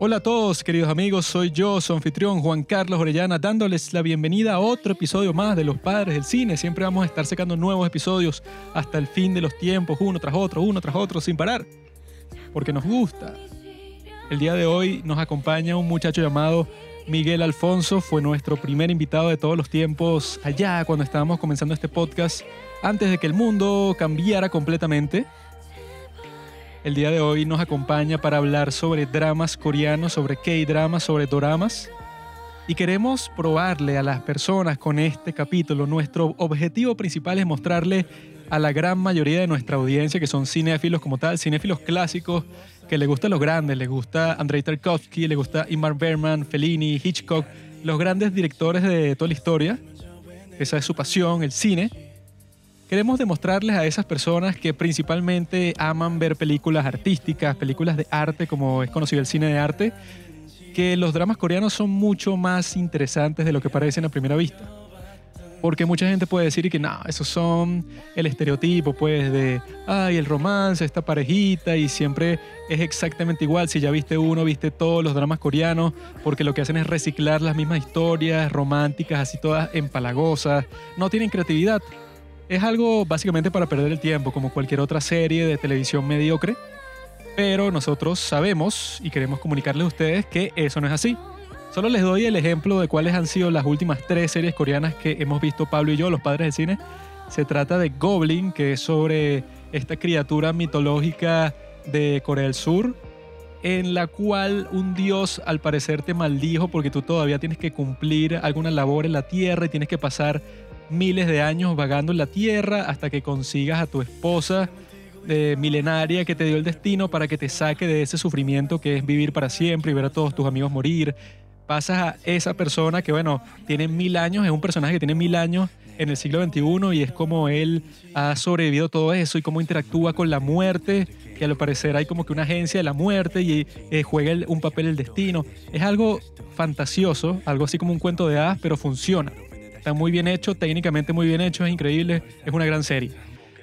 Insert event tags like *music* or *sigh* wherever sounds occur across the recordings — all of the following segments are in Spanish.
Hola a todos, queridos amigos, soy yo, su anfitrión Juan Carlos Orellana, dándoles la bienvenida a otro episodio más de Los Padres del Cine. Siempre vamos a estar sacando nuevos episodios hasta el fin de los tiempos, uno tras otro, uno tras otro, sin parar, porque nos gusta. El día de hoy nos acompaña un muchacho llamado Miguel Alfonso, fue nuestro primer invitado de todos los tiempos allá cuando estábamos comenzando este podcast, antes de que el mundo cambiara completamente. El día de hoy nos acompaña para hablar sobre dramas coreanos, sobre K-dramas, sobre doramas. Y queremos probarle a las personas con este capítulo. Nuestro objetivo principal es mostrarle a la gran mayoría de nuestra audiencia, que son cinéfilos como tal, cinéfilos clásicos, que le gustan los grandes, les gusta Andrei Tarkovsky, le gusta Ingmar Bergman, Fellini, Hitchcock, los grandes directores de toda la historia. Esa es su pasión, el cine. Queremos demostrarles a esas personas que principalmente aman ver películas artísticas, películas de arte, como es conocido el cine de arte, que los dramas coreanos son mucho más interesantes de lo que parecen a primera vista. Porque mucha gente puede decir que no, esos son el estereotipo, pues, de, ay, el romance, esta parejita, y siempre es exactamente igual. Si ya viste uno, viste todos los dramas coreanos, porque lo que hacen es reciclar las mismas historias románticas, así todas empalagosas. No tienen creatividad. Es algo básicamente para perder el tiempo, como cualquier otra serie de televisión mediocre. Pero nosotros sabemos y queremos comunicarles a ustedes que eso no es así. Solo les doy el ejemplo de cuáles han sido las últimas tres series coreanas que hemos visto Pablo y yo, los padres del cine. Se trata de Goblin, que es sobre esta criatura mitológica de Corea del Sur, en la cual un dios al parecer te maldijo porque tú todavía tienes que cumplir alguna labor en la tierra y tienes que pasar miles de años vagando en la tierra hasta que consigas a tu esposa eh, milenaria que te dio el destino para que te saque de ese sufrimiento que es vivir para siempre y ver a todos tus amigos morir. Pasas a esa persona que, bueno, tiene mil años, es un personaje que tiene mil años en el siglo XXI y es como él ha sobrevivido todo eso y cómo interactúa con la muerte, que al parecer hay como que una agencia de la muerte y eh, juega un papel el destino. Es algo fantasioso, algo así como un cuento de hadas, pero funciona. Está muy bien hecho, técnicamente muy bien hecho, es increíble, es una gran serie.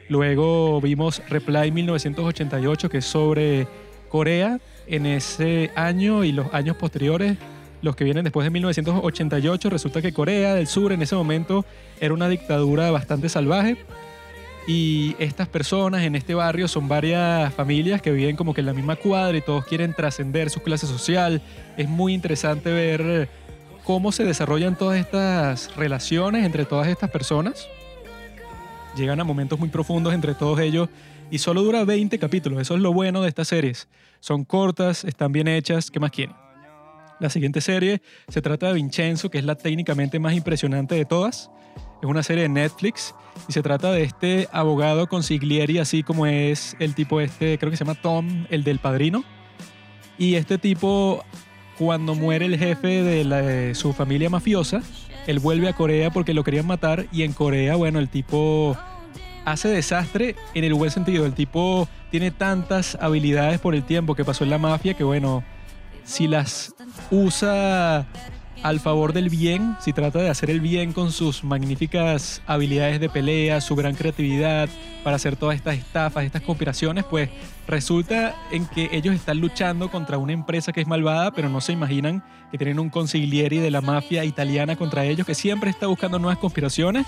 Luego vimos Reply 1988, que es sobre Corea en ese año y los años posteriores, los que vienen después de 1988. Resulta que Corea del Sur en ese momento era una dictadura bastante salvaje. Y estas personas en este barrio son varias familias que viven como que en la misma cuadra y todos quieren trascender su clase social. Es muy interesante ver cómo se desarrollan todas estas relaciones entre todas estas personas. Llegan a momentos muy profundos entre todos ellos y solo dura 20 capítulos. Eso es lo bueno de estas series. Son cortas, están bien hechas. ¿Qué más quieren? La siguiente serie se trata de Vincenzo, que es la técnicamente más impresionante de todas. Es una serie de Netflix y se trata de este abogado consiglieri, así como es el tipo este, creo que se llama Tom, el del padrino. Y este tipo cuando muere el jefe de, su familia mafiosa, él vuelve a Corea porque lo querían matar y en Corea, bueno, el tipo hace desastre en el buen sentido. El tipo tiene tantas habilidades por el tiempo que pasó en la mafia que, bueno, si las usa al favor del bien, si trata de hacer el bien con sus magníficas habilidades de pelea, su gran creatividad para hacer todas estas estafas, estas conspiraciones, pues resulta en que ellos están luchando contra una empresa que es malvada, pero no se imaginan que tienen un consiglieri de la mafia italiana contra ellos que siempre está buscando nuevas conspiraciones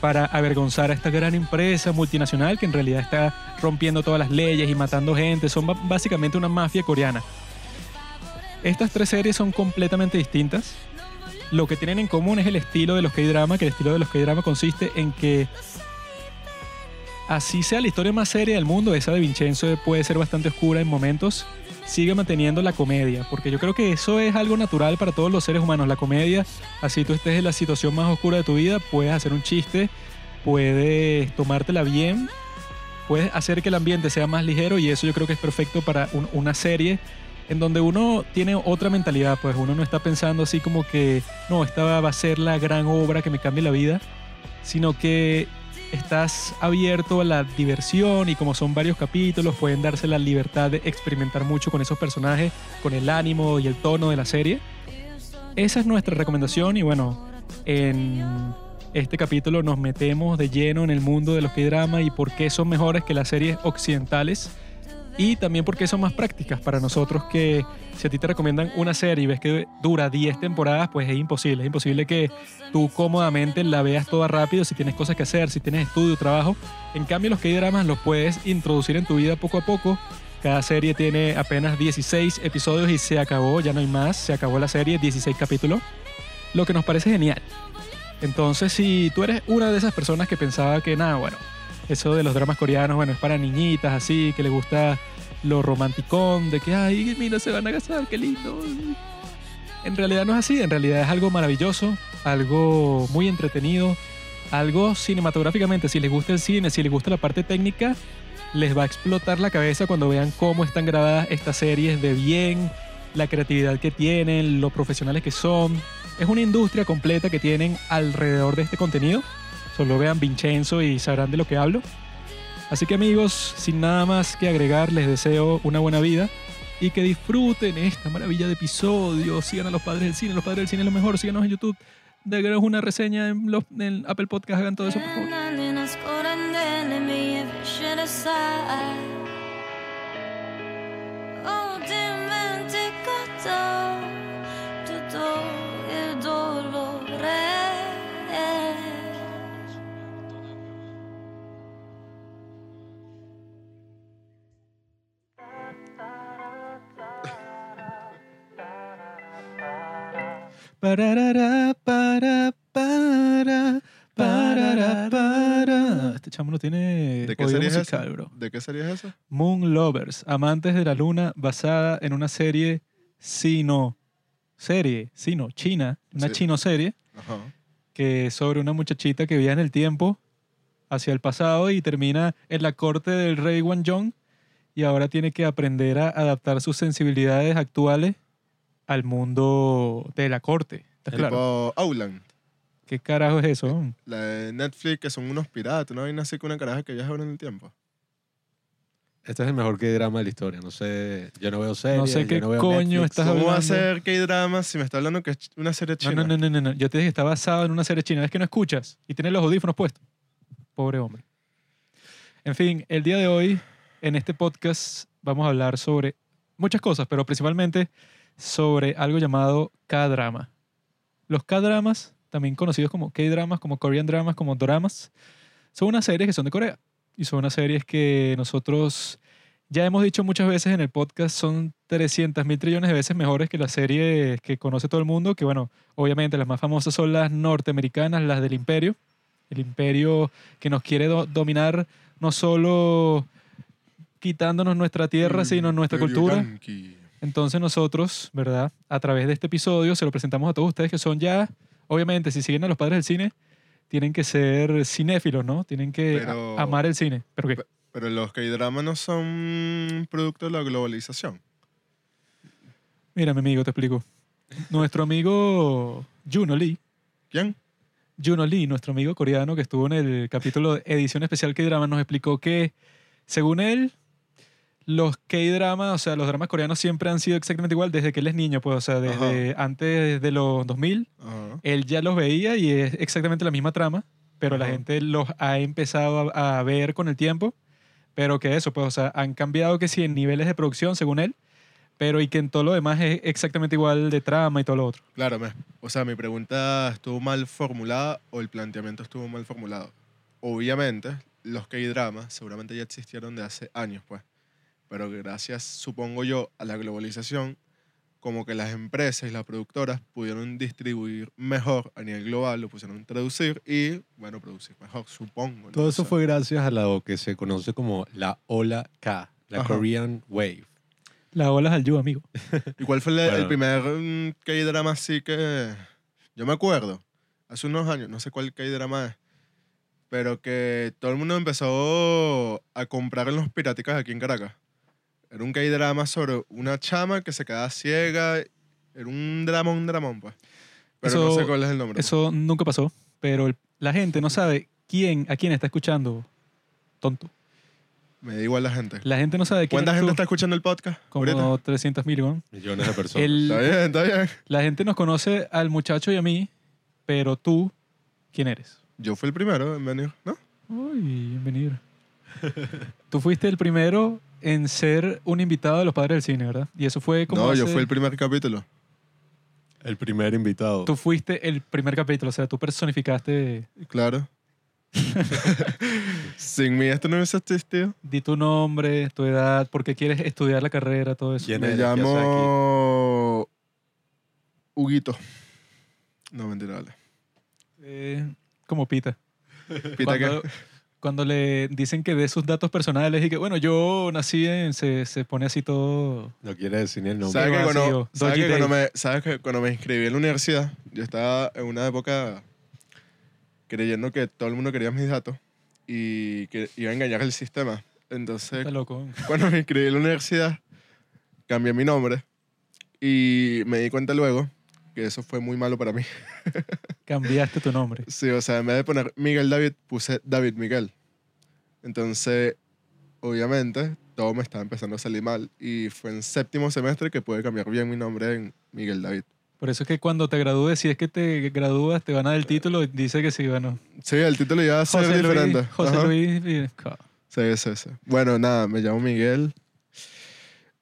para avergonzar a esta gran empresa multinacional que en realidad está rompiendo todas las leyes y matando gente. Son básicamente una mafia coreana. Estas tres series son completamente distintas. Lo que tienen en común es el estilo de los K-drama, que el estilo de los K-drama consiste en que así sea la historia más seria del mundo, esa de Vincenzo puede ser bastante oscura en momentos, sigue manteniendo la comedia, porque yo creo que eso es algo natural para todos los seres humanos, la comedia, así tú estés en la situación más oscura de tu vida, puedes hacer un chiste, puedes tomártela bien, puedes hacer que el ambiente sea más ligero y eso yo creo que es perfecto para una serie en donde uno tiene otra mentalidad, pues uno no está pensando así como que, no, esta va a ser la gran obra que me cambie la vida, sino que estás abierto a la diversión y como son varios capítulos, pueden darse la libertad de experimentar mucho con esos personajes, con el ánimo y el tono de la serie. Esa es nuestra recomendación y bueno, en este capítulo nos metemos de lleno en el mundo de los K-drama y por qué son mejores que las series occidentales Y también porque son más prácticas para nosotros que si a ti te recomiendan una serie y ves que dura 10 temporadas, pues es imposible. Es imposible que tú cómodamente la veas toda rápido si tienes cosas que hacer, si tienes estudio, trabajo. En cambio, los K-dramas los puedes introducir en tu vida poco a poco. Cada serie tiene apenas 16 episodios y se acabó, ya no hay más. Se acabó la serie, 16 capítulos. Lo que nos parece genial. Entonces, si tú eres una de esas personas que pensaba que nada, bueno, eso de los dramas coreanos, bueno, es para niñitas así, que le gusta lo romanticón, de que, ay, mira, se van a casar, qué lindo. En realidad no es así, en realidad es algo maravilloso, algo muy entretenido, algo cinematográficamente, si les gusta el cine, si les gusta la parte técnica, les va a explotar la cabeza cuando vean cómo están grabadas estas series de bien, la creatividad que tienen, lo profesionales que son. Es una industria completa que tienen alrededor de este contenido. Solo vean Vincenzo y sabrán de lo que hablo. Así que amigos, sin nada más que agregar, les deseo una buena vida y que disfruten esta maravilla de episodios. Sigan a los padres del cine, los padres del cine es lo mejor. Síganos en YouTube, déganos una reseña en, los, Apple Podcast, hagan todo eso por favor. Pararara, para, para, parara, para. Este chamo no tiene ¿De qué oído serie es musical, esa? bro. ¿De qué serie es esa? Moon Lovers, amantes de la luna, basada en una serie sino serie, sino china, una Sí. chino serie Ajá. que es sobre una muchachita que viaja en el tiempo hacia el pasado y termina en la corte del rey Wanjong y ahora tiene que aprender a adaptar sus sensibilidades actuales al mundo de la corte. ¿Estás claro? Tipo Outland. ¿Qué carajo es eso? La de Netflix, que son unos piratas, ¿no? Hay así con una caraja que viaja en el tiempo. Este es el mejor que drama de la historia. No sé, yo no veo series, No sé yo qué no veo coño Netflix. estás ¿Cómo va a hablando? ser K-drama si me está hablando que es una serie No, china? no, no, no, no, no. Yo te dije que está basado en una serie china. Es que no escuchas y tienes los audífonos puestos. Pobre hombre. En fin, el día de hoy, en este podcast, vamos a hablar sobre muchas cosas, pero principalmente sobre algo llamado K-drama. Los K-dramas, también conocidos como K-dramas, como Korean dramas, como doramas, son unas series que son de Corea. Y son unas series que nosotros ya hemos dicho muchas veces en el podcast, son 300 mil trillones de veces mejores que las series que conoce todo el mundo, que bueno, obviamente las más famosas son las norteamericanas, las del imperio. El imperio que nos quiere do- dominar no solo quitándonos nuestra tierra, sino nuestra cultura. Yankee. Entonces nosotros, ¿verdad? A través de este episodio se lo presentamos a todos ustedes que son ya, obviamente, si siguen a los padres del cine, tienen que ser cinéfilos, ¿no? Tienen que Pero- amar el cine. ¿Pero qué? Pero los K-dramas no son producto de la globalización. Mira, mi amigo, te explico. Nuestro amigo Juno Lee, ¿Quién? Juno Lee, nuestro amigo coreano que estuvo en el capítulo de edición especial K-Drama, nos explicó que, según él, los K-Dramas, o sea, los dramas coreanos siempre han sido exactamente igual desde que él es niño, pues, o sea, desde antes de los 2000, Ajá. él ya los veía y es exactamente la misma trama, pero la Ajá. gente los ha empezado a, a ver con el tiempo, pero que eso, pues, o sea, han cambiado que sí en niveles de producción, según él, pero y que en todo lo demás es exactamente igual de trama y todo lo otro. Claro, me- o sea, mi pregunta estuvo mal formulada o el planteamiento estuvo mal formulado. Obviamente, los K-dramas seguramente ya existieron de hace años, pues. Pero gracias, supongo yo, a la globalización, como que las empresas y las productoras pudieron distribuir mejor a nivel global, lo pusieron a traducir y, bueno, producir mejor, supongo. ¿no? Todo eso O sea, fue gracias a lo que se conoce como la ola K, la Ajá. Korean Wave. La ola al yu, amigo. *laughs* ¿Y cuál fue el, el Bueno. primer mm, K-drama así que... Yo me acuerdo, hace unos años, no sé cuál K-drama es, pero que todo el mundo empezó a comprar en los piraticas aquí en Caracas. Era un K-drama sobre una chama que se quedaba ciega. Era un dramón, un dramón, pues. Pero no Eso- sé cuál es el nombre. Eso nunca pasó, pero el- la gente no sabe quién, a quién está escuchando. Tonto. Me da igual la gente. La gente no sabe quién ¿Cuánta gente tú. está escuchando el podcast? ahorita? Como 300 mil, weón. Millones de personas. El- Está bien, está bien. La gente nos conoce al muchacho y a mí, pero tú, ¿quién eres? Yo fui el primero en venir, ¿no? Uy, bienvenido. *laughs* tú fuiste el primero en ser un invitado de los padres del cine, ¿verdad? Y eso fue como. No, yo hace- fui el primer capítulo. El primer invitado. Tú fuiste el primer capítulo, o sea, tú personificaste. Claro. *laughs* Sin mí esto no hubiese existido. Di tu nombre, tu edad, por qué quieres estudiar la carrera, todo eso. ¿Quién Me eres? ¿Qué haces llamo Huguito. No, mentira, vale. Eh, como Pita. Pita cuando, que cuando le dicen que dé sus datos personales y que, bueno, yo nací en. Se, se pone así todo. No quiere decir ni el nombre. ¿Sabes que, cuando, ¿sabes que cuando me, sabes que cuando me inscribí en la universidad, yo estaba en una época creyendo que todo el mundo quería mis datos y que iba a engañar el sistema. Entonces, Está loco. cuando me inscribí en la universidad, cambié mi nombre y me di cuenta luego que eso fue muy malo para mí. *laughs* Cambiaste tu nombre. Sí, o sea, en vez de poner Miguel David, puse David Miguel. Entonces, obviamente, todo me estaba empezando a salir mal. Y fue en séptimo semestre que pude cambiar bien mi nombre en Miguel David. Por eso es que cuando te gradúes, si es que te gradúas, te van a dar el título y dice que sí, bueno. Sí, el título iba a ser José diferente. Luis, José Ajá. Luis. y- Sí, sí, sí. Bueno, nada, me llamo Miguel.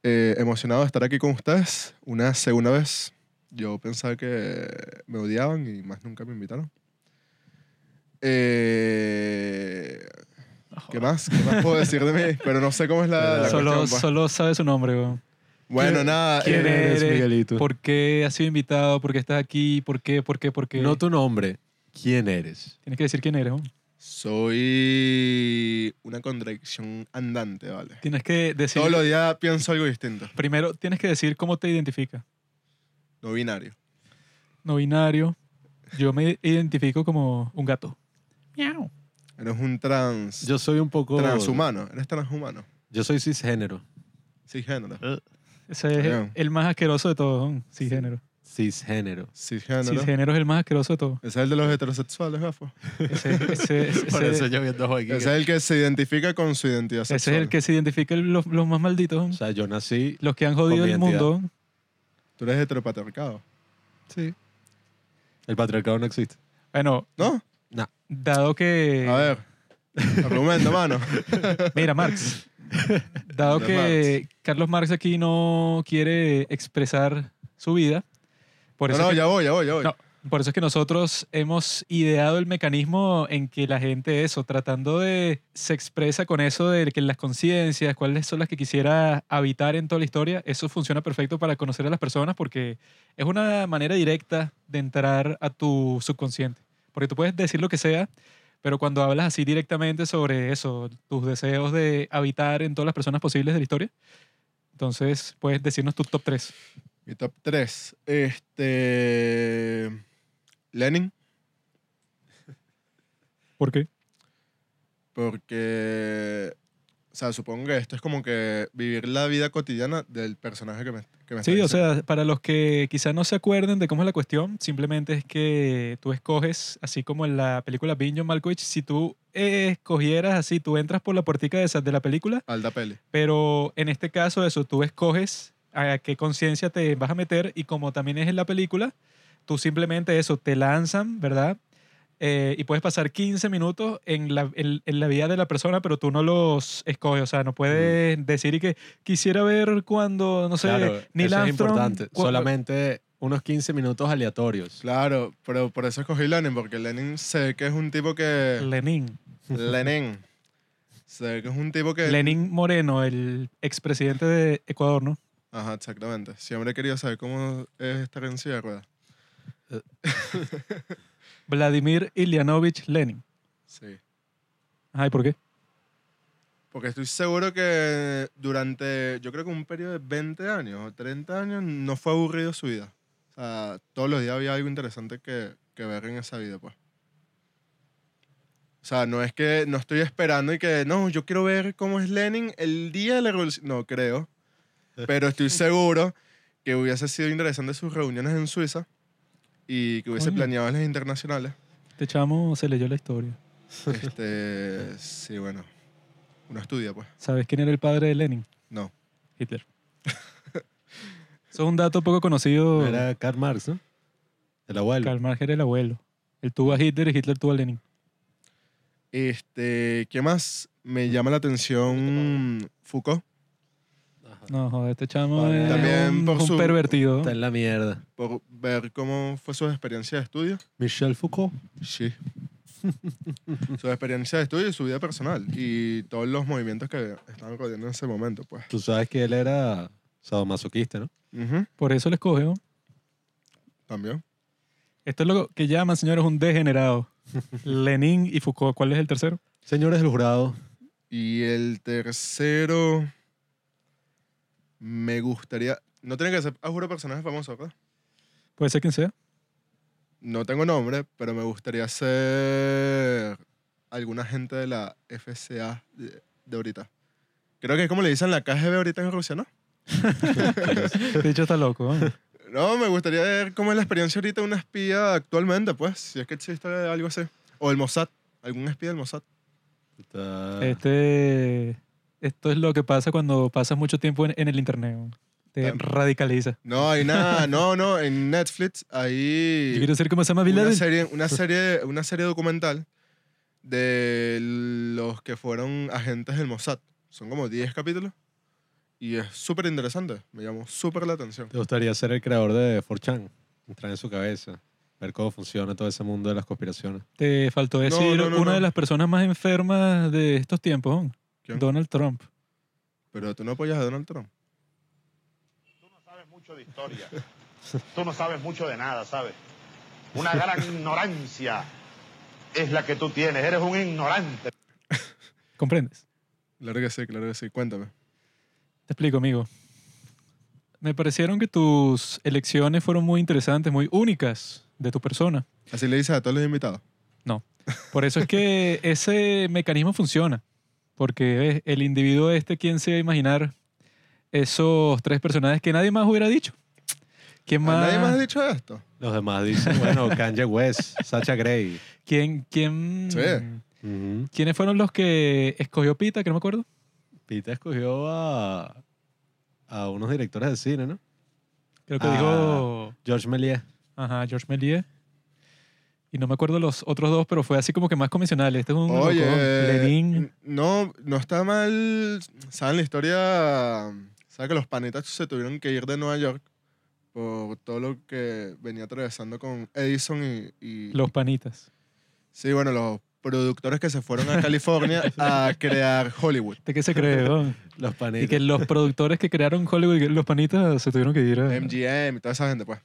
Eh, emocionado de estar aquí con ustedes una segunda vez. Yo pensaba que me odiaban y más nunca me invitaron. Eh, ¿Qué más? ¿Qué más puedo decir de mí? *laughs* Pero no sé cómo es la, la Solo, cuestión, pues. solo sabe su nombre, weón. Bueno, ¿Quién- nada. quién eh, eres? Miguelito? ¿Por qué has sido invitado? ¿Por qué estás aquí? ¿Por qué? ¿Por qué? ¿Por qué? No tu nombre. ¿Quién eres? Tienes que decir quién eres, weón. Soy una contradicción andante, ¿vale? Tienes que decir... Todos los días pienso algo distinto. Primero, tienes que decir cómo te identifica. No binario. No binario. Yo me identifico como un gato. Miau. Eres un trans... Yo soy un poco. transhumano. Eres transhumano. Yo soy cisgénero. Cisgénero. Ese es el más asqueroso de todos, cisgénero. Cisgénero. Cisgénero. Cisgénero es el más asqueroso de todos. Ese es el de los heterosexuales, gafo. Ese, ese- *laughs* ese- Por ese- eso yo viendo aquí. Ese es el que se identifica con su identidad ese sexual. es el que se identifica los, los más malditos. O sea, yo nací. Los que han jodido mi el identidad. mundo. Tú eres heteropatriarcado. Sí. El patriarcado no existe. Bueno, ¿No? dado que... A ver. Argumento, mano. *laughs* Mira, Marx. Dado De que Carlos Marx aquí no quiere expresar su vida, por No, eso, no, que, ya voy, ya voy, ya voy. No. Por eso es que nosotros hemos ideado el mecanismo en que la gente, eso, tratando de, se expresa con eso de que las conciencias, cuáles son las que quisiera habitar en toda la historia, eso funciona perfecto para conocer a las personas porque es una manera directa de entrar a tu subconsciente. Porque tú puedes decir lo que sea, pero cuando hablas así directamente sobre eso, tus deseos de habitar en todas las personas posibles de la historia, entonces puedes decirnos tu top 3. Mi top 3. Este. Lenin, ¿Por qué? porque. O sea, supongo que esto es como que vivir la vida cotidiana del personaje que me, que me está Sí, o sea, para los que quizás no se acuerden de cómo es la cuestión, simplemente es que tú escoges, así como en la película Binjo Malkovich, si tú escogieras así, tú entras por la puertica de, esa, de la película, Alda peli. pero en este caso eso, tú escoges a qué conciencia te vas a meter y como también es en la película, tú simplemente eso, te lanzan, ¿verdad? Eh, y puedes pasar 15 minutos en la, en, en la vida de la persona, pero tú no los escoges. O sea, no puedes decir y que quisiera ver cuando, no sé, claro, Neil eso es Armstrong, importante. cu- Solamente unos 15 minutos aleatorios. Claro, pero por eso escogí Lenin, porque Lenin sé que es un tipo que. Lenin. Lenin. Sé que es un tipo que. Lenin Moreno, el expresidente de Ecuador, ¿no? Ajá, exactamente. Siempre he querido saber cómo es estar en silla de ruedas. *laughs* Vladimir Ilyanovich Lenin. Sí. Ajá, ¿y por qué? Porque estoy seguro que durante, yo creo que un periodo de 20 años o 30 años no fue aburrido su vida. O sea, todos los días había algo interesante que, que ver en esa vida, pues. O sea, no es que no estoy esperando y que, no, yo quiero ver cómo es Lenin el día de la revolución. No creo. Pero estoy seguro que hubiese sido interesante sus reuniones en Suiza y que hubiese Coño. planeado las internacionales. Este chamo se leyó la historia. Este, sí, bueno. Uno estudia, pues. ¿Sabes quién era el padre de Lenin? No. Hitler. *laughs* Eso es un dato poco conocido. Era Karl Marx, ¿no? El abuelo. Karl Marx era el abuelo. Él tuvo a Hitler y Hitler tuvo a Lenin. Este, ¿qué más? Me llama la atención Foucault. No, joder, este chamo Vale. es También un, por un su- pervertido. Está en la mierda. Por ver cómo fue su experiencia de estudio. Michel Foucault. Sí. su experiencia de estudio y su vida personal. Y todos los movimientos que estaban rodeando en ese momento, pues. Tú sabes que él era sadomasoquista, ¿no? Ujú, Por eso le escogió. También. Esto es lo que llaman, señores, un degenerado. *laughs* Lenin y Foucault. ¿Cuál es el tercero? Señores del jurado, Y el tercero. Me gustaría. No tiene que ser, a juro, personaje famoso, ¿verdad? Puede ser quien sea. No tengo nombre, pero me gustaría ser alguna gente de la FCA de, de ahorita. Creo que es como le dicen la KGB ahorita en Rusia, ¿no? *laughs* De hecho, está loco. ¿eh? No, me gustaría ver cómo es la experiencia ahorita de una espía actualmente, pues, si es que existe algo así. O el Mossad, algún espía del Mossad. está- Este, esto es lo que pasa cuando pasas mucho tiempo en, en el internet. Te Tam- radicaliza. No, hay nada, *laughs* no, no, en Netflix Yo hay quiero ser como Osama Bin una Laden. serie, una, serie, una serie documental de los que fueron agentes del Mossad. Son como 10 capítulos y es súper interesante, me llamó súper la atención. ¿Te gustaría ser el creador de 4chan? Entrar en su cabeza, ver cómo funciona todo ese mundo de las conspiraciones. Te faltó No, decir no, no, una no. de las personas más enfermas de estos tiempos, ¿no? ¿Quién? Donald Trump. Pero tú no apoyas a Donald Trump. Tú no sabes mucho de historia. Tú no sabes mucho de nada, ¿sabes? Una gran *laughs* ignorancia es la que tú tienes. Eres un ignorante. *laughs* ¿Comprendes? Claro que sí, claro que sí. Cuéntame. Te explico, amigo. Me parecieron que tus elecciones fueron muy interesantes, muy únicas de tu persona. Así le dices a todos los invitados. Por eso es que *laughs* ese mecanismo funciona. Porque el individuo este, ¿quién se iba a imaginar esos tres personajes que nadie más hubiera dicho? ¿Quién ¿A más? ¿Nadie más ha dicho esto? Los demás dicen, bueno, *laughs* Kanye West, Sacha Gray. ¿Quién, quién, Sí. ¿Quiénes fueron los que escogió Pita, que no me acuerdo? Pita escogió a, a unos directores de cine, ¿no? Creo que Ah. dijo George Méliès. ajá, George Méliès. Y no me acuerdo los otros dos, pero fue así como que más convencional. Este es un Oye, loco, Lenin. no, no está mal. ¿Saben la historia? ¿Saben que los panitas se tuvieron que ir de Nueva York por todo lo que venía atravesando con Edison y, y- Los panitas. Sí, bueno, los productores que se fueron a California *laughs* a crear Hollywood. ¿De qué se cree? weón? *laughs* Los panitas. y que los productores que crearon Hollywood, y los panitas, se tuvieron que ir a MGM y toda esa gente, pues.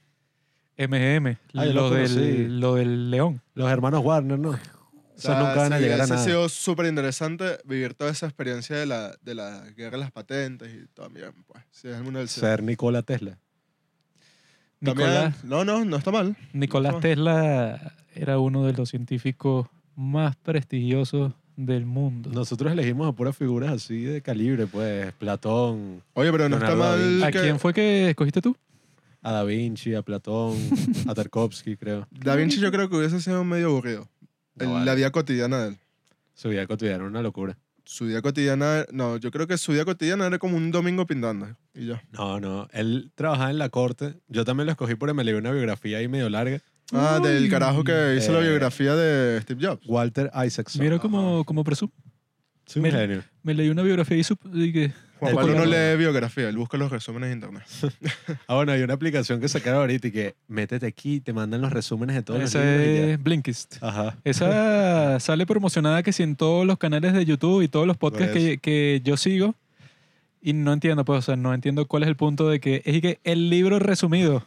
MGM, Ah, yo lo, lo conocí. del, lo del León. Los hermanos Warner, ¿no? O Eso sea, nunca van a sí, llegar a ese nada. ha sido súper interesante vivir toda esa experiencia de la, de la guerra de las patentes y también, pues. Sí, es el mundo del cine. Ser Nikola Tesla. También- Nicolás, no, no, no está mal. Nicolás no. Tesla era uno de los científicos más prestigiosos del mundo. Nosotros elegimos a puras figuras así de calibre, pues. Platón, Oye, pero no está Leonardo da mal. Vinci. ¿A que- quién fue que escogiste tú? A Da Vinci, a Platón, a *laughs* Tarkovsky, creo. Da Vinci yo creo que hubiese sido medio aburrido. No, El- vale. La vida cotidiana de él. Su vida cotidiana era una locura. Su día cotidiana, no, yo creo que su día cotidiana era como un domingo pintando. Y ya. No, no. Él trabajaba en la corte. Yo también lo escogí porque me leí una biografía ahí medio larga. Ah, del carajo que hizo la Eh. biografía de Steve Jobs. Walter Isaacson. Mira cómo, cómo presumo. Sí, un Mira. genio. Me leí una biografía y, sup- y que... Juan El Pablo no lee biografía, él busca los resúmenes de internet. *laughs* Ah, bueno, hay una aplicación que sacaron ahorita y que métete aquí y te mandan los resúmenes de todos los Esa libros y es Blinkist. Ajá. Esa *laughs* sale promocionada que si en todos los canales de YouTube y todos los podcasts que, que yo sigo. Y no entiendo, pues, o sea, no entiendo cuál es el punto de que es y que el libro resumido.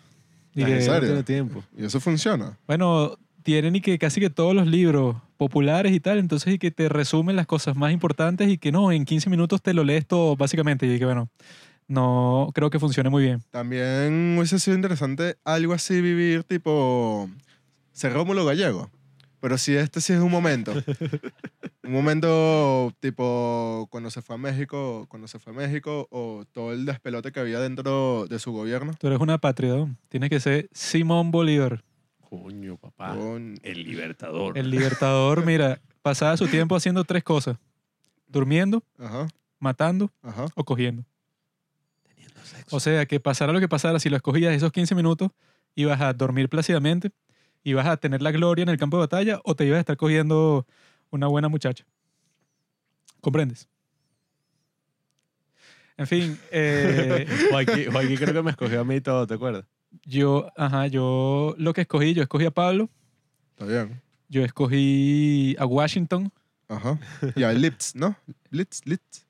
Y Ah, que, ¿en No tiene tiempo. Y eso funciona. Bueno, tienen y que casi que todos los libros populares y tal, entonces y que te resumen las cosas más importantes y que no, en 15 minutos te lo lees todo básicamente y que bueno, no creo que funcione muy bien. También hubiese sido interesante algo así vivir tipo ser Rómulo Gallego. Pero si este sí es un momento. un momento tipo cuando se fue a México, cuando se fue a México o todo el despelote que había dentro de su gobierno. Tú eres una patria, tienes que ser Simón Bolívar, Coño, papá. Con- El libertador. el libertador, mira, pasaba su tiempo haciendo tres cosas, durmiendo, Ajá, matando ajá. o cogiendo. O sea, que pasara lo que pasara, si lo escogías esos 15 minutos, ibas a dormir plácidamente, ibas a tener la gloria en el campo de batalla o te ibas a estar cogiendo una buena muchacha. ¿Comprendes? En fin, eh, *laughs* Joaquín, Joaquín creo que me escogió a mí y todo, ¿te acuerdas? Yo, ajá, yo lo que escogí, yo escogí a Pablo, Está bien. yo escogí a Washington. Ajá. Y a Litz, ¿no? Litz, Litz,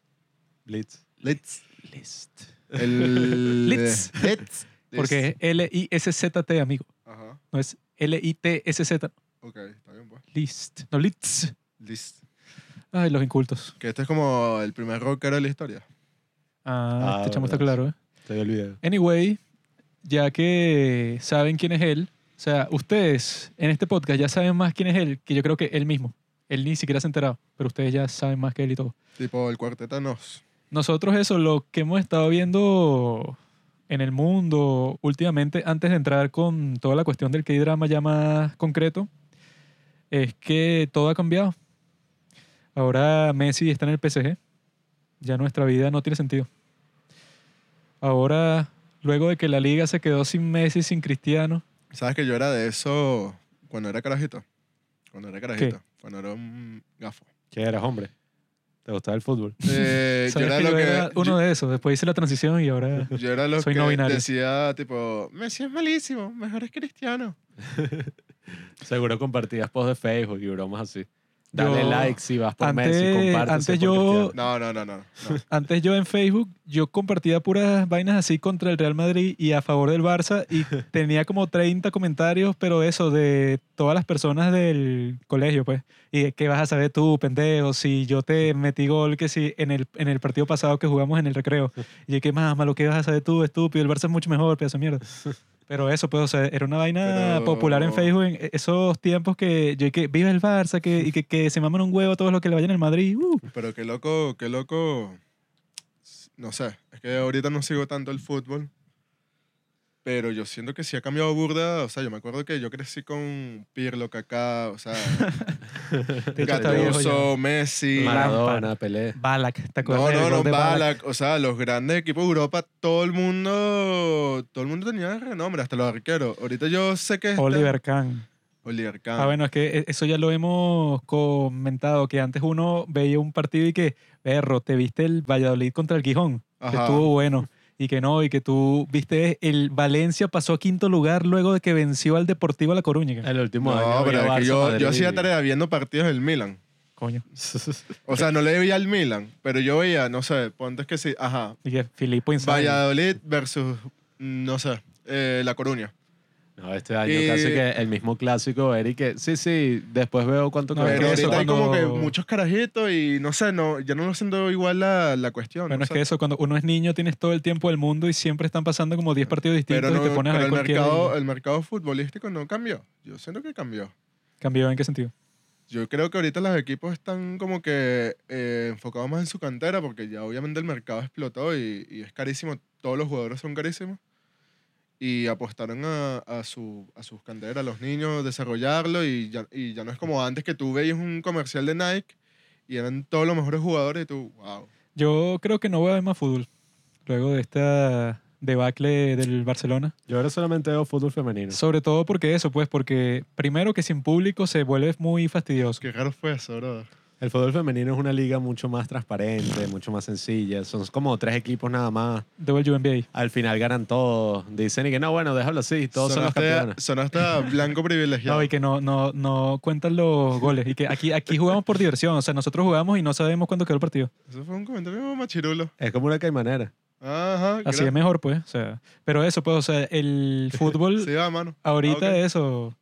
Blitz. Litz. List. El... *laughs* Litz. Litz. Porque es L-I-S-Z-T, amigo. Ajá. No es L-I-T-S-Z. Ok, está bien, pues. List. No, Litz. Litz. Ay, los incultos. Que este es como el primer rockero de la historia. Ah, Ah, este chamo está claro, ¿eh? Te olvidé. Anyway, ya que saben quién es él, o sea, ustedes en este podcast ya saben más quién es él que yo creo que él mismo. Él ni siquiera se ha enterado, pero ustedes ya saben más que él y todo. Tipo el cuarteto Nos. Nosotros eso, lo que hemos estado viendo en el mundo últimamente, antes de entrar con toda la cuestión del K-drama ya más concreto, es que todo ha cambiado. Ahora Messi está en el PSG. Ya nuestra vida no tiene sentido. Ahora, luego de que la liga se quedó sin Messi, sin Cristiano, ¿Sabes que yo era de eso cuando era carajito? Cuando era carajito. Cuando era un gafo. ¿Qué eras, hombre? ¿Te gustaba el fútbol? Eh, *laughs* yo era que lo yo que... era uno yo, de esos. Después hice la transición y ahora... *laughs* yo era lo soy que no binario. decía, tipo, Messi es malísimo, mejor es Cristiano. *laughs* Seguro compartías posts de Facebook y bromas así. Dale Yo- like si vas por antes- Messi, comparte. antes yo- No, no, no, no. no. *laughs* Antes yo en Facebook, yo compartía puras vainas así contra el Real Madrid y a favor del Barça y *laughs* tenía como 30 comentarios, pero eso, de todas las personas del colegio, pues. Y qué vas a saber tú, pendejo, si yo te metí gol que si en el, en el partido pasado que jugamos en el recreo. Y qué más, malo, qué vas a saber tú, estúpido, el Barça es mucho mejor, pedazo de mierda. Pero eso, pues, o sea, era una vaina Pero- popular en Facebook en esos tiempos que yo que viva el Barça que, y que, que se maman un huevo todos los que le vayan al Madrid. Uh. Pero qué loco, qué loco. No sé, es que ahorita no sigo tanto el fútbol. Pero yo siento que sí ha cambiado burda. O sea, yo me acuerdo que yo crecí con Pirlo, Kaká, o sea. *laughs* Gattuso, Messi. Maradona, Pelé. Balak, ¿te acuerdas? No, no, gol no, de Balak. O sea, los grandes equipos de Europa, todo el mundo, todo el mundo tenía renombre, hasta los arqueros. Ahorita yo sé que este- Oliver Kahn. Oliver Kahn. Ah, bueno, es que eso ya lo hemos comentado, que antes uno veía un partido y que, perro, te viste el Valladolid contra el Gijón, Ajá. estuvo bueno, y que no, y que tú viste el Valencia pasó a quinto lugar luego de que venció al Deportivo La Coruña. El último año. No, pero es que yo, yo hacía tarea viendo partidos del Milan. Coño. O sea, no le veía al Milan, pero yo veía, no sé, ponte que sí, ajá, Y que Filippo Inzaghi. Valladolid versus, no sé, eh, La Coruña. No, este año Y- casi que el mismo clásico, Eric. que Sí, sí, después veo cuánto No, Pero eso ahorita hay como que cuando- muchos carajitos y no sé, no, ya no lo siento igual la, la cuestión. Bueno, no es que eso, cuando uno es niño tienes todo el tiempo del mundo y siempre están pasando como 10 partidos distintos pero, no, y te pones a pero ver el, cualquiera mercado, y- el mercado futbolístico no cambió. Yo siento que cambió. ¿Cambió en qué sentido? Yo creo que ahorita los equipos están como que eh, enfocados más en su cantera porque ya obviamente el mercado explotó y, y es carísimo. Todos los jugadores son carísimos. Y apostaron a, a, su, a sus canteras, a los niños, desarrollarlo y ya, y ya no es como antes que tú veías un comercial de Nike y eran todos los mejores jugadores y tú, wow. Yo creo que no voy a ver más fútbol luego de esta debacle del Barcelona. Yo ahora solamente veo fútbol femenino. Sobre todo porque eso, pues, porque primero que sin público se vuelve muy fastidioso. Qué raro fue eso, brother. El fútbol femenino es una liga mucho más transparente, mucho más sencilla. Son como tres equipos nada más. De el NBA. Al final ganan todos. Dicen y que no, bueno, déjalo así. Todos son los Sonaste- campeones. Sonaste a blanco privilegiado. No, y que no, no, no cuentan los goles. Y que aquí, aquí jugamos por diversión. O sea, nosotros jugamos y no sabemos cuándo quedó el partido. Eso fue un comentario machirulo. Es como una caimanera. Ajá. Así es mejor, pues. O sea, pero eso, pues, o sea, el *laughs* fútbol Sí, va, mano. ahorita Ah, eso,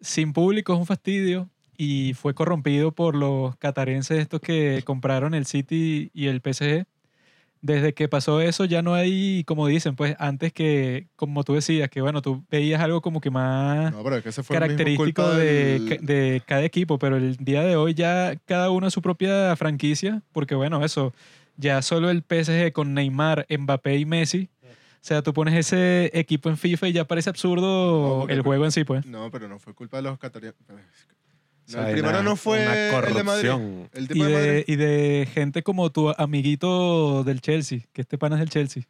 sin público es un fastidio y fue corrompido por los catarenses estos que compraron el City y el PSG. Desde que pasó eso ya no hay, como dicen, pues antes que, como tú decías, que bueno, tú veías algo como que más No, pero es que ese fue característico de, del- de cada equipo, pero el día de hoy ya cada uno su propia franquicia, porque bueno, eso, ya solo el PSG con Neymar, Mbappé y Messi, o sea, tú pones ese equipo en FIFA y ya parece No, absurdo porque- el juego en sí, pues. No, pero no fue culpa de los catarianos. O sea, el primero una- no fue el de Madrid. corrupción. El Y tipo de, de, Madrid. y de gente como tu amiguito del Chelsea, que este pana es del Chelsea.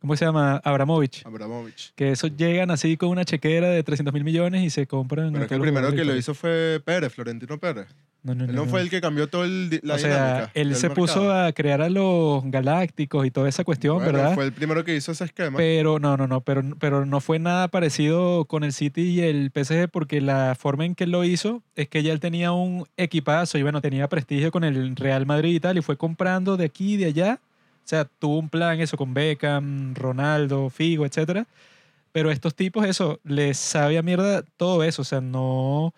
¿Cómo se llama? Abramovich. Abramovich. Que esos llegan así con una chequera de 300 mil millones y se compran. Pero que el primero que lo hizo fue Pérez, Florentino Pérez. No, no, Él no. no fue el que cambió todo el, la o sea, dinámica él del se puso a crear a los galácticos y toda esa cuestión, Bueno, ¿verdad? Fue el primero que hizo ese esquema. Pero no, no, no, pero, pero no fue nada parecido con el City y el PSG porque la forma en que él lo hizo es que ya él tenía un equipazo y bueno, tenía prestigio con el Real Madrid y tal y fue comprando de aquí y de allá. O sea, tuvo un plan eso con Beckham, Ronaldo, Figo, etcétera. Pero estos tipos, eso, les sabe a mierda todo eso. O sea, no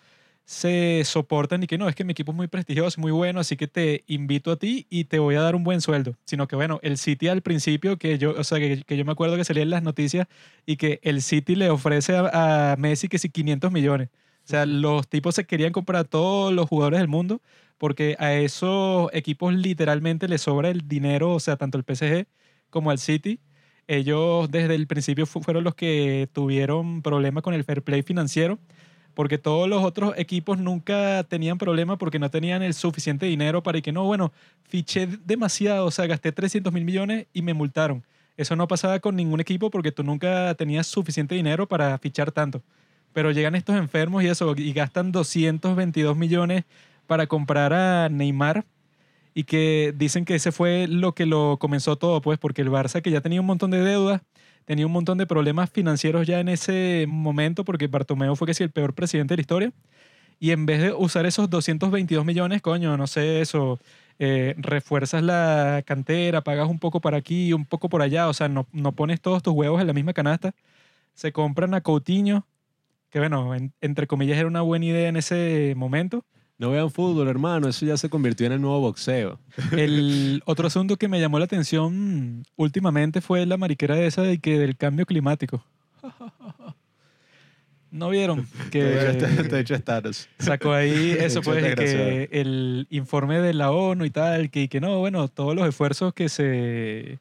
se soportan y que no, es que mi equipo es muy prestigioso, muy bueno, así que te invito a ti y te voy a dar un buen sueldo. Sino que bueno, el City al principio, que yo, o sea, que, que yo me acuerdo que salían las noticias y que el City le ofrece a, a Messi que si 500 millones. O sea, los tipos se querían comprar a todos los jugadores del mundo porque a esos equipos literalmente les sobra el dinero, o sea, tanto el PSG como al City. Ellos desde el principio fu- fueron los que tuvieron problemas con el fair play financiero porque todos los otros equipos nunca tenían problema porque no tenían el suficiente dinero para que no, bueno, fiché demasiado, o sea, gasté 300 mil millones y me multaron. Eso no pasaba con ningún equipo porque tú nunca tenías suficiente dinero para fichar tanto. Pero llegan estos enfermos y eso, y gastan 222 millones para comprar a Neymar y que dicen que ese fue lo que lo comenzó todo, pues, porque el Barça que ya tenía un montón de deudas, tenía un montón de problemas financieros ya en ese momento, porque Bartomeu fue que el peor presidente de la historia, y en vez de usar esos 222 millones, coño, no sé, eso, eh, refuerzas la cantera, pagas un poco para aquí, un poco por allá, o sea, no, no pones todos tus huevos en la misma canasta, se compran a Coutinho, que bueno, en- entre comillas era una buena idea en ese momento, No vean fútbol, hermano. Eso ya se convirtió en el nuevo boxeo. El otro asunto que me llamó la atención últimamente fue la mariquera esa de que del cambio climático. ¿No vieron? Te Que te he hecho status. sacó ahí *laughs* eso, pues, desgraciado. que el informe de la ONU y tal, que, que no, bueno, todos los esfuerzos que se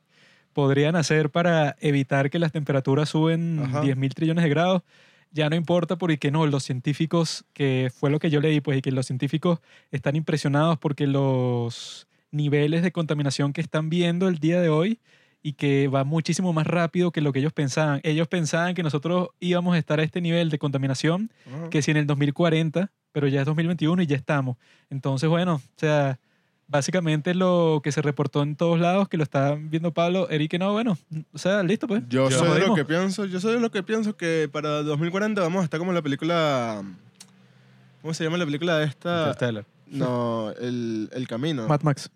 podrían hacer para evitar que las temperaturas suben Ajá. 10 mil trillones de grados, ya no importa porque no, los científicos, que fue lo que yo leí, pues, y que los científicos están impresionados porque los niveles de contaminación que están viendo el día de hoy y que va muchísimo más rápido que lo que ellos pensaban. Ellos pensaban que nosotros íbamos a estar a este nivel de contaminación que si en el 2040, pero ya es 2021 y ya estamos. Entonces, bueno, o sea, básicamente lo que se reportó en todos lados, que lo está viendo Pablo, Eric, que no, bueno, o sea, listo pues. Yo Ya soy de lo que pienso, yo soy de lo que pienso que para 2040 vamos a estar como la película ¿Cómo se llama la película de esta? Interstellar. No, el, el camino. Mad Max.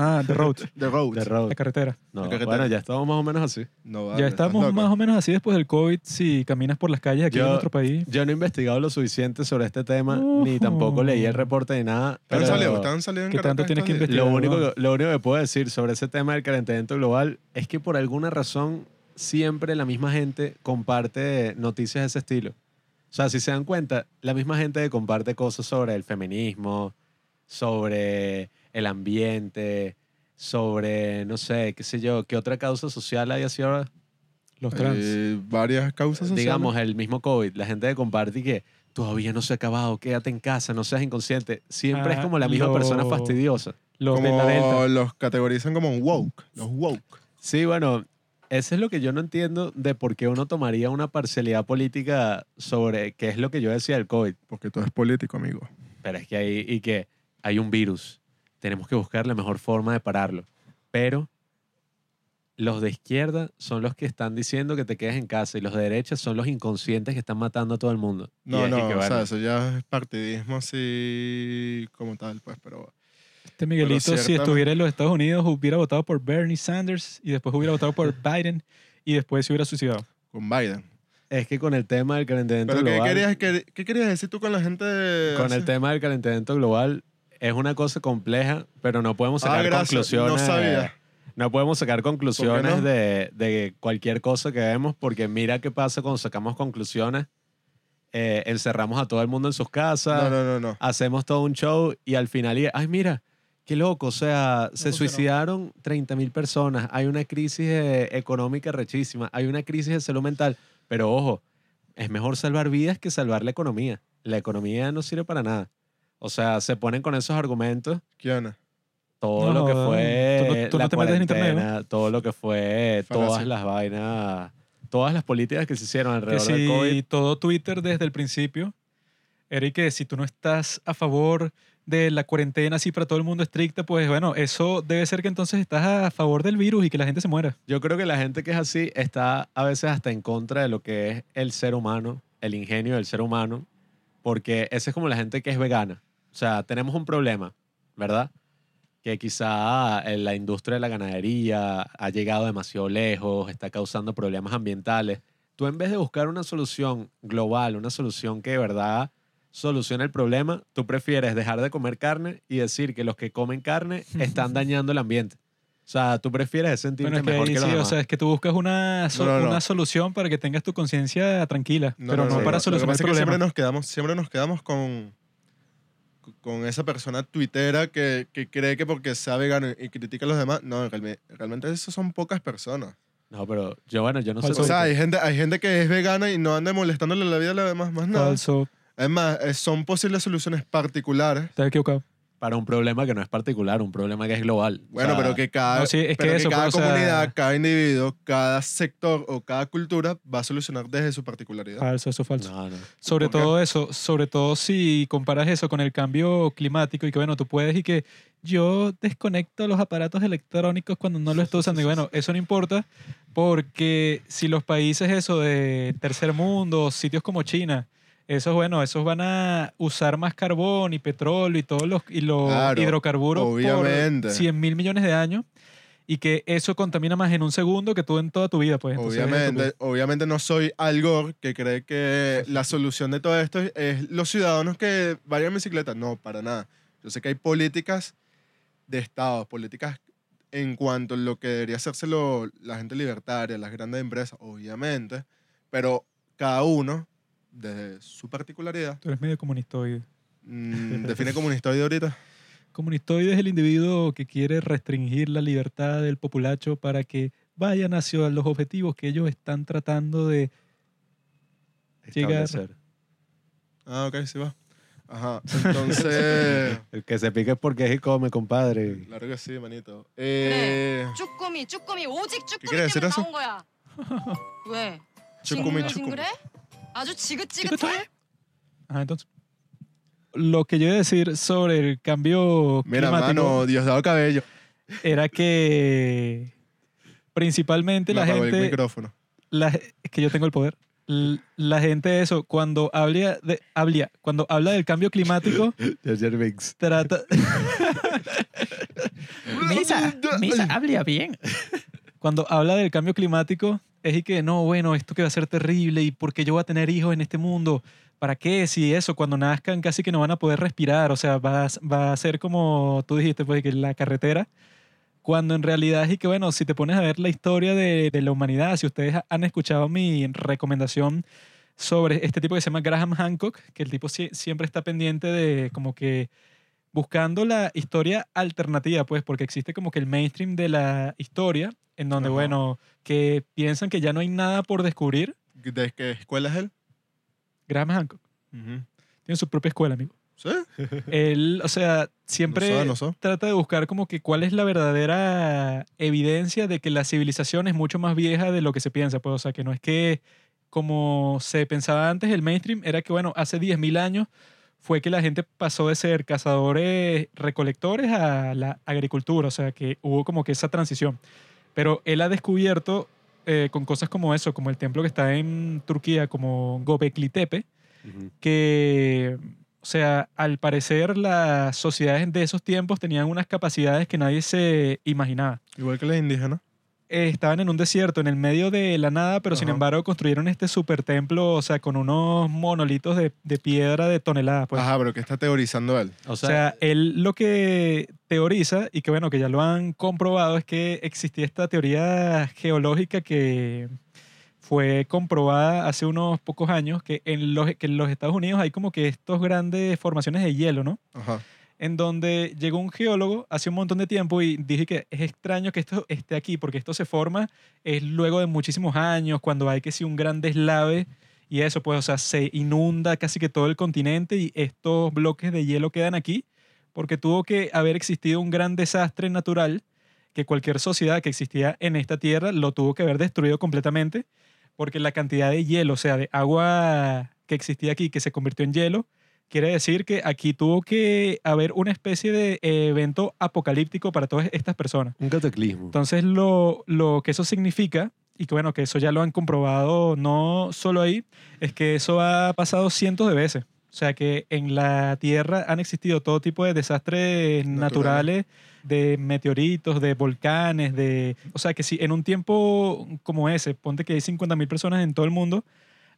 Ah, The Road, *laughs* The Road. The Road. la carretera. No, La carretera. bueno, ya estamos más o menos así. No, vale, ya estás estamos loco. más o menos así después del COVID si caminas por las calles aquí en Yo- nuestro país. Yo no he investigado lo suficiente sobre este tema, ni tampoco leí el reporte ni nada. ¿Están pero saliendo? ¿Están saliendo en ¿Qué tanto tienes que estos días? Lo investigar? único, que- lo único que puedo decir sobre ese tema del calentamiento global es que por alguna razón siempre la misma gente comparte noticias de ese estilo. O sea, si se dan cuenta, la misma gente comparte cosas sobre el feminismo, sobre el ambiente, sobre, no sé, qué sé yo, qué otra causa social hay así ahora. Los trans. Eh, varias causas sociales. Digamos, el mismo COVID, la gente que comparte y que todavía no se ha acabado, quédate en casa, no seas inconsciente. Siempre es Ah, como la misma lo- persona fastidiosa. los de la Delta. como los categorizan como un woke. Los woke. Sí, bueno, eso es lo que yo no entiendo de por qué uno tomaría una parcialidad política sobre qué es lo que yo decía del COVID. Porque todo es político, amigo. Pero es que hay, y que hay un virus. Tenemos que buscar la mejor forma de pararlo. Pero los de izquierda son los que están diciendo que te quedes en casa y los de derecha son los inconscientes que están matando a todo el mundo. No, no, que, o sea, eso ya es partidismo así como tal, pues, pero... Este Miguelito, si ciertamente- estuviera en los Estados Unidos, hubiera votado por Bernie Sanders y después hubiera votado por *laughs* Biden y después se hubiera suicidado. Con Biden. es que con el tema del calentamiento ¿Pero qué global... querías, qué, qué querías decir tú con la gente? Con así? el tema del calentamiento global es una cosa compleja, pero no podemos Ah, sacar gracias. conclusiones. No sabía. no podemos sacar conclusiones no? de, de cualquier cosa que vemos, porque mira qué pasa cuando sacamos conclusiones. Eh, encerramos a todo el mundo en sus casas, No, no, no, no. hacemos todo un show y al final, y- ay, mira, qué loco, o sea, se suicidaron 30 mil personas, hay una crisis eh, económica rechísima, hay una crisis de salud mental, pero ojo, es mejor salvar vidas que salvar la economía. La economía no sirve para nada. O sea, se ponen con esos argumentos Kiana. todo No, lo que fue Tú no- tú no la te metes en internet, cuarentena, todo lo que fue Falacia. todas las vainas, todas las políticas que se hicieron Que alrededor del si COVID. todo Twitter desde el principio, Eric, que si tú no estás a favor de la cuarentena así para todo el mundo estricta, pues bueno, eso debe ser que entonces estás a favor del virus y que la gente se muera. Yo creo que la gente que es así está a veces hasta en contra de lo que es el ser humano, el ingenio del ser humano, porque esa es como la gente que es vegana. O sea, tenemos un problema, ¿verdad? Que quizá eh, la industria de la ganadería ha llegado demasiado lejos, está causando problemas ambientales. Tú en vez de buscar una solución global, una solución que de verdad solucione el problema, tú prefieres dejar de comer carne y decir que los que comen carne *laughs* están dañando el ambiente. O sea, tú prefieres sentirte Bueno, es que mejor ahí que los sí, o demás. sea, es que tú buscas una, so- No, no, no. una solución para que tengas tu conciencia tranquila, pero no, no, para solucionar el es que siempre problema. nos quedamos, siempre nos quedamos con, con esa persona tuitera que, que cree que porque sea vegano y critica a los demás, no, realmente, realmente eso son pocas personas. No, pero yo, bueno, yo no sé. O sea, hay gente, hay gente que es vegana y no anda molestándole la vida a los demás, más nada. Falso, Es más, son posibles soluciones particulares. estás equivocado. Para un problema que no es particular, un problema que es global. O Bueno, sea, pero que cada, no, sí, es que pero eso, cada o sea- comunidad, cada individuo, cada sector o cada cultura va a solucionar desde su particularidad. Falso, eso es falso. No, no. Sobre todo eso, sobre todo si comparas eso con el cambio climático y que bueno, tú puedes y que yo desconecto los aparatos electrónicos cuando no lo estoy usando. Y bueno, eso no importa porque si los países eso de tercer mundo, sitios como China, esos bueno, esos van a usar más carbón y petróleo y todos los y los Claro, hidrocarburos obviamente. por 100 mil millones de años y que eso contamina más en un segundo que tú en toda tu vida, pues. Entonces, Obviamente, obviamente no soy Al Gore que cree que la solución de todo esto es los ciudadanos que vayan en bicicleta. No, para nada. Yo sé que hay políticas de Estado, políticas en cuanto a lo que debería hacérselo la gente libertaria, las grandes empresas, obviamente, pero cada uno, desde su particularidad. Tú eres medio comunistoide. Mm, *laughs* define comunistoide ahorita. Comunistoide es el individuo que quiere restringir la libertad del populacho para que vayan hacia los objetivos que ellos están tratando de Establecer. llegar. Ah, ok, sí va. Ajá, *laughs* entonces... *laughs* el que se pique es porque es come, compadre. Claro que sí, manito. Eh... ¿Qué quiere decir eso? ¿Qué? 온 거야. 왜? 쭈꾸미, 징글징글해? 아주 지긋지긋해? Ajá, entonces. Lo que yo iba a decir sobre el cambio mira, climático mano, Diosdado Cabello. era que principalmente Me la apagó el gente... micrófono. la, es que yo tengo el poder. L- La gente eso, cuando habla, de, habla, cuando habla del cambio climático, *laughs* Jar Binks. trata... *laughs* Misa, Misa, habla bien. Cuando habla del cambio climático, y que no, bueno, esto que va a ser terrible y porque yo voy a tener hijos en este mundo. ¿Para qué? Si eso, cuando nazcan casi que no van a poder respirar. O sea, va a, va a ser como tú dijiste, pues que la carretera. Cuando en realidad es y que, bueno, si te pones a ver la historia de, de la humanidad, si ustedes han escuchado mi recomendación sobre este tipo que se llama Graham Hancock, que el tipo sie- siempre está pendiente de como que buscando la historia alternativa, pues, porque existe como que el mainstream de la historia, en donde, Ajá. bueno, que piensan que ya no hay nada por descubrir. ¿De qué escuela es él? Graham Hancock tiene su propia escuela, amigo. ¿Sí? Él, o sea, siempre No no trata de buscar como que cuál es la verdadera evidencia de que la civilización es mucho más vieja de lo que se piensa, pues, o sea, que no es que como se pensaba antes, el mainstream era que, bueno, hace 10.000 años fue que la gente pasó de ser cazadores recolectores a la agricultura, o sea, que hubo como que esa transición. Pero él ha descubierto eh, o estaban en un desierto, en el medio de la nada, pero sin embargo construyeron este super templo, o sea, con unos monolitos de, de piedra de toneladas. Pues. Ajá, pero ¿qué está teorizando él? O O sea, sea, él lo que teoriza, y que bueno, que ya lo han comprobado, es que existía esta teoría geológica que fue comprobada hace unos pocos años, que en los, que en los Estados Unidos hay como que estos grandes formaciones de hielo, ¿no? Ajá. En donde llegó un geólogo hace un montón de tiempo y dije que es extraño que esto esté aquí, porque esto se forma es luego de muchísimos años, cuando hay que si un gran deslave y eso, pues, o sea, se inunda casi que todo el continente y estos bloques de hielo quedan aquí porque tuvo que haber existido un gran desastre natural que cualquier sociedad que existía en esta tierra lo tuvo que haber destruido completamente porque la cantidad de hielo, o sea, de agua que existía aquí, que se convirtió en hielo, quiere decir que aquí tuvo que haber una especie de evento apocalíptico para todas estas personas. Un cataclismo. Entonces, lo, lo que eso significa, y que bueno, que eso ya lo han comprobado no solo ahí, es que eso ha pasado cientos de veces. O sea, que en la Tierra han existido todo tipo de desastres naturales, de meteoritos, de volcanes, de... O sea, que si en un tiempo como ese, ponte que hay 50.000 personas en todo el mundo,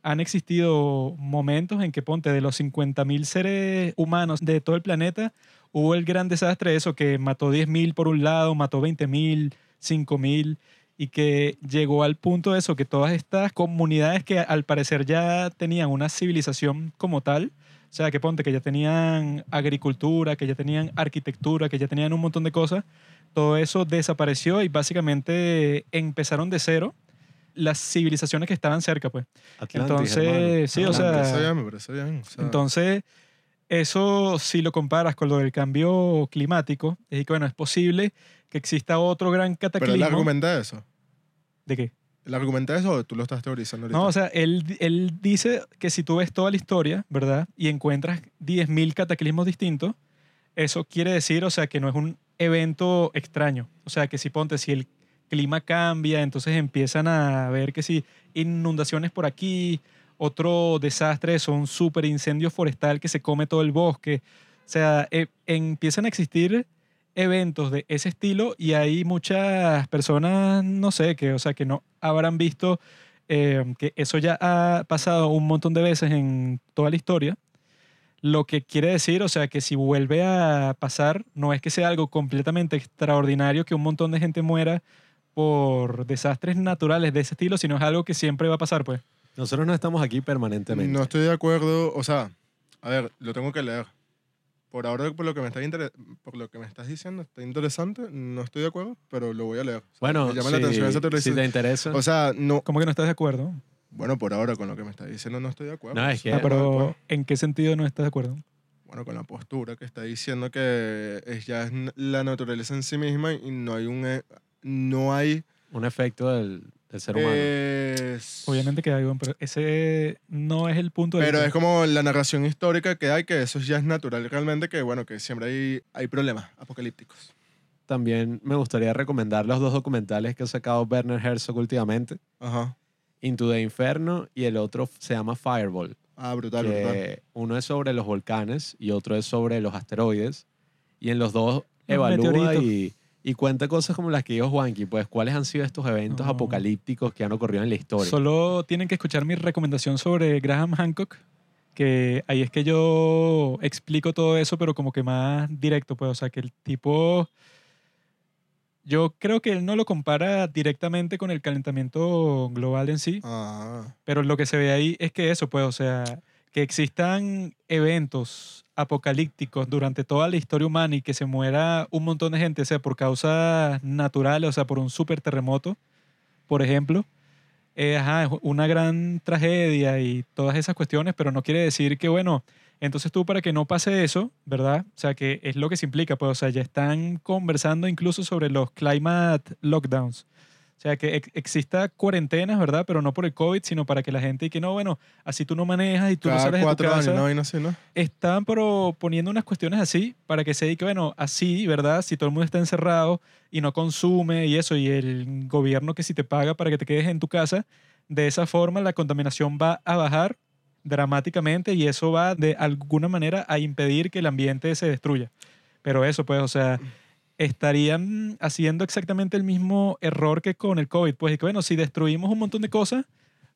han existido momentos en que, ponte, de los 50.000 seres humanos de todo el planeta, hubo el gran desastre, eso, que mató 10.000 por un lado, mató 20.000, 5.000, y que llegó al punto de eso, que todas estas comunidades que al parecer ya tenían una civilización como tal, o sea, que ponte que ya tenían agricultura, que ya tenían arquitectura, que ya tenían un montón de cosas, todo eso desapareció y básicamente empezaron de cero las civilizaciones que estaban cerca, pues. Atlantis, Entonces, hermano. sí, o Me sea, parece bien, me parece bien. o sea, entonces, eso si lo comparas con lo del cambio climático, es que, bueno, es posible que exista otro gran pero él cataclismo. argumenta eso. ¿De qué? ¿Él argumenta eso o tú lo estás teorizando ahorita? No, o sea, él, él dice que si tú ves toda la historia, ¿verdad? Y encuentras 10.000 cataclismos distintos, eso quiere decir, o sea, que no es un evento extraño. O sea, que si ponte, si el clima cambia, entonces empiezan a ver que si inundaciones por aquí, otro desastre es un super incendio forestal que se come todo el bosque. O sea, eh, empiezan a existir eventos de ese estilo y hay muchas personas, no sé, que, o sea, que no habrán visto eh, que eso ya ha pasado un montón de veces en toda la historia. Lo que quiere decir, o sea, que si vuelve a pasar, no es que sea algo completamente extraordinario que un montón de gente muera por desastres naturales de ese estilo, sino es algo que siempre va a pasar, pues. Nosotros no estamos aquí permanentemente. No estoy de acuerdo, o sea, a ver, lo tengo que leer. Por ahora, por lo que me estás, inter- por lo que me estás diciendo, está interesante, no estoy de acuerdo, pero lo voy a leer. O sea, Bueno, me llama si, la atención esa si teorización. te interesa. O sea, no, ¿Cómo que no estás de acuerdo? bueno, por ahora con lo que me estás diciendo no estoy de acuerdo. No, es que- Ah, pero pues, ¿en qué sentido no estás de acuerdo? bueno, con la postura que está diciendo que es ya es la naturaleza en sí misma y no hay un eh, no hay un efecto del, del ser humano. es- Obviamente que hay, un- pero ese no es el punto de pero vista. es como la narración histórica que hay que eso ya es natural realmente que bueno que siempre hay hay problemas apocalípticos También me gustaría recomendar los dos documentales que ha sacado Werner Herzog últimamente. ajá Into the Inferno y el otro se llama Fireball. ah brutal brutal que uno es sobre los volcanes y otro es sobre los asteroides. Y en los dos evalúa y, y cuenta cosas como las que dijo Juanqui, pues cuáles han sido estos eventos No. apocalípticos que han ocurrido en la historia. Solo tienen que escuchar mi recomendación sobre Graham Hancock, que ahí es que yo explico todo eso, pero como que más directo, pues, o sea, que el tipo, yo creo que él no lo compara directamente con el calentamiento global en sí, ah pero lo que se ve ahí es que eso, pues, o sea, que existan eventos apocalípticos durante toda la historia humana y que se muera un montón de gente, sea por causas naturales, o sea, por un super terremoto, por ejemplo, eh, ajá, una gran tragedia y todas esas cuestiones, pero no quiere decir que, bueno, entonces tú para que no pase eso, ¿verdad? O sea, que es lo que se implica, pues, o sea, ya están conversando incluso sobre los climate lockdowns. O sea, que ex- exista cuarentenas, ¿verdad? Pero no por el COVID, sino para que la gente y que no, bueno, así tú no manejas y tú no cada sales de tu cuatro años casa. no vaina así no Están proponiendo unas cuestiones así para que se diga, bueno, así, ¿verdad? Si todo el mundo está encerrado y no consume y eso, y el gobierno que si te paga para que te quedes en tu casa, de esa forma la contaminación va a bajar dramáticamente y eso va de alguna manera a impedir que el ambiente se destruya. Pero eso, pues, o sea, estarían haciendo exactamente el mismo error que con el COVID. Pues, que bueno, si destruimos un montón de cosas,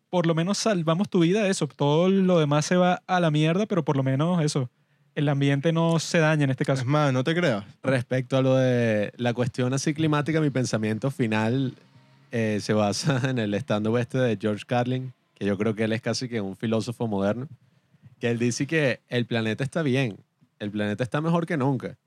por lo menos salvamos tu vida, eso. Todo lo demás se va a la mierda, pero por lo menos eso. El ambiente no se daña en este caso. es más no te creas Respecto a lo de la cuestión así climática, mi pensamiento final eh, se basa *laughs* en el stand-up este de George Carlin, que yo creo que él es casi que un filósofo moderno, que él dice que el planeta está bien, el planeta está mejor que nunca.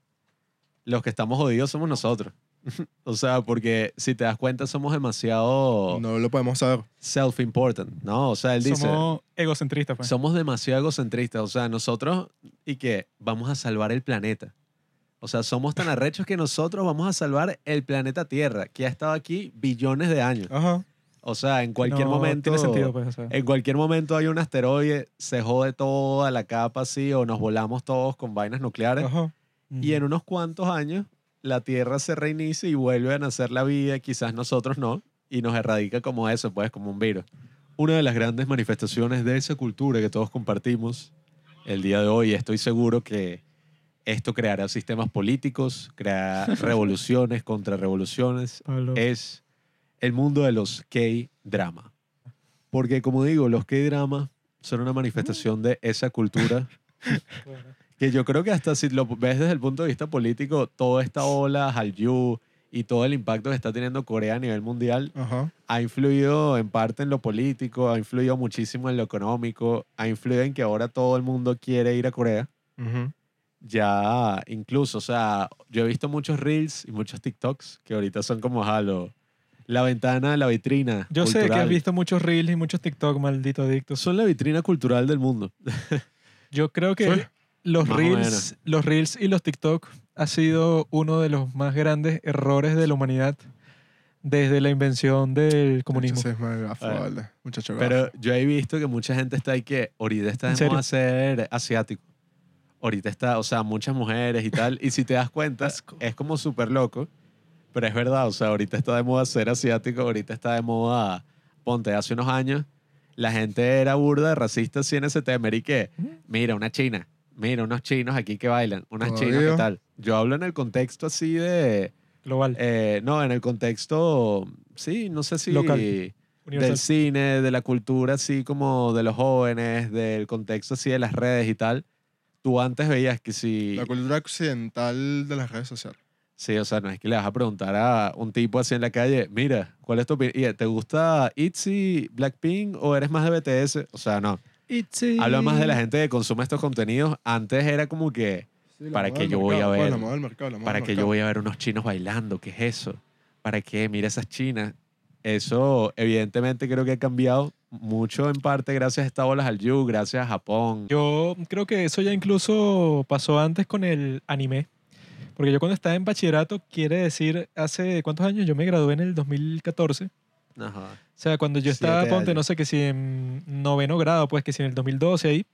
Los que estamos jodidos somos nosotros. *laughs* o sea, porque si te das cuenta somos demasiado no lo podemos saber self-important, ¿no? O sea, él dice... Somos egocentristas, pues. Somos demasiado egocentristas. O sea, nosotros y que vamos a salvar el planeta. O sea, somos tan arrechos que nosotros vamos a salvar el planeta Tierra, que ha estado aquí billones de años. ajá O sea, en cualquier No, momento. Tiene sentido, pues. o sea. En cualquier momento hay un asteroide, se jode toda la capa así, o nos volamos todos con vainas nucleares. Ajá. Y en unos cuantos años, la Tierra se reinicia y vuelve a nacer la vida, quizás nosotros no, y nos erradica como eso, pues, como un virus. Una de las grandes manifestaciones de esa cultura que todos compartimos el día de hoy, estoy seguro que esto creará sistemas políticos, creará *laughs* revoluciones, contrarrevoluciones, es el mundo de los K-drama. Porque, como digo, los K-drama son una manifestación de esa cultura *laughs* que yo creo que hasta si lo ves desde el punto de vista político, toda esta ola, Hallyu y todo el impacto que está teniendo Corea a nivel mundial Ajá. ha influido en parte en lo político, ha influido muchísimo en lo económico, ha influido en que ahora todo el mundo quiere ir a Corea. Ya, incluso, o sea, yo he visto muchos reels y muchos TikToks que ahorita son como jalo. La ventana, la vitrina. Yo sé que has visto muchos reels y muchos TikTok, maldito adicto. Son la vitrina cultural del mundo. *laughs* Yo creo que. Los Más reels, los reels y los TikTok ha sido uno de los más grandes errores de la humanidad desde la invención del comunismo. Es más gafo, Ah. vale. Muchacho Pero yo he visto que mucha gente está ahí que ahorita está ¿En de moda ser asiático. Ahorita está, o sea, muchas mujeres y tal. Y si te das cuenta, *laughs* Asco. es como súper loco. Pero es verdad, o sea, ahorita está de moda ser asiático, ahorita está de moda, ponte, hace unos años, la gente era burda racista así en ese tema. Y que, mira, una china, mira, unos chinos aquí que bailan, unas chinas que tal. Yo hablo en el contexto así de, Global, eh, no, en el contexto, sí, no sé si Local. del universal. cine, de la cultura así como de los jóvenes, del contexto así de las redes y tal. Tú antes veías que si... La cultura occidental de las redes sociales. Sí, o sea, no es que le vas a preguntar a un tipo así en la calle, mira, ¿cuál es tu opinión? ¿Te gusta ITZY, Blackpink o eres más de BTS? O sea, no. Habla más de la gente que consume estos contenidos. Antes era como que, ¿Para qué yo voy a ver? Del mercado, ¿para qué yo mercado. voy a ver unos chinos bailando? ¿Qué es eso? ¿Para qué? Mira esas chinas. Eso, evidentemente, creo que ha cambiado mucho en parte gracias a esta ola al Yu, gracias a Japón. Yo creo que eso ya incluso pasó antes con el anime. Porque yo cuando estaba en bachillerato, quiere decir, hace cuántos años yo me gradué en el 2014. Ajá. O sea, cuando yo estaba, Siete ponte, años. no sé, que si en noveno grado, pues que si en el 2012 ahí,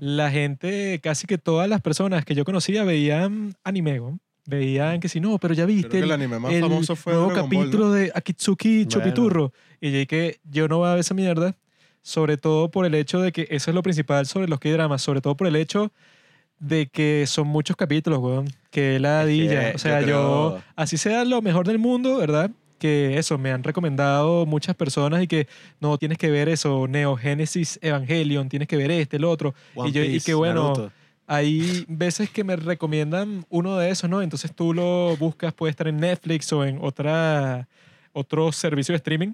la gente, casi que todas las personas que yo conocía veían anime, ¿no? Veían que si no, pero ya Creo viste que el el, anime más el famoso fue nuevo Dragon Ball, ¿no? capítulo de Akitsuki Bueno. Chopiturro. Y yo dije, yo no voy a ver esa mierda, sobre todo por el hecho de que eso es lo principal sobre los K-dramas, sobre todo por el hecho de que son muchos capítulos, weón. Que la Es que ladilla. O yo sea, yo, creo- así sea lo mejor del mundo, ¿verdad? Que eso, me han recomendado muchas personas y que no, tienes que ver eso, Neo Genesis Evangelion, tienes que ver este, el otro. One y, yo, y que bueno, Naruto. hay veces que me recomiendan uno de esos, ¿no? Entonces tú lo buscas, puede estar en Netflix o en otra, otro servicio de streaming.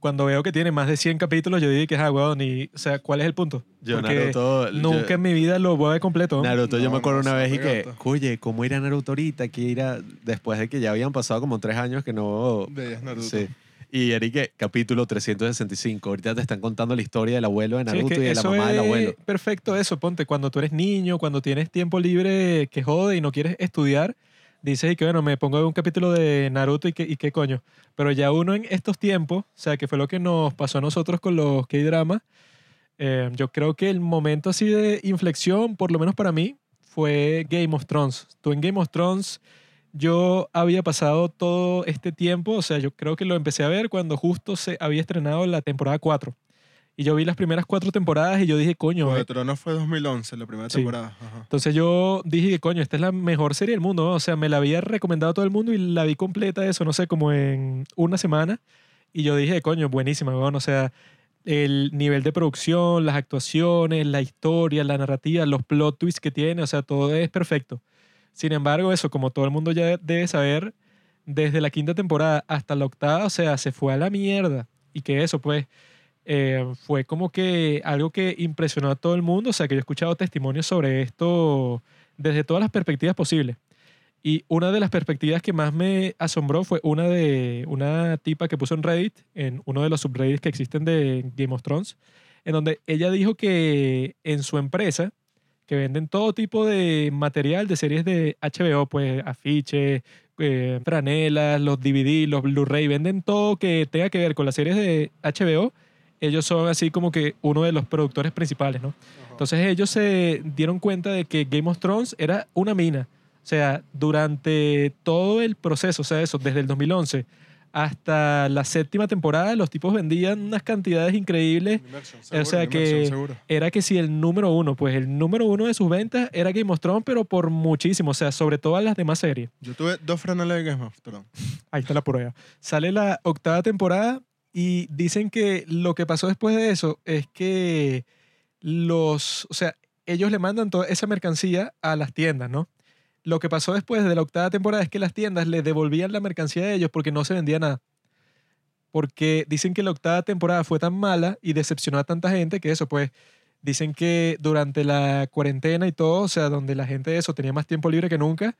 Cuando veo que tiene más de 100 capítulos, yo digo que, ah, weón, y, o sea, ¿cuál es el punto? Yo Porque Naruto... Nunca yo- en mi vida lo voy a ver completo. Naruto, yo No, me acuerdo no, una vez y que, oye, ¿cómo ir a Naruto ahorita? Que ir a... Después de que ya habían pasado como tres años que no... Veías Naruto. Sí. Y Eric, capítulo 365. Ahorita te están contando la historia del abuelo de Sí, es Naruto que y de la mamá del es abuelo. Perfecto eso, ponte, cuando tú eres niño, cuando tienes tiempo libre que jode y no quieres estudiar, dices y que bueno, me pongo a un capítulo de Naruto y qué, y qué coño. Pero ya uno en estos tiempos, o sea, que fue lo que nos pasó a nosotros con los K-dramas, eh, yo creo que el momento así de inflexión, por lo menos para mí, fue Game of Thrones. Tú en Game of Thrones, yo había pasado todo este tiempo, o sea, yo creo que lo empecé a ver cuando justo se había estrenado la temporada 4. Y yo vi las primeras cuatro temporadas y yo dije, coño, Juego eh, de Tronos fue 2011, la primera Sí. temporada. Ajá. entonces yo dije, coño, esta es la mejor serie del mundo. ¿no? O sea, me la había recomendado a todo el mundo y la vi completa, eso, no sé, como en una semana. Y yo dije, coño, buenísima, weón. O sea, el nivel de producción, las actuaciones, la historia, la narrativa, los plot twists que tiene, o sea, todo es perfecto. Sin embargo, eso, como todo el mundo ya debe saber, desde la quinta temporada hasta la octava, o sea, se fue a la mierda. Y que eso, pues, eh, fue como que algo que impresionó a todo el mundo. O sea, que yo he escuchado testimonios sobre esto desde todas las perspectivas posibles. Y una de las perspectivas que más me asombró fue una de una tipa que puso en Reddit, en uno de los subreddits que existen de Game of Thrones, en donde ella dijo que en su empresa, que venden todo tipo de material de series de HBO, pues afiches, eh, franelas, los DVD, los Blu-ray, venden todo que tenga que ver con las series de HBO. Ellos son así como que uno de los productores principales, ¿no? Entonces ellos se dieron cuenta de que Game of Thrones era una mina. O sea, durante todo el proceso, o sea, eso, desde el 2011 hasta la séptima temporada, los tipos vendían unas cantidades increíbles. Inmersion, O seguro, sea que seguro. era que si el número uno, pues el número uno de sus ventas era Game of Thrones, pero por muchísimo, o sea, sobre todas las demás series. Yo tuve dos franelas de Game of Thrones. Ahí está la prueba. Sale la octava temporada y dicen que lo que pasó después de eso es que los, o sea, ellos le mandan toda esa mercancía a las tiendas, ¿no? Lo que pasó después de la octava temporada es que las tiendas le devolvían la mercancía a ellos porque no se vendía nada. Porque dicen que la octava temporada fue tan mala y decepcionó a tanta gente que eso, pues, dicen que durante la cuarentena y todo, o sea, donde la gente eso tenía más tiempo libre que nunca,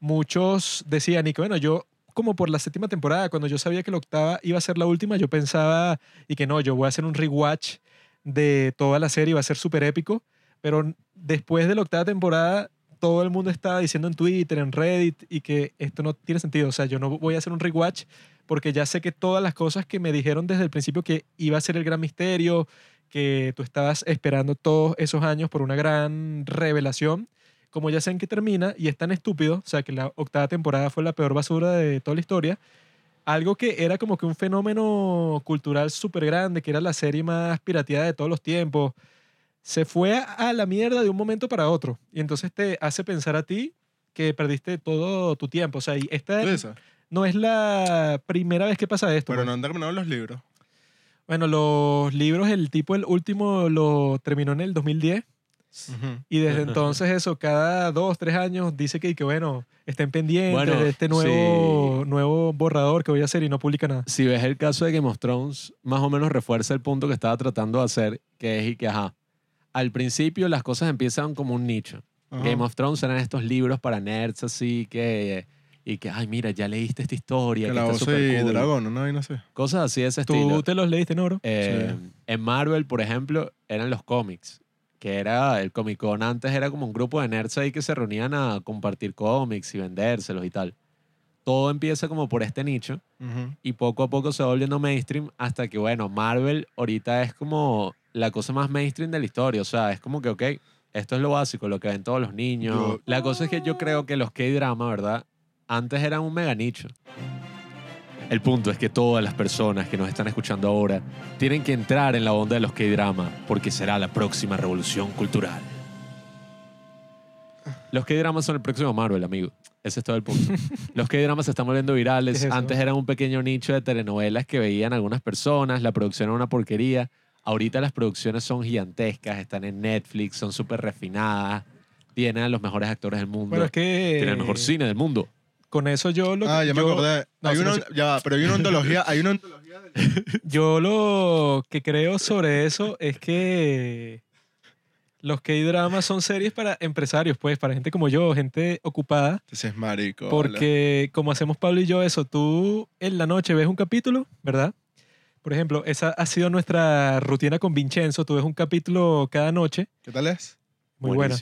muchos decían, y que bueno, yo como por la séptima temporada, cuando yo sabía que la octava iba a ser la última, yo pensaba, y que no, yo voy a hacer un rewatch de toda la serie, va a ser súper épico, pero después de la octava temporada, todo el mundo estaba diciendo en Twitter, en Reddit, y que esto no tiene sentido, o sea, yo no voy a hacer un rewatch porque ya sé que todas las cosas que me dijeron desde el principio que iba a ser el gran misterio, que tú estabas esperando todos esos años por una gran revelación, como ya saben que termina y es tan estúpido, o sea que la octava temporada fue la peor basura de toda la historia, algo que era como que un fenómeno cultural súper grande, que era la serie más pirateada de todos los tiempos, se fue a- la mierda de un momento para otro. Y entonces te hace pensar a ti que perdiste todo tu tiempo. O sea, y esta no es la primera vez que pasa esto. Pero pues. no han terminado los libros. Bueno, los libros, el tipo, el último lo terminó en el 2010. Y desde entonces eso, cada dos, tres años dice que, que bueno, estén pendientes Bueno, de este nuevo, sí. nuevo borrador que voy a hacer y no publica nada. Si ves el caso de Game of Thrones, más o menos refuerza el punto que estaba tratando de hacer, que es y que, ajá, al principio las cosas empiezan como un nicho. Ajá. Game of Thrones eran estos libros para nerds así que... Y que, ay, mira, ya leíste esta historia. Que que la está voz súper y cool". dragón, ¿no? Y no sé. Cosas así de ese estilo. ¿Tú te los leíste, Noro? Eh, Sí. En Marvel, por ejemplo, eran los cómics, que era el Comic Con antes era como un grupo de nerds ahí que se reunían a compartir cómics y vendérselos y tal. Todo empieza como por este nicho y poco a poco se va volviendo mainstream hasta que, bueno, Marvel ahorita es como la cosa más mainstream de la historia. O sea, es como que, ok, esto es lo básico, lo que ven todos los niños. Yo- La cosa es que yo creo que los K-drama, ¿verdad? Antes eran un mega nicho. El punto es que todas las personas que nos están escuchando ahora tienen que entrar en la onda de los K-drama porque será la próxima revolución cultural. Los K-dramas son el próximo Marvel, amigo. Ese es todo el punto. *laughs* Los K-dramas se están volviendo virales. Antes eran un pequeño nicho de telenovelas que veían algunas personas. La producción era una porquería. Ahorita las producciones son gigantescas, están en Netflix, son súper refinadas. Tienen a los mejores actores del mundo. Bueno, es que tienen el mejor cine del mundo. Con eso yo lo Ah, ya me yo- acordé. no, hay sí, una, sí. ya va, pero hay una ontología, hay una ontología del- *laughs* Yo lo que creo sobre eso es que los K-dramas son series para empresarios, pues, para gente como yo, gente ocupada. Ese es marico. Porque como hacemos Pablo y yo eso, tú en la noche ves un capítulo, ¿verdad? Por ejemplo, esa ha sido nuestra rutina con Vincenzo. Tú ves un capítulo cada noche, ¿Qué tal es? muy buena.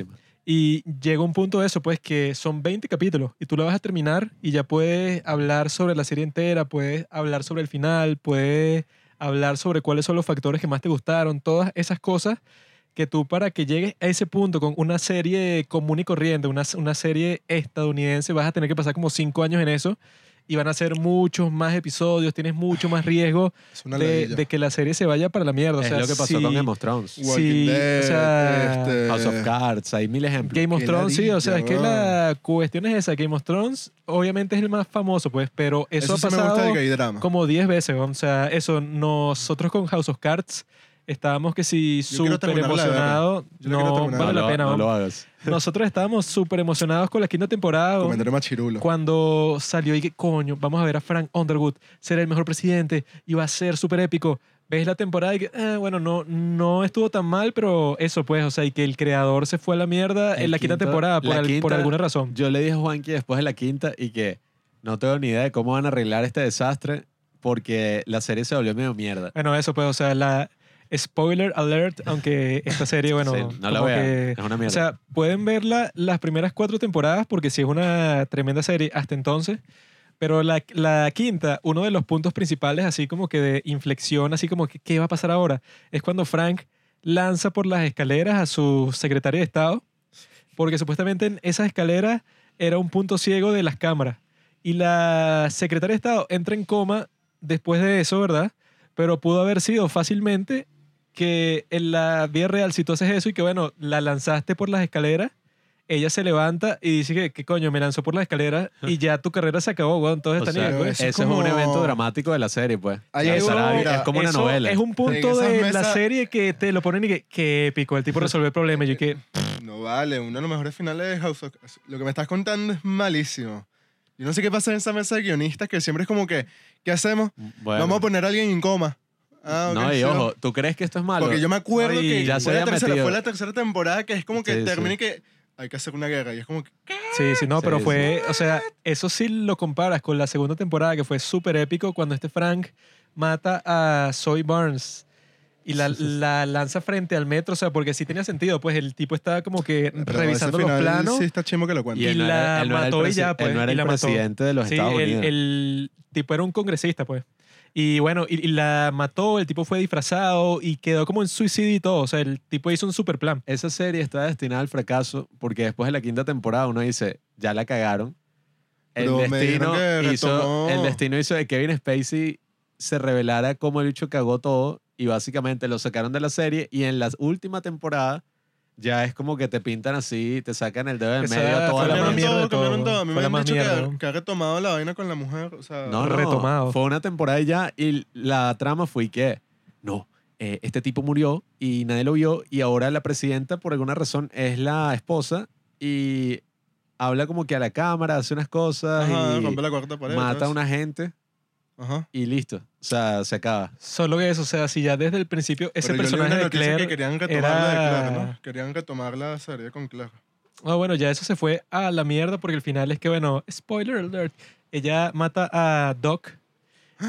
Y llega un punto de eso, pues, que son 20 capítulos y tú lo vas a terminar y ya puedes hablar sobre la serie entera, puedes hablar sobre el final, puedes hablar sobre cuáles son los factores que más te gustaron, todas esas cosas que tú para que llegues a ese punto con una serie común y corriente, una, una serie estadounidense, vas a tener que pasar como 5 años en eso y van a ser muchos más episodios, tienes mucho más riesgo Es de, que la serie se vaya para la mierda. O es sea, lo que pasó si- con Game of Thrones. Walking sí, Dead, o sea, este, House of Cards, hay mil ejemplos. Game of Thrones, sí, o sea, es que la cuestión es esa. Game of Thrones, obviamente es el más famoso, pues, pero eso, Eso, ha sí me gusta pasado como 10 veces, o sea, eso, nosotros con House of Cards estábamos que quiero súper emocionados. No, vale la pena, no lo hagas. *laughs* Nosotros estábamos súper emocionados con la quinta temporada. Comentario machirulo. Cuando salió y que, coño, vamos a ver a Frank Underwood, ser el mejor presidente y va a ser súper épico. Ves la temporada y que, eh, bueno, no, no estuvo tan mal, pero eso pues, o sea, y que el creador se fue a la mierda El en la quinta, quinto- temporada por, la al- por quinta- alguna razón. Yo le dije a Juanqui después de la quinta y que no tengo ni idea de cómo van a arreglar este desastre porque la serie se volvió medio mierda. Bueno, eso pues, o sea, la, Spoiler alert, aunque esta serie, *laughs* bueno, Sí, no la como vean, que- es una mierda. o sea, pueden verla las primeras cuatro temporadas porque sí es una tremenda serie hasta entonces. Pero la, la quinta, uno de los puntos principales, así como que de inflexión, así como que qué va a pasar ahora, es cuando Frank lanza por las escaleras a su secretario de Estado, porque supuestamente en esas escaleras era un punto ciego de las cámaras. Y la secretaria de Estado entra en coma después de eso, ¿verdad? Pero pudo haber sido fácilmente que en la vida real, si tú haces eso y que, bueno, la lanzaste por las escaleras, ella se levanta y dice que, ¿qué coño? Me lanzó por las escaleras y ya tu carrera se acabó, weón. Todo O está sea, nivel, pues. ese es es, un como- evento dramático de la serie, pues. Hay Es algo- es como una Eso novela. Es un En punto esas de la mesas- serie que te lo ponen y que, qué épico, el tipo resuelve el problema. Y yo que, No vale, uno de los mejores finales de House of Lo que me estás contando es malísimo. Yo no sé qué pasa en esa mesa de guionistas que siempre es como que, ¿qué hacemos? Bueno. Vamos a poner a alguien en coma. Ah, no, y sí, ojo. ¿tú crees que esto es malo? Porque yo me acuerdo Ay, que ya se fue, la había tercera, metido. fue la tercera temporada que es como que Sí, sí. termina y que hay que hacer una guerra. Y es como que, Sí, sí, no, Sí, pero sí. fue, o sea, eso sí lo comparas con la segunda temporada que fue súper épico cuando este Frank mata a Zoe Barnes y la, la lanza frente al metro, o sea, porque sí tenía sentido, pues el tipo estaba como que pero revisando ese los final planos. Sí, está chimo que lo cuente. Y él no la era- él no era el mató y presi- ya, pues, Él no era y la el mató. presidente de los Sí, Estados el, Unidos. el tipo era un congresista, pues. Y bueno, y, y la mató, el tipo fue disfrazado y quedó como en suicidio y todo, o sea, el tipo hizo un super plan. Esa serie está destinada al fracaso porque después de la quinta temporada uno dice, ya la cagaron. El destino, hizo, el destino hizo de Kevin Spacey se revelara cómo el bicho cagó todo y básicamente lo sacaron de la serie y en la última temporada ya es como que te pintan así, te sacan el dedo en Esa medio fue toda la mierda. mierda de todo, todo. todo. A mí Fue me han dicho mierda. que, que ha retomado la vaina con la mujer. O sea, No, no, retomado. Fue una temporada y ya y la trama fue que, no, eh, este tipo murió y nadie lo vio y ahora la presidenta por alguna razón es la esposa y habla como que a la cámara, hace unas cosas Ajá, y rompe la cuarta pared. mata a todo una gente. Ajá. y listo. O sea, se acaba. Solo que eso, o sea, si ya desde el principio ese Pero yo leí personaje una de noticia Claire que querían retomarla de Claire, ¿no? Querían retomar la serie con Claire. Ah, bueno, ya eso se fue a la mierda porque el final es que, bueno, spoiler alert, ella mata a Doc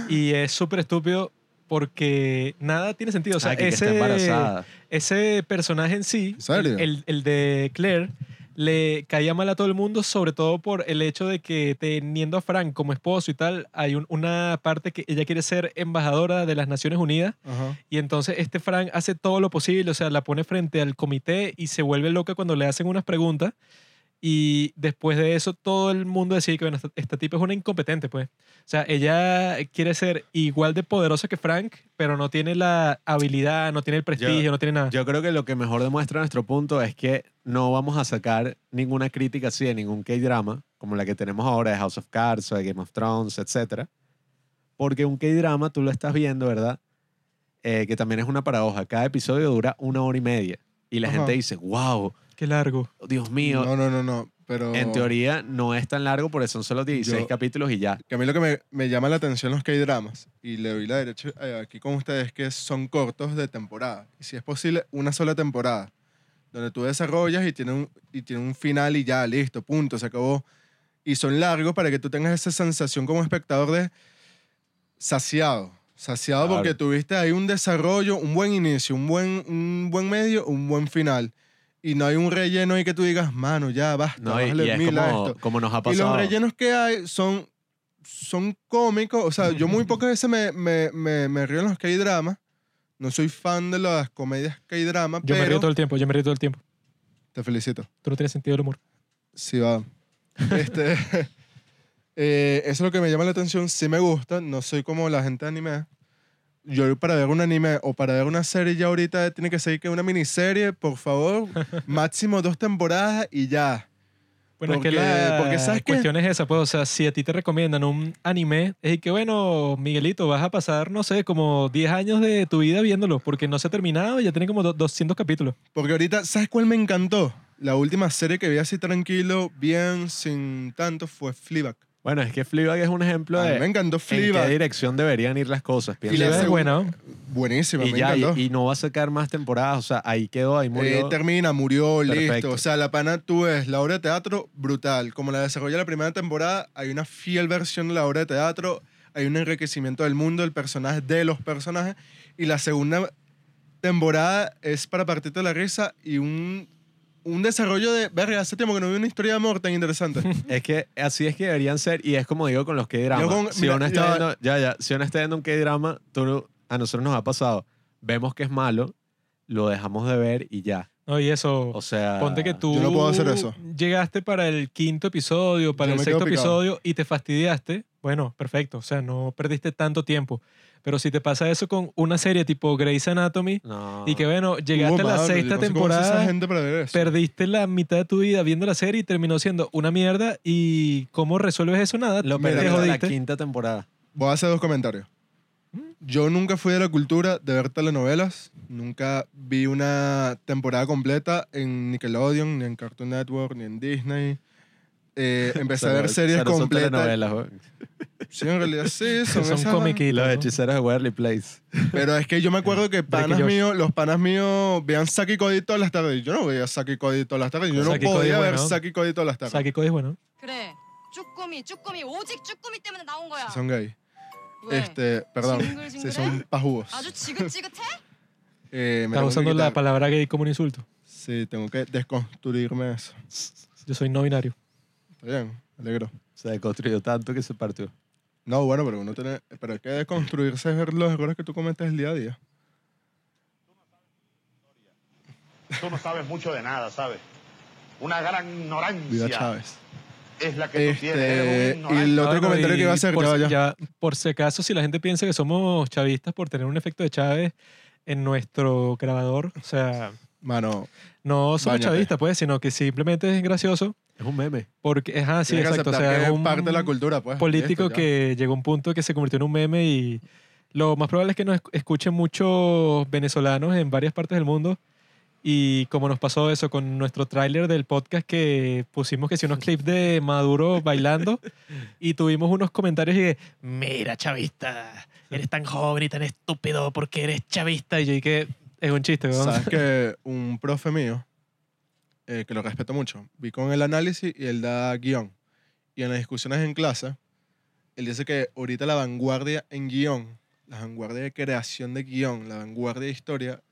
y es súper estúpido porque nada tiene sentido. O sea, Ah, que, que está ese, embarazada. ese personaje en sí, ¿En serio? El, el de Claire, le caía mal a todo el mundo, sobre todo por el hecho de que teniendo a Frank como esposo y tal, hay un- una parte que ella quiere ser embajadora de las Naciones Unidas Ajá. y entonces este Frank hace todo lo posible, o sea, la pone frente al comité y se vuelve loca cuando le hacen unas preguntas. Y después de eso, todo el mundo decide que bueno, esta, esta tipa es una incompetente, pues. O sea, ella quiere ser igual de poderosa que Frank, pero no tiene la habilidad, no tiene el prestigio, no tiene nada. Yo creo que lo que mejor demuestra nuestro punto es que no vamos a sacar ninguna crítica así de ningún K-drama, como la que tenemos ahora de House of Cards o de Game of Thrones, etc. Porque un K-drama tú lo estás viendo, ¿verdad? Eh, que también es una paradoja. Cada episodio dura una hora y media. Y la Ajá. gente dice, wow, Qué largo. Dios mío. No, no, no, no. Pero En teoría no es tan largo porque son solo 16 Yo- capítulos y ya. que a mí lo que me, me llama la atención los K-dramas, y le doy la derecha eh, aquí con ustedes, que son cortos de temporada. Y si es posible, una sola temporada, donde tú desarrollas y tiene un, y tiene un final y ya, listo, punto, se acabó. Y son largos para que tú tengas esa sensación como espectador de saciado. Saciado Claro. porque tuviste ahí un desarrollo, un buen inicio, un buen, un buen medio, un buen final. Y no hay un relleno ahí que tú digas, mano, ya basta, No, y, y es mil a como, esto". como nos ha Y pasado. los rellenos que hay son, son cómicos. O sea, yo muy *laughs* pocas veces me, me, me, me río en los K-dramas. No soy fan de las comedias K-drama, Yo me río pero todo el tiempo, yo me río todo el tiempo. te felicito. Tú no tienes sentido del humor. Sí, va. Este, *laughs* eh, eso es lo que me llama la atención. Sí me gusta. No soy como la gente de anime. Yo para ver un anime o para ver una serie ya ahorita tiene que ser que una miniserie, por favor. *laughs* máximo dos temporadas y ya. Bueno, es que Porque- la porque, ¿sabes qué? cuestión es esa, pues, o sea, si a ti te recomiendan un anime, es que, bueno, Miguelito, vas a pasar, no sé, como 10 años de tu vida viéndolo, porque no se ha terminado y ya tiene como do- 200 capítulos. Porque ahorita, ¿sabes cuál me encantó? La última serie que vi así tranquilo, bien, sin tanto, fue Fleabag. Bueno, es que Fleabag es un ejemplo A mí de me encantó en qué Fleabag. dirección deberían ir las cosas. Y la. Fleabag es segunda- buena, ¿no? Buenísima, y me ya, y, encantó. y no va a sacar más temporadas. O sea, ahí quedó, ahí Eh, murió. termina, murió, Perfecto. listo. O sea, la pana, tú ves la obra de teatro brutal. Como la desarrolla la primera temporada, hay una fiel versión de la obra de teatro, hay un enriquecimiento del mundo, del personaje, de los personajes. Y la segunda temporada es para partirte la risa y un, un desarrollo de. Verga, hace tiempo que no vi una historia de amor tan interesante. *laughs* Es que así es que deberían ser y es como digo con los K-drama. Yo con- Si uno está viendo, ya, ya, si uno está viendo un K-drama, a nosotros nos ha pasado. Vemos que es malo, lo dejamos de ver y ya. No, y eso, O sea, ponte que tú Yo no puedo hacer eso. llegaste para el quinto episodio, para Yo el sexto episodio y te fastidiaste. Bueno, perfecto. O sea, no perdiste tanto tiempo. Pero si te pasa eso con una serie tipo Grey's Anatomy No. y que, bueno, llegaste a la yo sexta no sé temporada, gente para ver eso. perdiste la mitad de tu vida viendo la serie y terminó siendo una mierda. ¿Y cómo resuelves eso? Nada. lo Mira, te perdí en la quinta temporada. Voy a hacer dos comentarios. Yo nunca fui de la cultura de ver telenovelas. Nunca vi una temporada completa en Nickelodeon, ni en Cartoon Network, ni en Disney Eh, *laughs* empecé a ver Pero- series pero son completas. telenovelas, güey. Sí, en realidad sí, *laughs* son, Son esas- comiquitas. Los ¿no? hechiceros de Waverly Place. Pero es que yo me acuerdo que panas *laughs* Josh. míos, los panas míos veían Saki Cody todas las tardes. Yo no veía Saki Cody todas las tardes. Yo no Saki Cody, podía ver bueno. Saki Cody todas las tardes. Saki Cody es bueno. 그래. 쭈꾸미, 쭈꾸미, 오직 쭈꾸미 때문에 나온 거야. Si son gay. 왜? Este, perdón. 징글징글해? Si son pajudos. 아주 지긋지긋해? Eh, me Estás tengo que usando la quitar. palabra gay como un insulto. Sí, tengo que desconstruirme eso. Yo soy no binario. Está bien, me alegro. Se deconstruyó tanto que se partió. No, bueno, pero uno tiene. Pero hay que desconstruirse es ver los errores que tú cometes el día a día. Tú no sabes mucho de nada, ¿sabes? Una gran Vida ignorancia Chávez. es la que tú tienes. Este, un y el otro Bueno, comentario que iba a hacer, por, ya por si acaso, si la gente piensa que somos chavistas por tener un efecto de Chávez en nuestro grabador, o sea, Mano, no somos Báñate. chavistas, pues, sino que simplemente es gracioso Es un meme. porque es así, tienes que exacto. O aceptar sea, que es un parte de la cultura, pues. político ya. que llegó a un punto que se convirtió en un meme y lo más probable es que nos esc- escuchen muchos venezolanos en varias partes del mundo. Y como nos pasó eso con nuestro tráiler del podcast que pusimos que si unos clips de Maduro bailando *laughs* y tuvimos unos comentarios y de, mira chavista, eres tan joven y tan estúpido porque eres chavista. Y yo dije, es un chiste, weón. Sabes *laughs* que un profe mío, eh, que lo respeto mucho, vi con el análisis y él da guion. Y en las discusiones en clase, él dice que ahorita la vanguardia en guion, la vanguardia de creación de guion, la vanguardia de historia,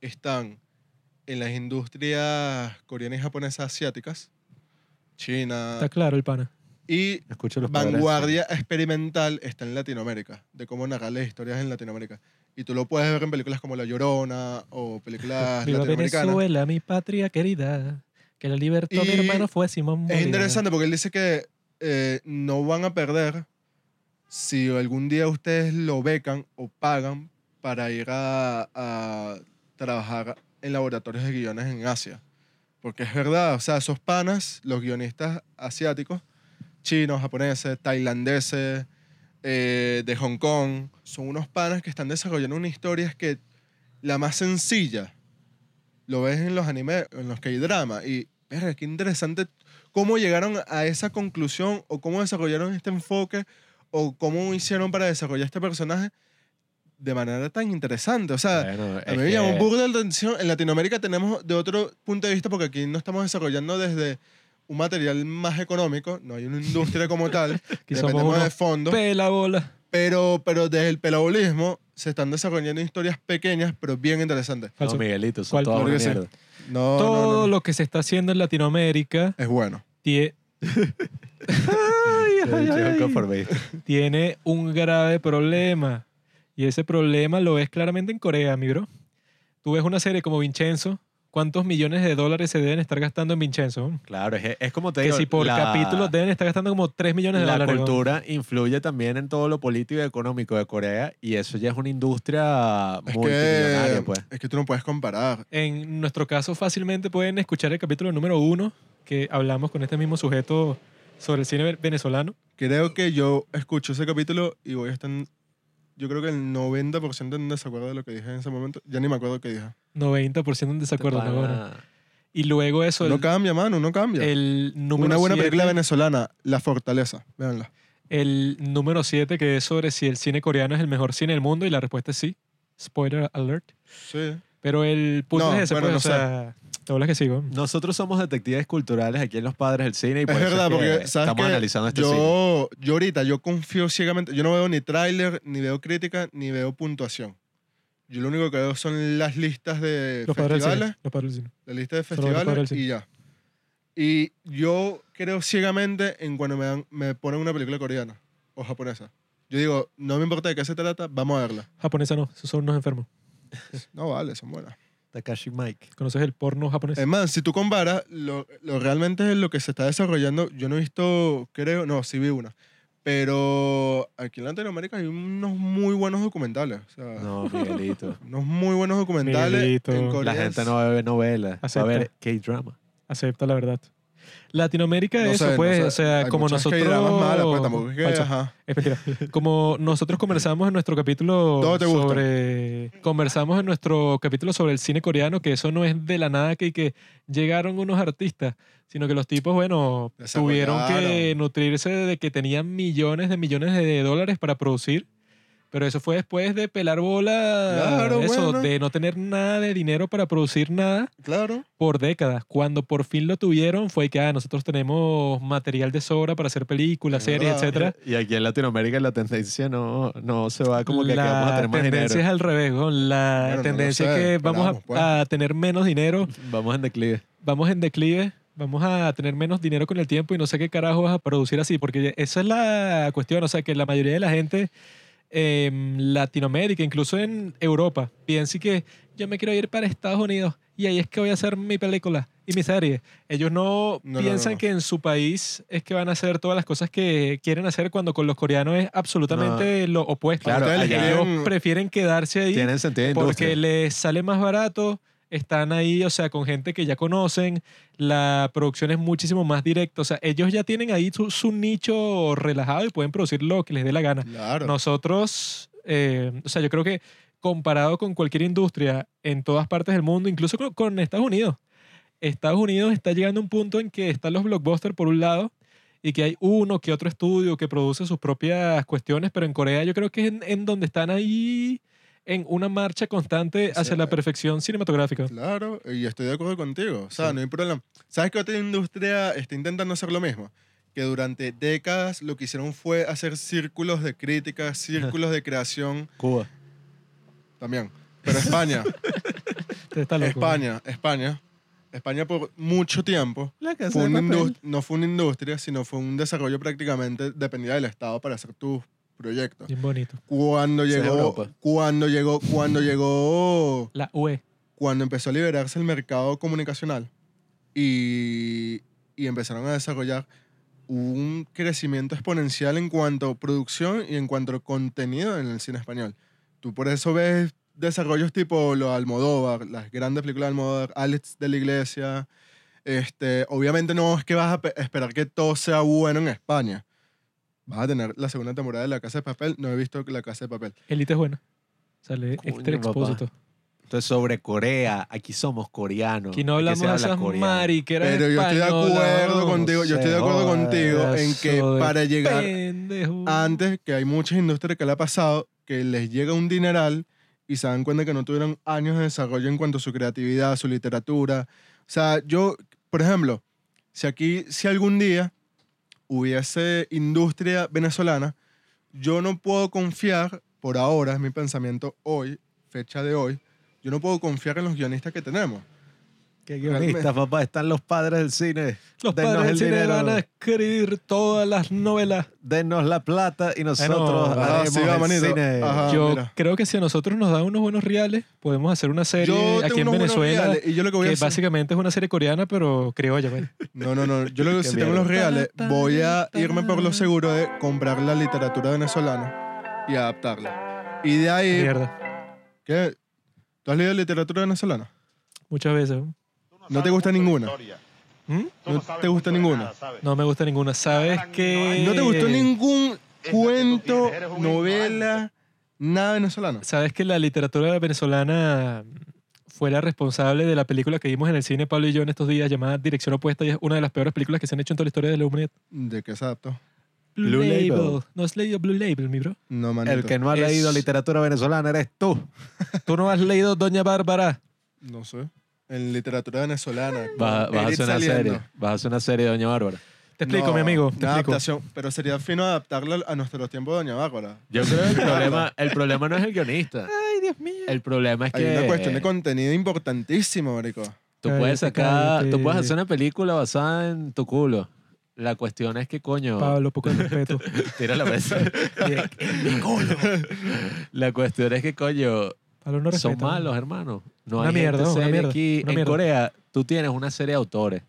están en las industrias coreanas y japonesas asiáticas, China, Está claro el pana. y Escucho los padres. vanguardia experimental está en Latinoamérica, de cómo narrar las historias en Latinoamérica. Y tú lo puedes ver en películas como La Llorona o películas *laughs* Viva latinoamericanas. Venezuela, mi patria querida, que la libertad mi Y hermano fue Simón Es Bolívar. interesante porque él dice que eh, no van a perder si algún día ustedes lo becan o pagan para ir a, a trabajar en laboratorios de guiones en Asia. Porque es verdad, o sea, esos panas, los guionistas asiáticos, chinos, japoneses, tailandeses, eh, de Hong Kong, son unos panas que están desarrollando una historia que la más sencilla lo ves en los animes, en los K-drama. Y, verga, qué interesante cómo llegaron a esa conclusión o cómo desarrollaron este enfoque o cómo hicieron para desarrollar este personaje de manera tan interesante. O sea, Bueno, a mí me llamó que- burda la atención. En Latinoamérica tenemos de otro punto de vista porque aquí no estamos desarrollando desde un material más económico, no hay una industria como tal, *laughs* Que somos dependemos de fondos, Pela bola. pero, pero desde el pelabolismo se están desarrollando historias pequeñas pero bien interesantes. Falso. No, Miguelito, son ¿Cuál? toda Claro una mierda. No, Todo no, no. lo que se está haciendo en Latinoamérica es bueno. *laughs* tiene un grave problema. Y ese problema lo ves claramente en Corea, mi bro. Tú ves una serie como Vincenzo, ¿cuántos millones de dólares se deben estar gastando en Vincenzo? Claro, es, es como te Que digo. si por la- capítulo deben estar gastando como 3 millones de La dólares. cultura influye también en todo lo político y económico de Corea y eso ya es una industria Es multimillonaria, que, pues. es que tú no puedes comparar. En nuestro caso, fácilmente pueden escuchar el capítulo número uno que hablamos con este mismo sujeto sobre el cine venezolano. Creo que yo escucho ese capítulo y voy a estar. Yo creo que el 90% en desacuerdo de lo que dije en ese momento. Ya ni me acuerdo qué dije. 90% en desacuerdo. Y luego eso, No el, cambia, mano, no cambia. el número Una buena siete- película venezolana, La Fortaleza. Véanla. El número 7, que es sobre si el cine coreano es el mejor cine del mundo, y la respuesta es sí. Spoiler alert. Sí. Pero el punto No, es ese, bueno, pues, no o sea, te hablas que güey. Nosotros somos detectives culturales aquí en Los Padres del Cine y por Es eso verdad, que porque ¿sabes estamos qué? analizando este cine. yo, yo ahorita, yo confío ciegamente. Yo no veo ni tráiler, ni veo crítica, ni veo puntuación. Yo lo único que veo son las listas de Los padres del festivales, cine. Los padres del cine. la lista de festivales y ya. Y yo creo ciegamente en cuando me, dan- me ponen una película coreana o japonesa. Yo digo, no me importa de qué se trata, vamos a verla. Japonesa no, esos son unos enfermos. *laughs* No vale, son buenas. Takashi Mike. ¿Conoces el porno japonés? Es más, si tú comparas, lo, lo realmente lo que se está desarrollando, yo no he visto, creo, no, sí vi una. Pero aquí en Latinoamérica hay unos muy buenos documentales. O sea, No, Miguelito. *laughs* unos muy buenos documentales. Miguelito. en La Corea La gente no va a ver novelas, va a ver K-drama. Acepta la verdad. Latinoamérica, no eso, sé, no pues, sé, o sea, como nosotros. Malas, pues, tampoco es que, Falso. ajá. Es mentira. Como nosotros conversamos en nuestro capítulo *laughs* Todo te gusta. sobre. Conversamos en nuestro capítulo sobre el cine coreano, que eso no es de la nada que, que llegaron unos artistas, sino que los tipos, bueno, tuvieron que nutrirse de que tenían millones de millones de dólares para producir. Pero eso fue después de pelar bola, Claro, eso, bueno. de no tener nada de dinero para producir nada Claro. por décadas. Cuando por fin lo tuvieron fue que ah, nosotros tenemos material de sobra para hacer películas, Es series, etcétera. Y aquí en Latinoamérica la tendencia no, no se va como que la vamos a tener más tendencia dinero. es al revés. ¿no? La no lo tendencia sé, es que vamos a- pues. a, tener menos dinero, Vamos en declive. vamos en declive, vamos a tener menos dinero con el tiempo y no sé qué carajo vas a producir así, porque esa es la cuestión. O sea, que la mayoría de la gente en Latinoamérica, incluso en Europa, piensa que yo me quiero ir para Estados Unidos y ahí es que voy a hacer mi película y mi serie. Ellos no, No, no, piensan no. que en su país es que van a hacer todas las cosas que quieren hacer cuando con los coreanos es absolutamente lo opuesto. Claro, Ellos prefieren quedarse ahí porque les sale más barato, están ahí, o sea, con gente que ya conocen, la producción es muchísimo más directa, o sea, ellos ya tienen ahí su, su nicho relajado y pueden producir lo que les dé la gana. Claro. Nosotros, eh, o sea, yo creo que comparado con cualquier industria en todas partes del mundo, incluso con, con Estados Unidos, Estados Unidos está llegando a un punto en que están los blockbusters por un lado y que hay uno que otro estudio que produce sus propias cuestiones, pero en Corea yo creo que es en, en donde están ahí en una marcha constante hacia Sí. la perfección cinematográfica. Claro, y estoy de acuerdo contigo. O sea, no hay problema. ¿Sabes qué otra industria está intentando hacer lo mismo? Que durante décadas lo que hicieron fue hacer círculos de crítica, *laughs* círculos de creación Cuba. también. Pero España, Está loco. España, España, España por mucho tiempo fue una no fue una industria, sino fue un desarrollo prácticamente dependía del Estado para hacer tus proyectos. Bien bonito. Cuando llegó, Europa. cuando llegó, cuando llegó La. UE. cuando empezó a liberarse el mercado comunicacional y, y empezaron a desarrollar un crecimiento exponencial en cuanto a producción y en cuanto a contenido en el cine español. Tú por eso ves desarrollos tipo lo de Almodóvar, las grandes películas de Almodóvar, Alex de la Iglesia. Este, obviamente no es que vas a pe- esperar que todo sea bueno en España. Vas a tener la segunda temporada de La Casa de Papel. No he visto La Casa de Papel. Elite es buena. Sale Coño, Extra papá. Expósito. Entonces, sobre Corea, aquí somos coreanos. Aquí no hablamos de esas mariqueras Pero yo estoy de acuerdo ¿no? contigo, yo estoy de acuerdo contigo en que para llegar pendejo. antes, que hay muchas industrias que le ha pasado, que les llega un dineral y se dan cuenta que no tuvieron años de desarrollo en cuanto a su creatividad, su literatura. O sea, yo, por ejemplo, si aquí, si algún día hubiese industria venezolana, yo no puedo confiar, por ahora, es mi pensamiento hoy, fecha de hoy, yo no puedo confiar en los guionistas que tenemos. ¿Qué guionistas, papá? Están los padres del cine. Los Denos padres del el cine dinero. van a escribir todas las novelas. Denos la plata y nosotros Ajá, haremos sí, va, el cine. Ajá. Yo mira. creo que si a nosotros nos dan unos buenos reales, podemos hacer una serie Yo aquí en Venezuela reales, y yo lo que voy a que hacer- básicamente es una serie coreana, pero criolla. pues. No, no, no. Yo lo que *laughs* si tengo los reales, voy a irme por lo seguro de comprar la literatura venezolana y adaptarla. Y de ahí, Mierda. ¿qué? ¿Tú has leído literatura venezolana? Muchas veces. ¿no? ¿No te gusta ninguna? ¿Mm? ¿No te gusta ninguna? No me gusta ninguna. ¿Sabes qué? ¿No te gustó ningún cuento, novela, nada venezolano? ¿Sabes que la literatura venezolana fue la responsable de la película que vimos en el cine Pablo y yo en estos días llamada Dirección Opuesta y es una de las peores películas que se han hecho en toda la historia de la humanidad? ¿De qué se adaptó? Blue, Blue Label. Label. ¿No has leído Blue Label, mi bro? No, manito. El que no ha Es- leído literatura venezolana eres tú. *laughs* ¿Tú no has leído Doña Bárbara? No sé. En literatura venezolana. Vas, a hacer una saliendo. serie. Vas a hacer una serie de Doña Bárbara. Te explico, No, mi amigo. Te una explico. adaptación, pero sería fino adaptarla a nuestros tiempos de Doña Bárbara. Yo creo que el problema, el problema no es el guionista. Ay, Dios mío. El problema es Hay que una cuestión de contenido importantísimo, marico. tú Cállate, puedes sacar, tú cállate. puedes hacer una película basada en tu culo. La cuestión es que, coño, Pablo, poco de respeto. *laughs* tira la mesa. *laughs* La cuestión es que, coño, Son malos, hermano. No Una hay mierda, gente una seria mierda, aquí. una en mierda. Corea, tú tienes una serie de autores,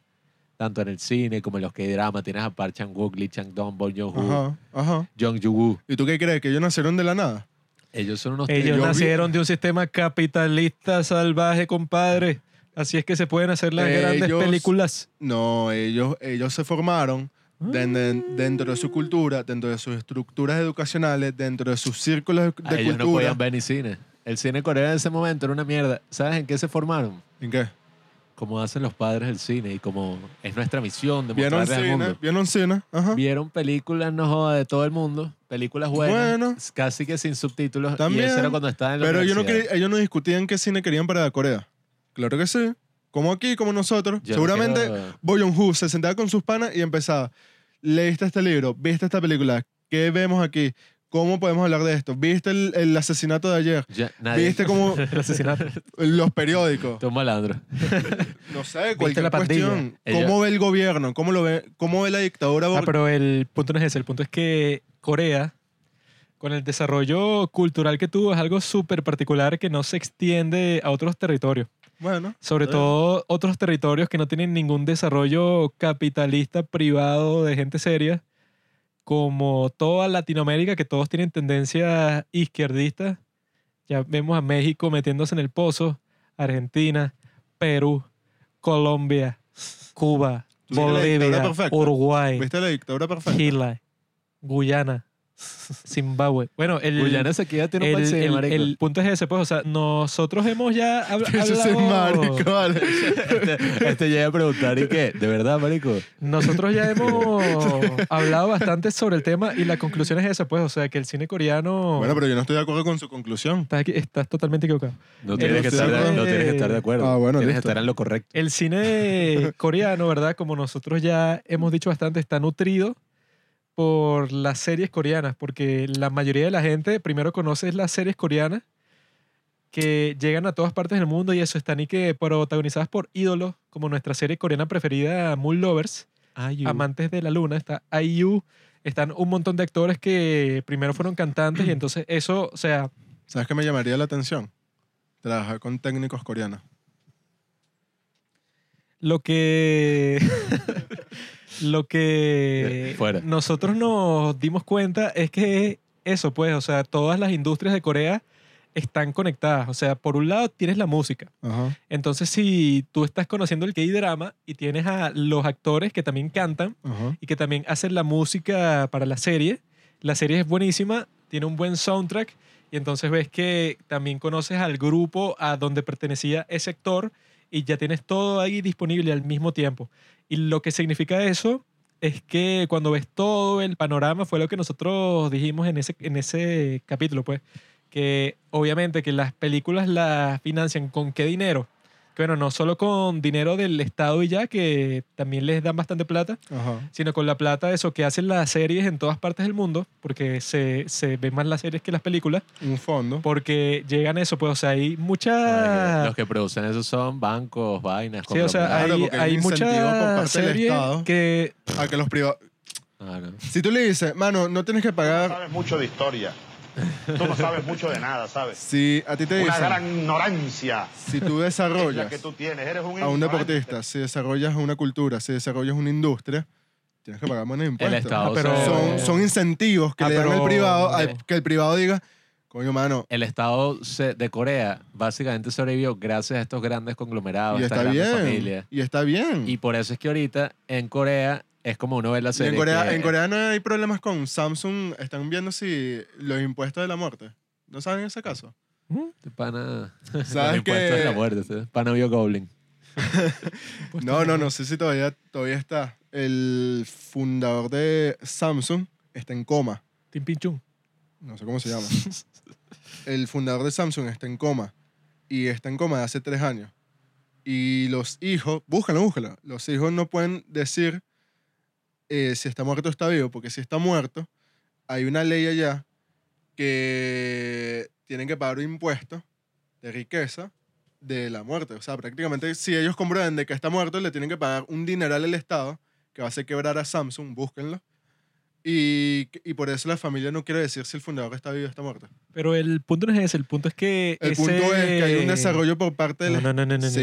tanto en el cine como en los que drama Tienes a Park Chan-wook, Lee Chang-dong, Bong Joon-ho, Ajá, ajá. Jung Joo-woo. ¿Y tú qué crees? ¿Que ellos nacieron de la nada? Ellos son unos Ellos vi- nacieron de un sistema capitalista salvaje, compadre. Así es que se pueden hacer las Ellos- grandes películas. No, ellos, ellos se formaron den- den- dentro de su cultura, dentro de sus estructuras educacionales, dentro de sus círculos de, A de Ah, ellos no cultura. podían ver ni cine. El cine coreano en ese momento era una mierda. ¿Sabes en qué se formaron? ¿En qué? Como hacen los padres del cine y como es nuestra misión de ¿Vieron mostrarles al cine? mundo. ¿Vieron cine? Ajá. Vieron películas, no joda, de todo el mundo. Películas buenas. Bueno. Casi que sin subtítulos. También. Y eso era cuando estaban en la Pero ellos no, universidad. ellos no discutían qué cine querían para Corea. Claro que sí. Como aquí, como nosotros. Yo no Seguramente quiero- se sentaba con sus panas y empezaba. Leíste este libro, viste esta película, ¿qué vemos aquí? ¿Cómo podemos hablar de esto? ¿Viste el, el asesinato de ayer? Ya, nadie- ¿Viste cómo *laughs* El asesinato. los periódicos? Tú un malandro. No sé, cualquier la pandilla? cuestión. Ella- ¿Cómo ve el gobierno? ¿Cómo, lo ve, ¿Cómo ve la dictadura? Ah, pero el punto no es ese. El punto es que Corea, con el desarrollo cultural que tuvo, es algo súper particular que no se extiende a otros territorios. Bueno, Sobre Está bien. todo otros territorios que no tienen ningún desarrollo capitalista privado de gente seria, como toda Latinoamérica, que todos tienen tendencias izquierdistas. Ya vemos a México metiéndose en el pozo, Argentina, Perú, Colombia, Cuba, Bolivia. Uruguay, ¿viste la dictadura perfecta? Chile, Guyana, Zimbabue. Bueno, el, Guyana se queda tiene un el, el- marico. el punto es ese, pues, o sea, nosotros hemos ya habl- Eso es hablado- marico, vale. este, este llega a preguntar, ¿y qué? ¿De verdad, marico? Nosotros ya hemos *laughs* hablado bastante sobre el tema y la conclusión es esa, pues, o sea, que el cine coreano... Bueno, pero yo no estoy de acuerdo con su conclusión. estás, aquí- estás totalmente equivocado. No tienes, que estar, cine- de- no tienes que estar de acuerdo. Ah, bueno, tienes listo. que estar en lo correcto. El cine coreano, ¿verdad? Como nosotros ya hemos dicho bastante, está nutrido por las series coreanas, porque la mayoría de la gente primero conoce las series coreanas que llegan a todas partes del mundo y eso están y que protagonizadas por ídolos, como nuestra serie coreana preferida, Moon Lovers, Amantes de la Luna, está IU, están un montón de actores que primero fueron cantantes y entonces eso, o sea, ¿Sabes qué me llamaría la atención? Trabajar con técnicos coreanos. lo que *laughs* lo que Eh, fuera. nosotros nos dimos cuenta es que eso pues o sea todas las industrias de Corea están conectadas o sea por un lado tienes la música Ajá. entonces si tú estás conociendo el K-drama y tienes a los actores que también cantan Ajá. y que también hacen la música para la serie la serie es buenísima tiene un buen soundtrack y entonces ves que también conoces al grupo a donde pertenecía ese actor y ya tienes todo ahí disponible al mismo tiempo. Y lo que significa eso es que cuando ves todo el panorama, fue lo que nosotros dijimos en ese, en ese capítulo, pues, que obviamente que las películas las financian con qué dinero. Que bueno, no solo con dinero del Estado y ya, que también les dan bastante plata, Ajá. sino con la plata de eso que hacen las series en todas partes del mundo, porque se, se ven más las series que las películas, Un fondo. porque llegan eso, pues, o sea, hay Los muchas... que producen eso son bancos, vainas, Sí, o sea, Claro, hay, porque hay muchas series que... A que los privados. Ah, no. Si tú le dices, mano, no tienes que no pagar. sabes mucho de historia. *laughs* Tú no sabes mucho de nada, ¿sabes? Si a ti te Una dicen, gran ignorancia si tú es la desarrollas que tú tienes. Eres un a un deportista, si desarrollas una cultura, si desarrollas una industria, tienes que pagar menos impuestos. Estado Ah, pero- se- Son, son incentivos que Ah, le dan al pero- privado, al- que el privado diga, coño, mano, el Estado se- de Corea básicamente sobrevivió gracias a estos grandes conglomerados, y estas está grandes bien. familias. Y está bien. Y por eso es que ahorita en Corea es como uno ve la serie. en, Corea, que- en Corea no hay problemas con Samsung. Están viendo si los impuestos de la muerte. ¿No saben ese caso? de Pana. ¿Sabes *laughs* los impuestos que- de la muerte. ¿sí? Pana vio Goblin. *laughs* No, no, no sé si todavía, todavía está. El fundador de Samsung está en coma. Tim Pinchun. No sé cómo se llama. *laughs* El fundador de Samsung está en coma. Y está en coma de hace tres años. Y los hijos, búscalo, búscalo. Los hijos no pueden decir eh, si está muerto está vivo, porque si está muerto, hay una ley allá que tienen que pagar un impuesto de riqueza de la muerte. O sea, prácticamente si ellos comprueban de que está muerto, le tienen que pagar un dineral al Estado que va a hacer quebrar a Samsung, búsquenlo. Y, y por eso la familia no quiere decir si el fundador está vivo o está muerto. Pero el punto no es ese, el punto es que. El ese- punto es que hay un desarrollo por parte del... No, no, no, no, no, no, sí.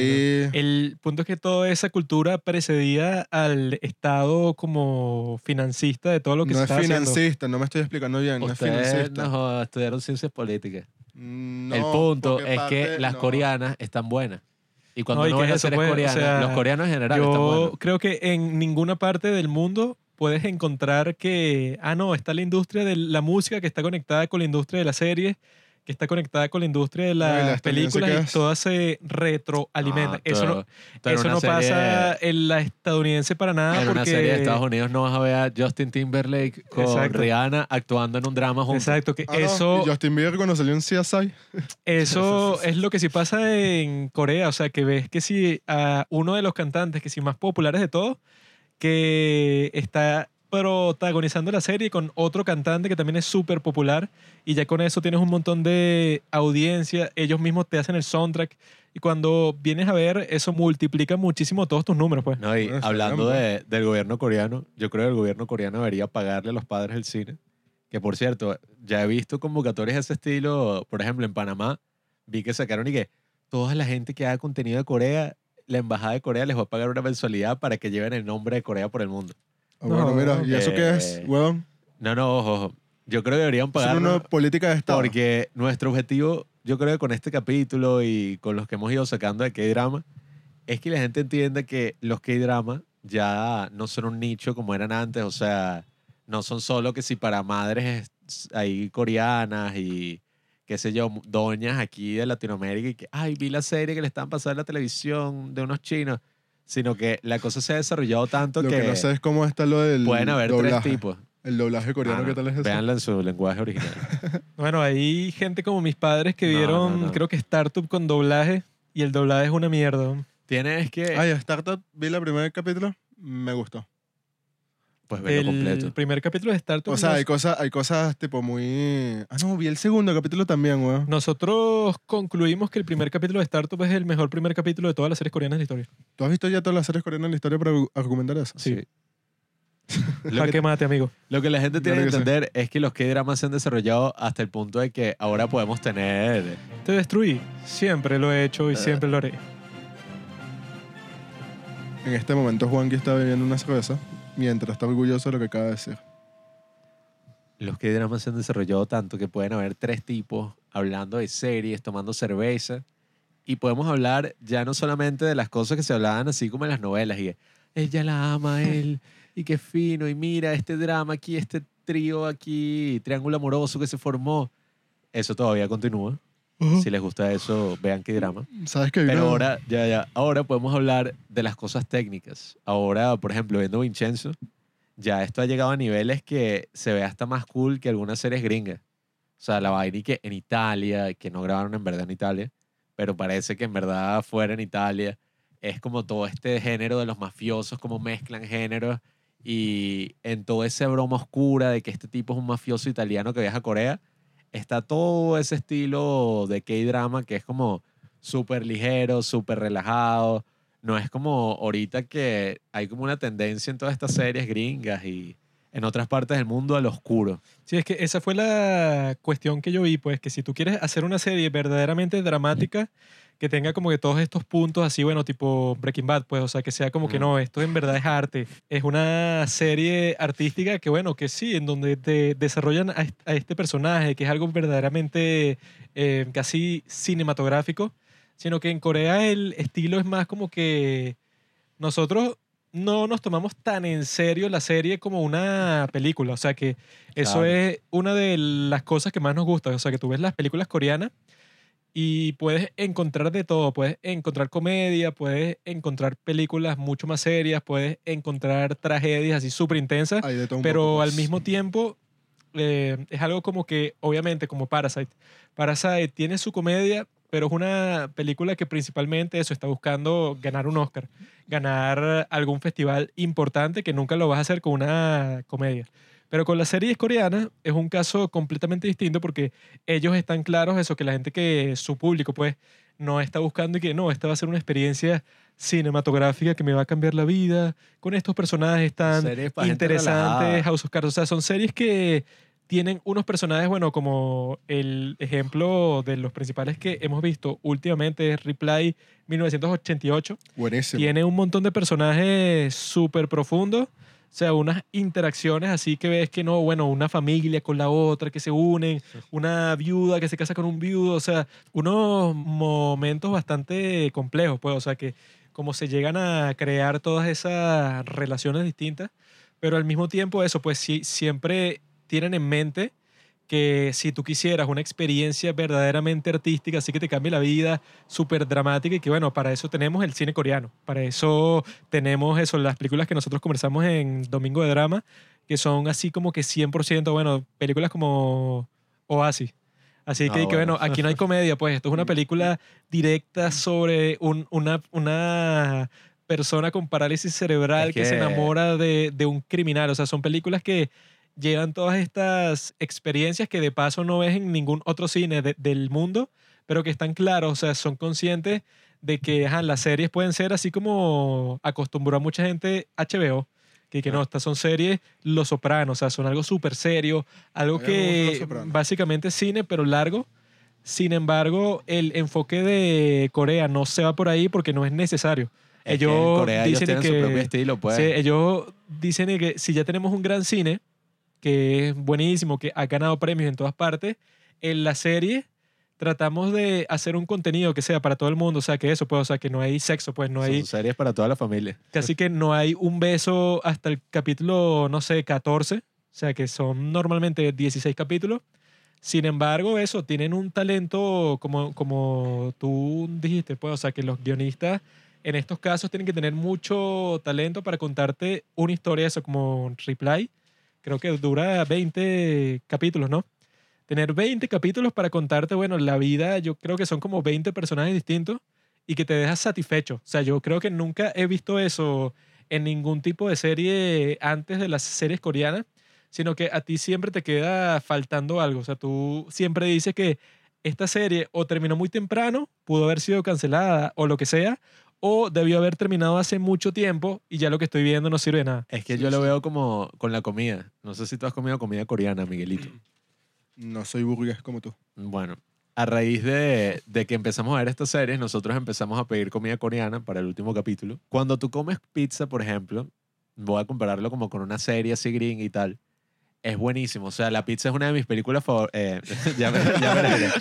El punto es que toda esa cultura precedía al Estado como financista de todo lo que no se es estaba haciendo. financista, no me estoy explicando bien, no es financista. no estudiaron ciencias políticas. No, el punto es que parte- las no. coreanas están buenas. Y cuando No, y no que ves a eso, seres pues, o coreanas, sea, los coreanos en general están Yo buenos. creo que en ninguna parte del mundo puedes encontrar que, ah, no, está la industria de la música que está conectada con la industria de la serie, que está conectada con la industria de No, y la las películas y todas se retroalimentan. Ah, eso no, pero eso no serie- pasa en la estadounidense para nada En porque... una serie de Estados Unidos no vas a ver a Justin Timberlake con Exacto. Rihanna actuando en un drama juntos. Exacto, que Ah, no, eso... y Justin Bieber cuando salió en CSI. Eso *laughs* es lo que sí pasa en Corea, o sea, que ves que si a uno de los cantantes que sí más populares de todos, que está protagonizando la serie con otro cantante que también es súper popular y ya con eso tienes un montón de audiencia, ellos mismos te hacen el soundtrack y cuando vienes a ver eso multiplica muchísimo todos tus números, pues. No, y Bueno, hablando de- del gobierno coreano, yo creo que el gobierno coreano debería pagarle a los padres del cine. Que por cierto, ya he visto convocatorias de ese estilo. Por ejemplo, en Panamá vi que sacaron y que toda la gente que haga contenido de Corea, la embajada de Corea les va a pagar una mensualidad para que lleven el nombre de Corea por el mundo. Ah, bueno, No, mira, ¿y eso qué es, eh, huevón? No, no, ojo, ojo. Yo creo que deberían Es una política de Estado. porque nuestro objetivo, yo creo que con este capítulo y con los que hemos ido sacando de K-drama, es que la gente entienda que los K-drama ya no son un nicho como eran antes. O sea, no son solo que si para madres ahí coreanas y qué sé yo, doñas aquí de Latinoamérica y que, ay, vi la serie que le están pasando en la televisión de unos chinos, sino que la cosa se ha desarrollado tanto Lo que, que no sé es cómo está lo del pueden haber doblaje. tres tipos. El doblaje coreano, Ah, ¿qué tal es eso? Véanlo en su lenguaje original. *laughs* Bueno, hay gente como mis padres que No, vieron, no, no. creo que Startup con doblaje y el doblaje es una mierda. Tienes que, Ay, Startup, vi el primer capítulo, me gustó. Pues, verlo El completo. primer capítulo de Startup O sea, nos- hay cosas, hay cosas tipo muy... Ah, no, vi el segundo capítulo también, weón. Nosotros concluimos que el primer capítulo de Startup es el mejor primer capítulo de todas las series coreanas de la historia. ¿Tú has visto ya todas las series coreanas en la historia para argumentar eso? Sí. *laughs* Lo Jaque que, mate, amigo. lo que la gente tiene Claro que sí. entender es que los K-dramas se han desarrollado hasta el punto de que ahora podemos tener Te destruí. Siempre lo he hecho y siempre lo haré. En este momento Juanqui está bebiendo una cerveza mientras está orgulloso de lo que acaba de decir. los K-dramas se han desarrollado tanto que pueden haber tres tipos hablando de series, tomando cerveza y podemos hablar ya no solamente de las cosas que se hablaban así como en las novelas y ella la ama él y qué fino y mira este drama aquí, este trío aquí, triángulo amoroso que se formó. Eso todavía continúa. Si les gusta eso, vean qué drama. ¿Sabes hay Pero ahora, ya, ya, ahora podemos hablar de las cosas técnicas. Ahora, por ejemplo, viendo Vincenzo, ya esto ha llegado a niveles que se ve hasta más cool que algunas series gringas. O sea, la vaina y que en Italia, que no grabaron en verdad en Italia, pero parece que en verdad fuera en Italia, es como todo este género de los mafiosos, como mezclan géneros y en toda esa broma oscura de que este tipo es un mafioso italiano que viaja a Corea, está todo ese estilo de K-drama que es como súper ligero, súper relajado. No es como ahorita que hay como una tendencia en todas estas series gringas y en otras partes del mundo al oscuro. Sí, es que esa fue la cuestión que yo vi, pues, que si tú quieres hacer una serie verdaderamente dramática, que tenga como que todos estos puntos así, bueno, tipo Breaking Bad, pues, o sea, que sea como que no, esto en verdad es arte. Es una serie artística que, bueno, que sí, en donde te desarrollan a, est- a este personaje, que es algo verdaderamente eh, casi cinematográfico, sino que en Corea el estilo es más como que nosotros no nos tomamos tan en serio la serie como una película. O sea que eso Claro. es una de las cosas que más nos gusta. O sea que tú ves las películas coreanas y puedes encontrar de todo. Puedes encontrar comedia, puedes encontrar películas mucho más serias, puedes encontrar tragedias así súper intensas, pero al pues. mismo tiempo eh, es algo como que, obviamente, como Parasite. Parasite tiene su comedia, pero es una película que principalmente eso está buscando ganar un Oscar, ganar algún festival importante que nunca lo vas a hacer con una comedia. Pero con las series coreanas es un caso completamente distinto porque ellos están claros eso, que la gente que su público pues no está buscando y que no, esta va a ser una experiencia cinematográfica que me va a cambiar la vida, con estos personajes tan interesantes. House of Cards, o sea, son series que tienen unos personajes, bueno, como el ejemplo de los principales que hemos visto últimamente es Reply 1988, Buenísimo. tiene un montón de personajes súper profundos. O sea, unas interacciones así que ves que no, bueno, una familia con la otra que se unen, una viuda que se casa con un viudo, o sea, unos momentos bastante complejos, pues, o sea, que como se llegan a crear todas esas relaciones distintas, pero al mismo tiempo eso, pues sí, siempre tienen en mente que si tú quisieras una experiencia verdaderamente artística, así que te cambie la vida, súper dramática, y que bueno, para eso tenemos el cine coreano, para eso tenemos eso, las películas que nosotros conversamos en Domingo de Drama, que son así como que 100%, bueno, películas como Oasis. Así Ah, que, que, bueno. aquí no hay *laughs* comedia, pues esto es una película directa sobre un- una, una persona con parálisis cerebral Es que... se que- enamora de, de un criminal. O sea, son películas que llevan todas estas experiencias que de paso no ves en ningún otro cine de- del mundo, pero que están claros, o sea, son conscientes de que ajá, las series pueden ser así como acostumbró a mucha gente HBO. Que, que no, estas son series Los Sopranos, o sea, son algo súper serio, algo que básicamente es cine, pero largo. Sin embargo, el enfoque de Corea no se va por ahí porque no es necesario. Es que en ellos Corea ellos dicen tienen que, su propio estilo, pues. Sí, ellos dicen que si ya tenemos un gran cine, que es buenísimo, que ha ganado premios en todas partes, en la serie tratamos de hacer un contenido que sea para todo el mundo, o sea, que eso, pues, o sea, que no hay sexo, pues, no hay, Son series para toda la familia. casi que no hay un beso hasta el capítulo, no sé, 14, o sea, que son normalmente 16 capítulos. Sin embargo, eso, tienen un talento, como, como tú dijiste, pues, o sea, que los guionistas en estos casos tienen que tener mucho talento para contarte una historia, eso como Reply, creo que dura 20 capítulos, ¿no? Tener 20 capítulos para contarte, bueno, la vida, yo creo que son como 20 personajes distintos y que te dejas satisfecho. O sea, yo creo que nunca he visto eso en ningún tipo de serie antes de las series coreanas, sino que a ti siempre te queda faltando algo. O sea, tú siempre dices que esta serie o terminó muy temprano, pudo haber sido cancelada o lo que sea, o debió haber terminado hace mucho tiempo y ya lo que estoy viendo no sirve de nada. Es que yo lo veo como con la comida. No sé si tú has comido comida coreana, Miguelito. No soy burgués como tú. Bueno, a raíz de, de que empezamos a ver estas series, nosotros empezamos a pedir comida coreana para el último capítulo. Cuando tú comes pizza, por ejemplo, voy a compararlo como con una serie así gringa y tal, es buenísimo. O sea, la pizza es una de mis películas favoritas. *laughs* ya, me- ya verás.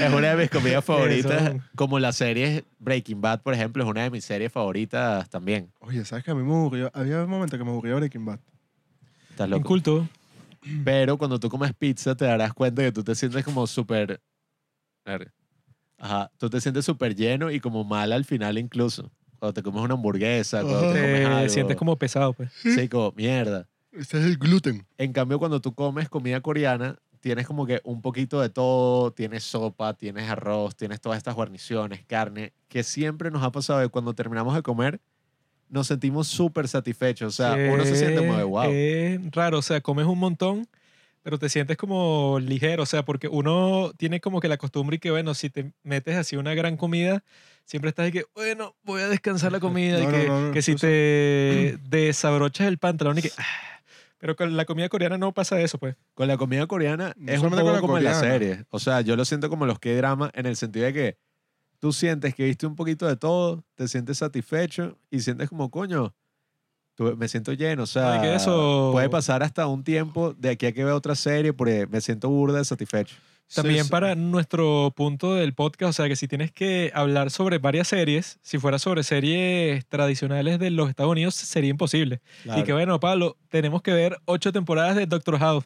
Es una de mis comidas favoritas. Eso. Como la serie Breaking Bad, por ejemplo, es una de mis series favoritas también. Oye, ¿sabes que a mí me aburrió? Había un momento que me aburrió Breaking Bad. Estás loco. Inculto. Pero cuando tú comes pizza te darás cuenta que tú te sientes como súper... Ajá, tú te sientes súper lleno y como mal al final incluso. Cuando te comes una hamburguesa, cuando te comes Te algo. sientes como pesado, pues. Sí, como mierda. Este es el gluten. En cambio, cuando tú comes comida coreana, tienes como que un poquito de todo. Tienes sopa, tienes arroz, tienes todas estas guarniciones, carne, que siempre nos ha pasado que cuando terminamos de comer nos sentimos súper satisfechos. O sea, uno se siente como de wow. Es raro, o sea, comes un montón, pero te sientes como ligero, o sea, porque uno tiene como que la costumbre y que, bueno, si te metes así una gran comida, siempre estás de que, bueno, voy a descansar la comida y No, *laughs* no, que, no, no, que si te desabrochas el pantalón y que... *sniffs* ah, pero con la comida coreana no pasa eso, pues. Con la comida coreana No es un poco como en la serie. O sea, yo lo siento como los que drama en el sentido de que tú sientes que viste un poquito de todo, te sientes satisfecho y sientes como, coño, tú- me siento lleno. O sea, Ay, que eso- puede pasar hasta un tiempo de aquí a que vea otra serie porque me siento burda de satisfecho. También Sí, sí. para nuestro punto del podcast, o sea, que si tienes que hablar sobre varias series, si fuera sobre series tradicionales de los Estados Unidos, sería imposible. Y que bueno, Pablo, tenemos que ver ocho temporadas de Doctor House.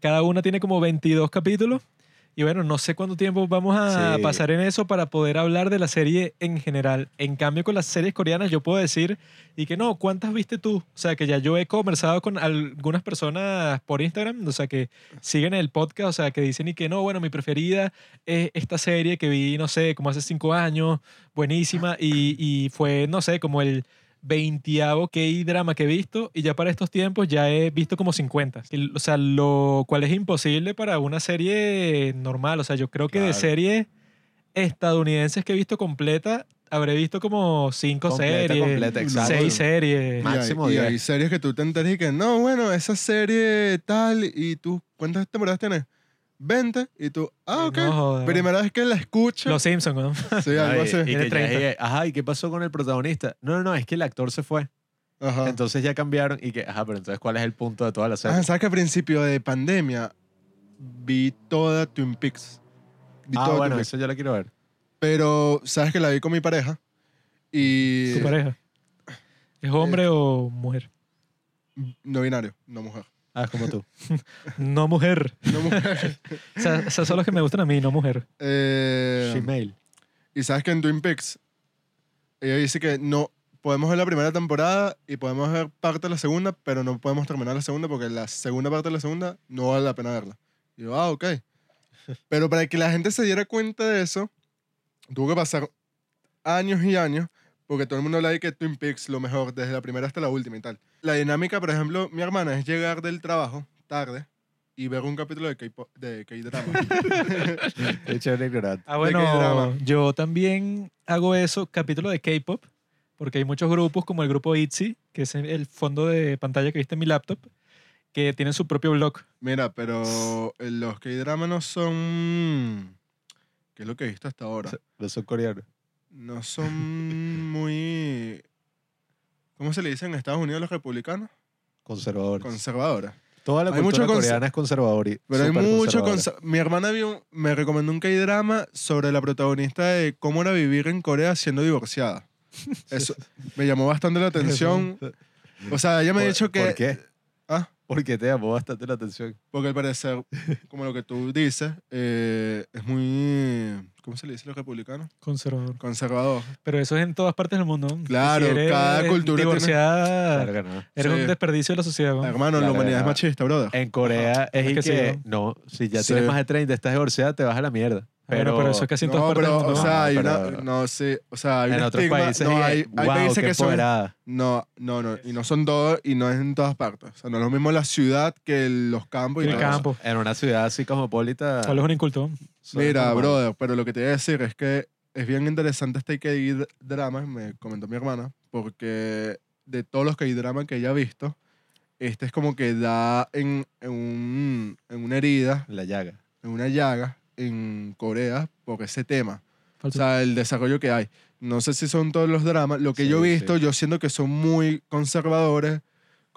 Cada una tiene como 22 capítulos. Y bueno, no sé cuánto tiempo vamos a Sí. pasar en eso para poder hablar de la serie en general. En cambio, con las series coreanas yo puedo decir, y que no, ¿cuántas viste tú? O sea, que ya yo he conversado con algunas personas por Instagram, o sea, que siguen el podcast, o sea, que dicen y que no, bueno, mi preferida es esta serie que vi, no sé, como hace cinco años, buenísima, y, y fue, no sé, como el veintiavo K-drama que he visto y ya para estos tiempos ya he visto como 50. Y, O sea, lo cual es imposible para una serie normal. O sea, yo creo que de series estadounidenses que he visto completa, habré visto como cinco Completa, series, completa, exacto. seis series. Ma- Y hay- Máximo y, 10. hay series que tú te enteras y que, no, bueno, esa serie tal, y tú, ¿cuántas temporadas tienes? 20, y tú, ah, ok. No jodas. Primera vez que la escucho. Los Simpsons, ¿no? Sí, algo *laughs* así. y Tiene que ya 30. llegué, ajá, ¿y qué pasó con el protagonista? No, no, no, es que el actor se fue. Ajá. Entonces ya cambiaron y que, ajá, pero entonces, ¿cuál es el punto de toda la serie? Ah, ¿sabes que a principio de pandemia vi toda Twin Peaks? Vi ah, toda bueno, Twin Peaks. eso yo la quiero ver. Pero, ¿sabes que la vi con mi pareja? Y... Tu pareja. ¿Es hombre o mujer? No binario, no mujer. Ah, como tú. *laughs* No mujer. No mujer. *laughs* O sea, esas son las que me gustan a mí, no mujer. Eh, Gmail. y sabes que en Twin Peaks, ella dice que no podemos ver la primera temporada y podemos ver parte de la segunda, pero no podemos terminar la segunda porque la segunda parte de la segunda no vale la pena verla. Y yo, ah, ok. *laughs* Pero para que la gente se diera cuenta de eso, tuvo que pasar años y años, porque todo el mundo habla de que Twin Peaks lo mejor, desde la primera hasta la última y tal. La dinámica, por ejemplo, mi hermana es llegar del trabajo tarde y ver un capítulo de K-pop- de K-drama. *laughs* Ah, ¿De qué bueno, yo también hago eso, capítulo de K-pop, porque hay muchos grupos, como el grupo ITZY, que es el fondo de pantalla que viste en mi laptop, que tienen su propio blog. Mira, pero eh, los K-drama no son. ¿Qué es lo que he visto hasta ahora? Los son coreanos. No son muy. ¿Cómo se le dice en Estados Unidos a los republicanos? Conservadores. Conservadores. Toda la Hay cultura coreana es conservadora. Pero hay mucho. Mi hermana vio, me recomendó un K-drama sobre la protagonista de cómo era vivir en Corea siendo divorciada. *laughs* Eso me llamó bastante la atención. O sea, ella me ha ¿Por- dicho que. ¿Por qué? Ah, Porque te llamó bastante la atención. porque al parecer, como lo que tú dices, eh, es muy. ¿Cómo se le dice a los republicanos? Conservador. Conservador. Pero eso es en todas partes del mundo. ¿no? Claro, Si eres cada cultura tiene- divorciada, Claro que no. eres Sí. un desperdicio de la sociedad. ¿no? Hermano, la Claro, humanidad es machista, brother. En Corea es Es que que, sí, no, si ya Sí. tienes más de 30 estás divorciada, te vas a la mierda. Bueno, Pero, pero eso es casi en No, todas partes pero, del mundo. o ¿no? sea, hay pero- una, no, sí, o sea, hay en un otros estigma, países no, hay, hay wow, países que son, no, no, no, y no son todos, y no es en todas partes, o sea, no es lo mismo la ciudad que los campos y el campo. En una ciudad así cosmopolita. Solo es un inculto. Mira, brother, pero lo que te iba a decir es que es bien interesante este K-drama, me comentó mi hermana, porque de todos los K-dramas que ella ha visto, este es como que da en, en, un- en una herida, La llaga. en una llaga en Corea por ese tema. O sea, el desarrollo que hay. No sé si son todos los dramas. Lo que yo he visto, sí. yo siento que son muy conservadores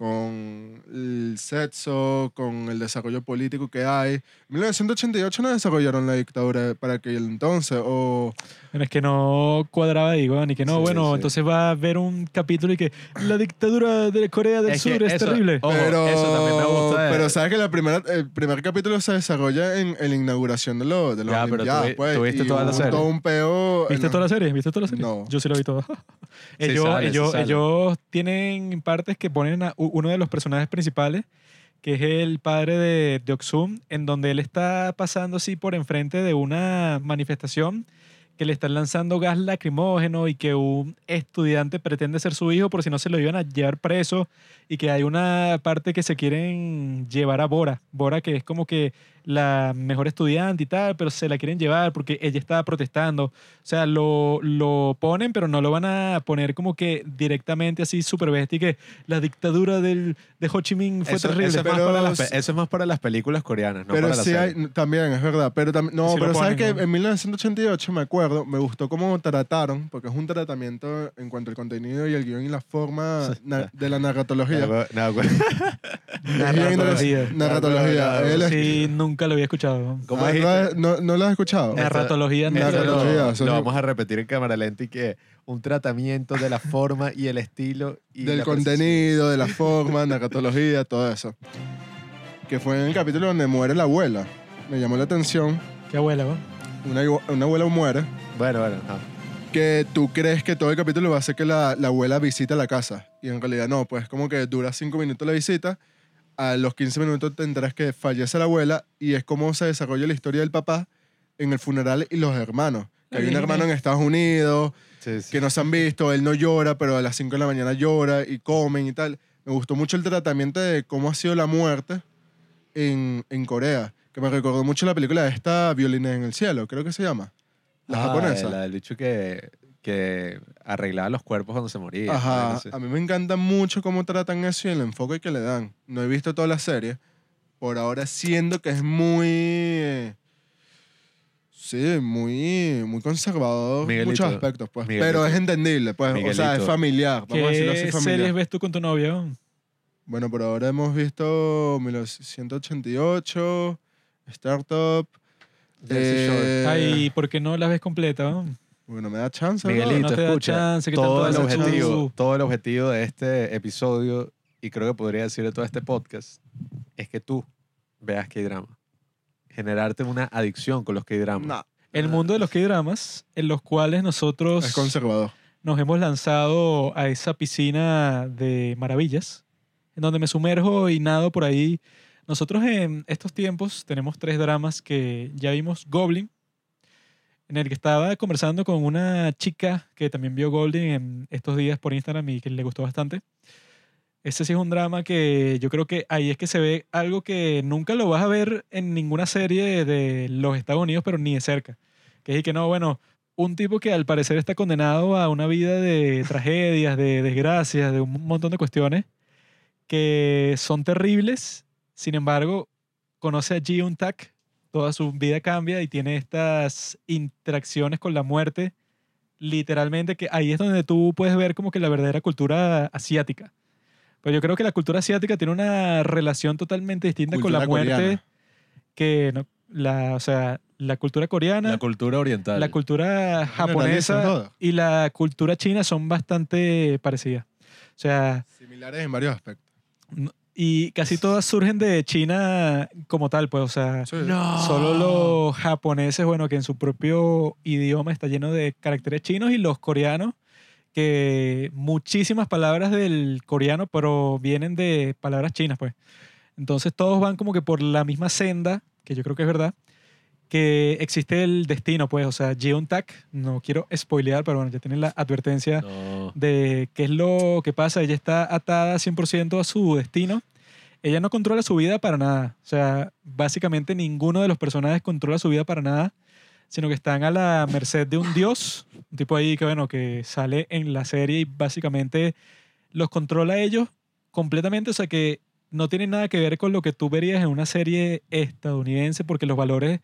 con el sexo, con el desarrollo político que hay. En 1988 no desarrollaron la dictadura para aquel entonces. O, Pero es que no cuadraba ahí, y que no, Sí, bueno, sí. entonces va a ver un capítulo y que la dictadura de Corea del Es Sur es eso- terrible. Ojo, pero, eso también me gusta de- pero sabes que la primera, el primer capítulo se desarrolla en, en la inauguración de, lo, de los Ya, pero tú pues, tú viste toda la serie. todo un peo. ¿Viste en toda la serie? ¿Viste toda la serie? No. Yo sí la vi toda. *laughs* Sí ellos, sale, ellos, ellos tienen partes que ponen a uno de los personajes principales, que es el padre de, de Oksum, en donde él está pasando así por enfrente de una manifestación que le están lanzando gas lacrimógeno y que un estudiante pretende ser su hijo por si no se lo iban a llevar preso y que hay una parte que se quieren llevar a Bora. Bora que es como que la mejor estudiante y tal, pero se la quieren llevar porque ella estaba protestando. O sea, lo, lo ponen, pero no lo van a poner como que directamente así súper bestia y que la dictadura del, de Ho Chi Minh fue eso, terrible. eso es más pero para las, sí- pe- eso es más para las películas coreanas, no pero para las sí hay, también, es verdad. Pero tam- no, pero sabes ponen, que ¿no? en 1988, me acuerdo, me gustó cómo trataron, porque es un tratamiento en cuanto al contenido y el guion y la forma na- de la narratología. No, *laughs* Narratología. Narratología. Él es- Sí, nunca lo había escuchado. ¿Cómo Ah, dijiste? ¿no, no, ¿No lo has escuchado? Narratología. Eso Narratología, lo, eso lo es- vamos a repetir en cámara lenta y que un tratamiento de la *laughs* forma y el estilo y Del la contenido, de la forma, narratología, todo eso. Que fue en el capítulo donde muere la abuela. Me llamó la atención. Qué abuela, ¿no? Una, abuela muere. Bueno, bueno, ajá. que tú crees que todo el capítulo va a ser que la, la abuela visita la casa. Y en realidad no, pues como que dura cinco minutos la visita. A los 15 minutos te enteras que fallece la abuela y es como se desarrolla la historia del papá en el funeral y los hermanos. Que hay un hermano en Estados Unidos, Sí, sí. que no se han visto, él no llora, pero a las 5 de la mañana llora y comen y tal. Me gustó mucho el tratamiento de cómo ha sido la muerte en, en Corea, que me recordó mucho la película de esta Violines en el Cielo, creo que se llama. La Ah, japonesa. La del bicho que, que arreglaba los cuerpos cuando se moría. Ajá, a mí me encanta mucho cómo tratan eso y el enfoque que le dan. No he visto toda la serie. Por ahora siento que es muy... eh, Sí, muy, muy conservador en muchos aspectos, pues. Miguelito. Pero es entendible, pues. O sea, es familiar. Vamos a decirlo así, ¿Qué familiar. series ves tú con tu novia? Bueno, por ahora hemos visto 1988, Startup. Eh, Ay, ¿por qué no las ves completa? Porque no me da chance. ¿no? Miguelito, no te da escucha, chance, ¿qué todo, el objetivo, todo el objetivo de este episodio, y creo que podría decir de todo este podcast, es que tú veas K-drama. Generarte una adicción con los K-dramas. No, El mundo de los K-dramas, en los cuales nosotros es conservador. nos hemos lanzado a esa piscina de maravillas, en donde me sumerjo y nado por ahí. Nosotros en estos tiempos tenemos tres dramas que ya vimos Goblin, en el que estaba conversando con una chica que también vio Goblin en estos días por Instagram y que le gustó bastante. Ese sí es un drama que yo creo que ahí es que se ve algo que nunca lo vas a ver en ninguna serie de los Estados Unidos, pero ni de cerca. Que es que no, bueno, un tipo que al parecer está condenado a una vida de tragedias, de desgracias, de un montón de cuestiones que son terribles. Sin embargo, conoce a Ji Un Tak, toda su vida cambia y tiene estas interacciones con la muerte. Literalmente, que ahí es donde tú puedes ver como que la verdadera cultura asiática. Pero yo creo que la cultura asiática tiene una relación totalmente distinta con la Cultura muerte coreana. que no, la, o sea, la cultura coreana La cultura oriental. la cultura japonesa y la cultura china son bastante parecidas. O sea, Similares en varios aspectos. Y casi todas surgen de China como tal, pues, o sea, Sí. solo los japoneses, bueno, que en su propio idioma está lleno de caracteres chinos y los coreanos, que muchísimas palabras del coreano, pero vienen de palabras chinas, pues. Entonces todos van como que por la misma senda, que yo creo que es verdad, que existe el destino, pues, o sea, Jeon Tak, no quiero spoilear, pero bueno, ya tienen la advertencia No. de qué es lo que pasa. Ella está atada 100% a su destino. Ella no controla su vida para nada. O sea, básicamente ninguno de los personajes controla su vida para nada, sino que están a la merced de un dios, un tipo ahí que, bueno, que sale en la serie y básicamente los controla a ellos completamente. O sea, que no tiene nada que ver con lo que tú verías en una serie estadounidense, porque los valores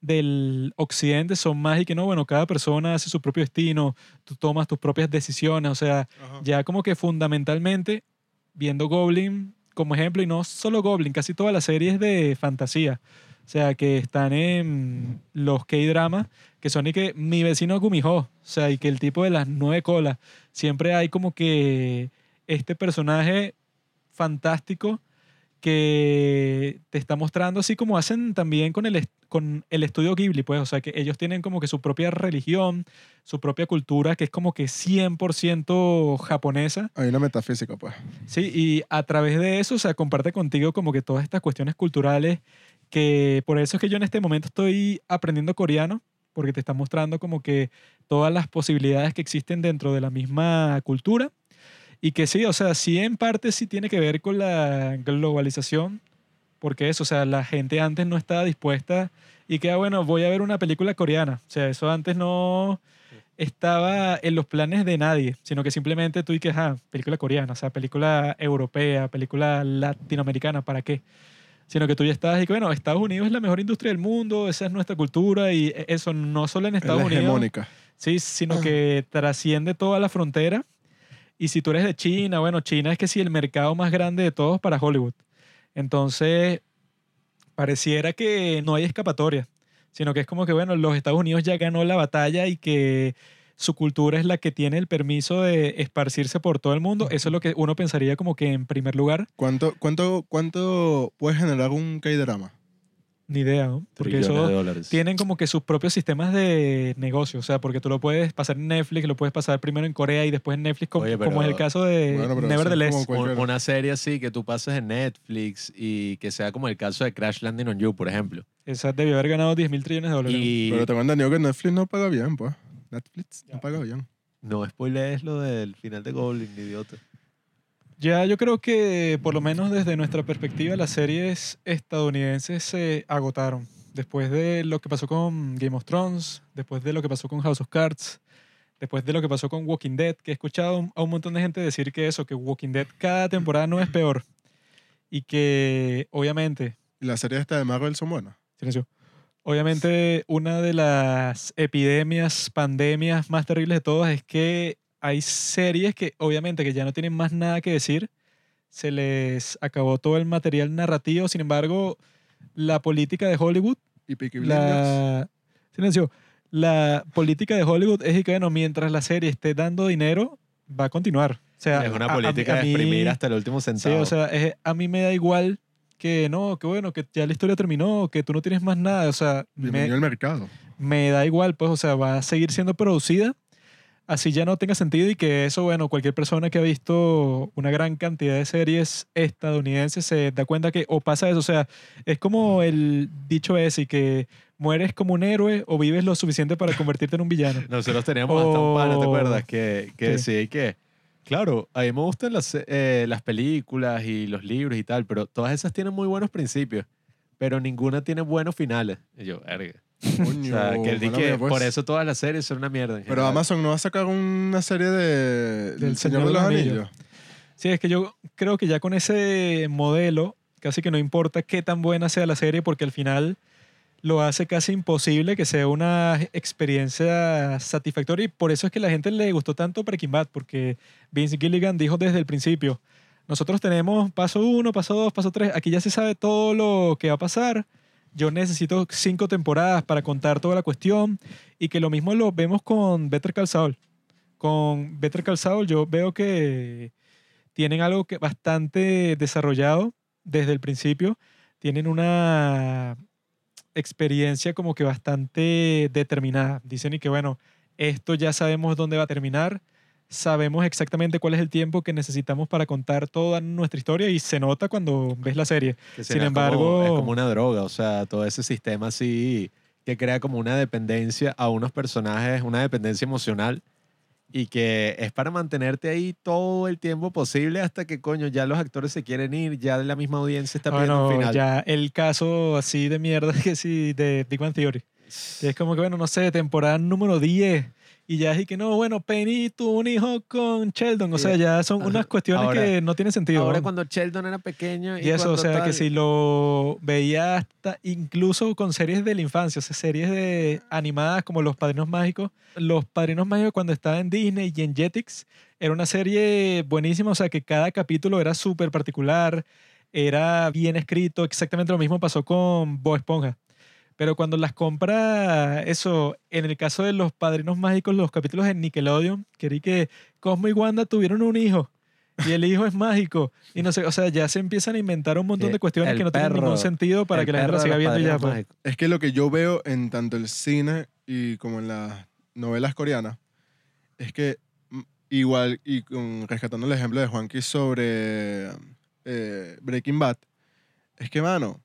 del occidente son más y que no, bueno, cada persona hace su propio destino, tú tomas tus propias decisiones, o sea, Ajá. ya como que fundamentalmente, viendo Goblin como ejemplo, y no solo Goblin, casi todas las series de fantasía, o sea, que están en los K-dramas, que son y que mi vecino Gumiho, o sea, y que el tipo de las nueve colas, siempre hay como que este personaje fantástico que te está mostrando así como hacen también con el, con el estudio Ghibli, pues, o sea, que ellos tienen como que su propia religión, su propia cultura, que es como que 100% japonesa, Hay una metafísica, pues. Sí, y a través de eso, o sea, comparte contigo como que todas estas cuestiones culturales, que por eso es que yo en este momento estoy aprendiendo coreano, porque te está mostrando como que todas las posibilidades que existen dentro de la misma cultura, y que sí, o sea, sí en parte sí tiene que ver con la globalización, porque eso, o sea, la gente antes no estaba dispuesta y que, ah, bueno, voy a ver una película coreana, o sea, eso antes no estaba en los planes de nadie, sino que simplemente tú y que, ah, película coreana, o sea, película europea, película latinoamericana, ¿para qué? Sino que tú ya estabas y que, bueno, Estados Unidos es la mejor industria del mundo, esa es nuestra cultura y eso no solo en Es Estados la Unidos, sí, sino que trasciende toda la frontera. Y si tú eres de China, bueno, China es que sí el mercado más grande de todos para Hollywood. Entonces, pareciera que no hay escapatoria, sino que es como que, bueno, los Estados Unidos ya ganó la batalla y que su cultura es la que tiene el permiso de esparcirse por todo el mundo. Eso es lo que uno pensaría como que en primer lugar. ¿Cuánto, cuánto, ¿Cuánto puede generar un K-drama? Ni idea, ¿no? Porque eso de dólares. tienen como que sus propios sistemas de negocio. O sea, porque tú lo puedes pasar en Netflix, lo puedes pasar primero en Corea y después en Netflix, como, Oye, pero- como es el caso de Bueno, Nevertheless. Una serie así que tú pases en Netflix y que sea como el caso de Crash Landing on You, por ejemplo. Esa debió haber ganado 10 mil trillones de dólares. Y Pero tengo entendido que Netflix no paga bien, pues. Netflix no paga bien. no spoilees lo del final de Goblin, idiota. Ya yo creo que por lo menos desde nuestra perspectiva las series estadounidenses se agotaron. Después de lo que pasó con Game of Thrones, después de lo que pasó con House of Cards, después de lo que pasó con Walking Dead, que he escuchado a un montón de gente decir que eso, que Walking Dead cada temporada no es peor. Y que obviamente ¿Y la serie esta de Marvel son buenas? Silencio. Obviamente, una de las epidemias, pandemias más terribles de todas es que hay series que obviamente que ya no tienen más nada que decir. Se les acabó todo el material narrativo. Sin embargo, la política de Hollywood, ¿Y Peaky la... Silencio. La política de Hollywood es que, bueno, mientras la serie esté dando dinero, va a continuar. O sea, es una a- a mí- política a de mí- exprimir hasta el último Sí, centavo. o sea, es- a mí me da igual que no, que bueno, que ya la historia terminó, que tú no tienes más nada. O sea, Bienvenido me, al mercado. me da igual, pues, o sea, va a seguir siendo producida. Así ya no tenga sentido y que eso, bueno, cualquier persona que ha visto una gran cantidad de series estadounidenses se da cuenta que o pasa eso, o sea, es como el dicho ese que mueres como un héroe o vives lo suficiente para convertirte en un villano. *laughs* Nosotros teníamos hasta un pana, ¿te acuerdas? Que, que Sí. decía que, claro, a mí me gustan las, eh, las películas y los libros y tal, pero todas esas tienen muy buenos principios, pero ninguna tiene buenos finales. Y yo, verga. O Coño, sea, que él di mala que mía, pues. por eso todas las series son una mierda. Pero general. Amazon no va a sacar una serie de del Señor, de los Anillos. Sí, es que yo creo que ya con ese modelo, casi que no importa qué tan buena sea la serie, porque al final lo hace casi imposible que sea una experiencia satisfactoria. Y por eso es que a la gente le gustó tanto Breaking Bad, porque Vince Gilligan dijo desde el principio, nosotros tenemos paso uno, paso dos, paso tres, aquí ya se sabe todo lo que va a pasar. Yo necesito cinco temporadas para contar toda la cuestión y que lo mismo lo vemos con Better Call. Con Better Call yo veo que tienen algo que bastante desarrollado desde el principio. Tienen una experiencia como que bastante determinada. Dicen y que bueno, esto ya sabemos dónde va a terminar, sabemos exactamente cuál es el tiempo que necesitamos para contar toda nuestra historia y se nota cuando ves la serie. Que si sin es como- embargo- es como una droga, o sea, todo ese sistema así que crea como una dependencia a unos personajes, una dependencia emocional y que es para mantenerte ahí todo el tiempo posible hasta que, coño, ya los actores se quieren ir, ya la misma audiencia está pidiendo Bueno, un final. ya el caso así de mierda *laughs* que sí de Big Bang Theory. Es como que, bueno, no sé, temporada número 10. Y ya es que no, bueno, Penny tuvo un hijo con Sheldon. O sea, ya son Ajá. unas cuestiones Ahora- que no tienen sentido. Ahora ¿no? cuando Sheldon era pequeño y, Y eso, o sea, que si lo veía hasta incluso con series de la infancia, o sea, series de animadas como Los Padrinos Mágicos. Los Padrinos Mágicos cuando estaba en Disney y en Jetix, era una serie buenísima, o sea, que cada capítulo era súper particular, era bien escrito, exactamente lo mismo pasó con Bob Esponja. Pero cuando las compra, eso, en el caso de los Padrinos Mágicos, los capítulos de Nickelodeon, querí que Cosmo y Wanda tuvieron un hijo. Y el hijo es mágico. Y no sé, o sea, ya se empiezan a inventar un montón Eh, de cuestiones el que no tienen perro- ningún sentido para que la gente siga viendo y ya. Pues. Es que lo que yo veo en tanto el cine y como en las novelas coreanas es que mm, igual y rescatando el ejemplo de Juanqui sobre eh, Breaking Bad, es que, mano,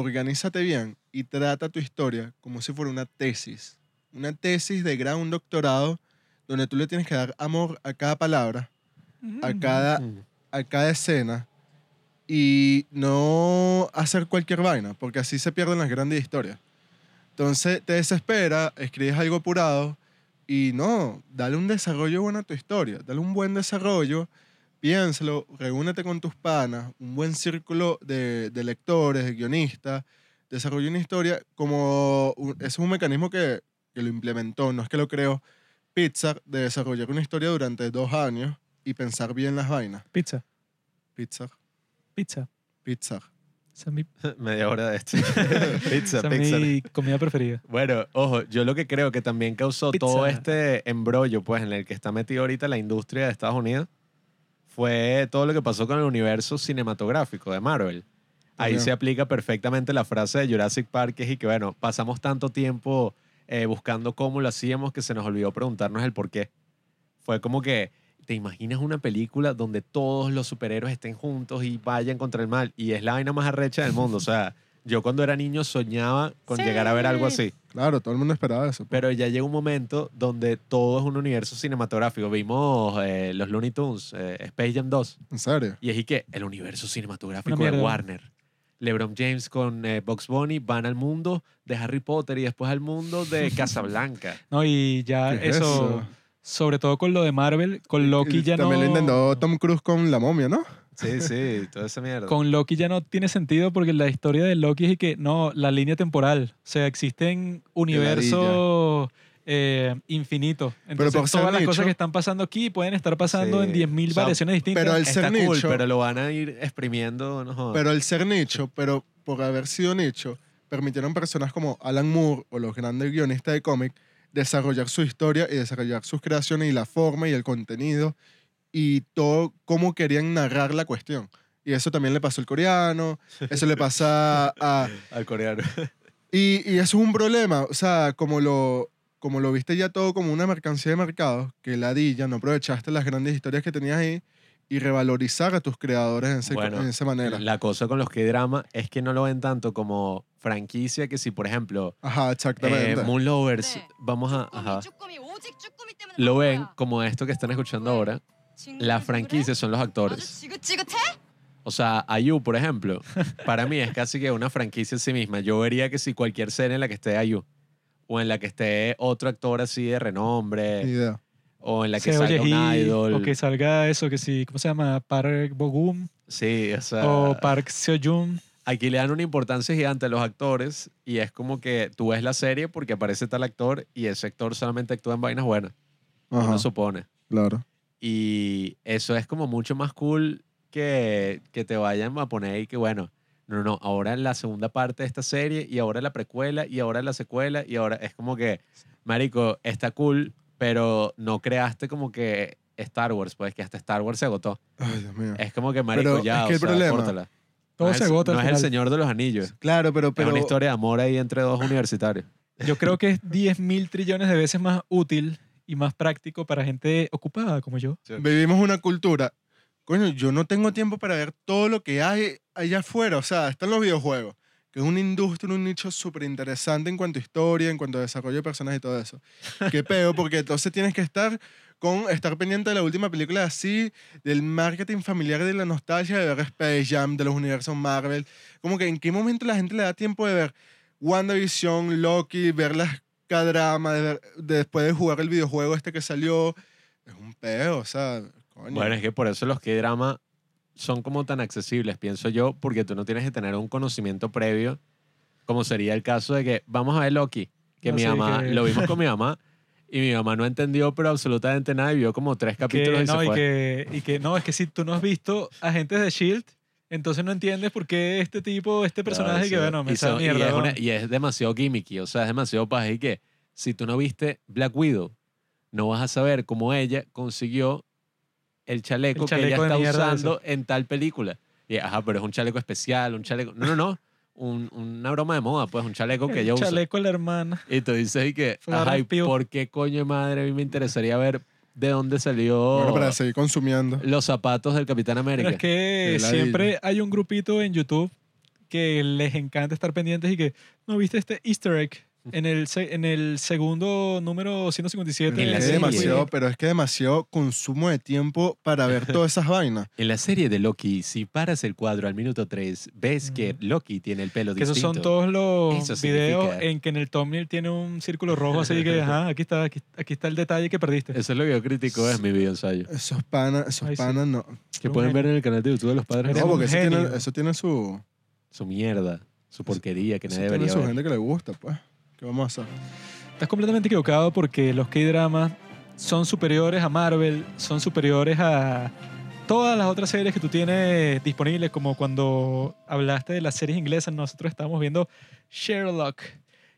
organízate bien y trata tu historia como si fuera una tesis. Una tesis de grado, un doctorado, donde tú le tienes que dar amor a cada palabra, a cada, Mm. a cada escena y no hacer cualquier vaina, porque así se pierden las grandes historias. Entonces te desespera, escribes algo apurado y no, dale un desarrollo bueno a tu historia, dale un buen desarrollo, piénsalo, reúnete con tus panas, un buen círculo de, de lectores, de guionistas, desarrolla una historia como, un- ese es un mecanismo que, que lo implementó, no es que lo creó Pixar, de desarrollar una historia durante dos años y pensar bien las vainas. Pizza, Pizza, pizza. *laughs* *laughs* pizza. Esa es mi, Media hora de esto. Pizza, esa es Pixar. mi comida preferida. Bueno, ojo, yo lo que creo que también causó Pizza. todo este embrollo, pues, en el que está metido ahorita la industria de Estados Unidos, fue todo lo que pasó con el universo cinematográfico de Marvel. Ahí se aplica perfectamente la frase de Jurassic Park, que es y que, bueno, pasamos tanto tiempo eh, buscando cómo lo hacíamos que se nos olvidó preguntarnos el por qué. Fue como que, ¿te imaginas una película donde todos los superhéroes estén juntos y vayan contra el mal? Y es la vaina más arrecha del mundo. O sea, *laughs* yo cuando era niño soñaba con Sí. llegar a ver algo así. Claro, todo el mundo esperaba eso. Pero ya llega un momento donde todo es un universo cinematográfico. Vimos eh, los Looney Tunes, eh, Space Jam 2. En serio. Y es y que el universo cinematográfico de. Warner. LeBron James con eh, Bugs Bunny van al mundo de Harry Potter y después al mundo de *laughs* Casablanca. No, y ya ¿Qué es eso, eso? sobre todo con lo de Marvel, con Loki Y ya También no... lo intentó Tom Cruise con la momia, ¿no? Sí, sí, toda esa mierda. Con Loki ya no tiene sentido porque la historia de Loki es que no, la línea temporal. O sea, existen universos eh, infinitos. Entonces, por ser todas las nicho- cosas que están pasando aquí pueden estar pasando Sí. en 10.000 O sea, variaciones distintas. pero el Está ser cool, nicho- pero lo van a ir exprimiendo. No jodas. Pero el ser nicho, pero por haber sido nicho, permitieron personas como Alan Moore o los grandes guionistas de cómic desarrollar su historia y desarrollar sus creaciones y la forma y el contenido y todo cómo querían narrar la cuestión. Y eso también le pasó al coreano, eso le pasa a... *laughs* al coreano. Y, y, eso es un problema, o sea, como lo, como lo viste ya todo como una mercancía de mercado, que ladilla, no aprovechaste las grandes historias que tenías ahí y revalorizar a tus creadores en, ese, bueno, en esa manera. La cosa con los que drama es que no lo ven tanto como franquicia que si, por ejemplo, ajá, exactamente. Eh, Moon Lovers, vamos a... Ajá, lo ven como esto que están escuchando ahora, la franquicia son los actores. O sea, Ayu, por ejemplo, para mí es casi que una franquicia en sí misma. Yo vería que si cualquier serie en la que esté Ayu, o en la que esté otro actor así de renombre, o en la que Se salga un idol. O que salga eso, que sí, ¿cómo se llama? Park Bogum Sí, o sea. o Park Seoyun. Aquí le dan una importancia gigante a los actores y es como que tú ves la serie porque aparece tal actor y ese actor solamente actúa en vainas buenas. Uno supone. claro. Y eso es como mucho más cool que, que te vayan a poner ahí que, bueno, no, no, ahora la segunda parte de esta serie y ahora la precuela y ahora la secuela y ahora es como que, Marico, está cool, pero no creaste como que Star Wars, pues que hasta Star Wars se agotó. Ay, Dios mío. Es como que, Marico, Pero ya, es que o el sea, problema- córtala. Todo no se es, agota No al es el. Señor de los Anillos. Claro, pero, es pero una historia de amor ahí entre dos universitarios. Yo creo que es 10 mil trillones de veces más útil y más práctico para gente ocupada como yo. vivimos una cultura. Coño, yo no tengo tiempo para ver todo lo que hay allá afuera. O sea, están los videojuegos, que es una industria, un nicho súper interesante en cuanto a historia, en cuanto a desarrollo de personajes y todo eso. Qué peo, porque entonces tienes que estar con estar pendiente de la última película así, del marketing familiar, de la nostalgia de ver Space Jam, de los universos Marvel. Como que en qué momento la gente le da tiempo de ver WandaVision, Loki, ver las K-drama, de ver- de después de jugar el videojuego este que salió. Es un peo, o sea, coño. Bueno, es que por eso los K-drama son como tan accesibles, pienso yo, porque tú no tienes que tener un conocimiento previo, como sería el caso de que vamos a ver Loki, que No mi mamá, que- lo vimos con mi *laughs* mamá, y mi mamá no entendió, pero absolutamente nada, y vio como tres capítulos Que, y no, se y fue. que, y que no, es que si tú no has visto Agentes de Shield, entonces no entiendes por qué este tipo, este personaje, que bueno, me y, son- y mierda. es ¿no? una- y es demasiado gimmicky, o sea, es demasiado paja. Y que si tú no viste Black Widow, no vas a saber cómo ella consiguió el chaleco, El chaleco que de ella está mierda usando en tal película. Y, ajá, pero es un chaleco especial, un chaleco. No, no, no. Un- una broma de moda, pues, un chaleco que El *laughs* ella usa. chaleco de la hermana. Y tú dices, y que, Florence ajá, ¿y Pugh. por qué coño de madre a mí me interesaría ver de dónde salió Bueno, para seguir consumiendo. los zapatos del Capitán América? Pero es que Qué siempre hay un grupito en YouTube que les encanta estar pendientes y que, ¿no viste este easter egg? En el, se- en el segundo número 157. En la Es serie. demasiado, pero es que demasiado consumo de tiempo para ver todas esas vainas. *laughs* En la serie de Loki, si paras el cuadro al minuto 3, ves que Loki tiene el pelo Que esos distinto. son todos los Eso videos significa- en que en el thumbnail tiene un círculo rojo así que, ajá, aquí está, aquí, aquí está el detalle que perdiste. Eso es lo que yo critico, es mi video ensayo. Esos panas, esos Ay, sí. panas no. Que pueden ver en el canal de YouTube de los padres. Eres No, un porque eso tiene, eso tiene su, Su mierda, su porquería que eso nadie tiene debería su ver. gente que le gusta, pues. ¿Qué vamos a hacer? Estás completamente equivocado porque los K-dramas son superiores a Marvel, son superiores a todas las otras series que tú tienes disponibles, como cuando hablaste de las series inglesas, nosotros estábamos viendo Sherlock.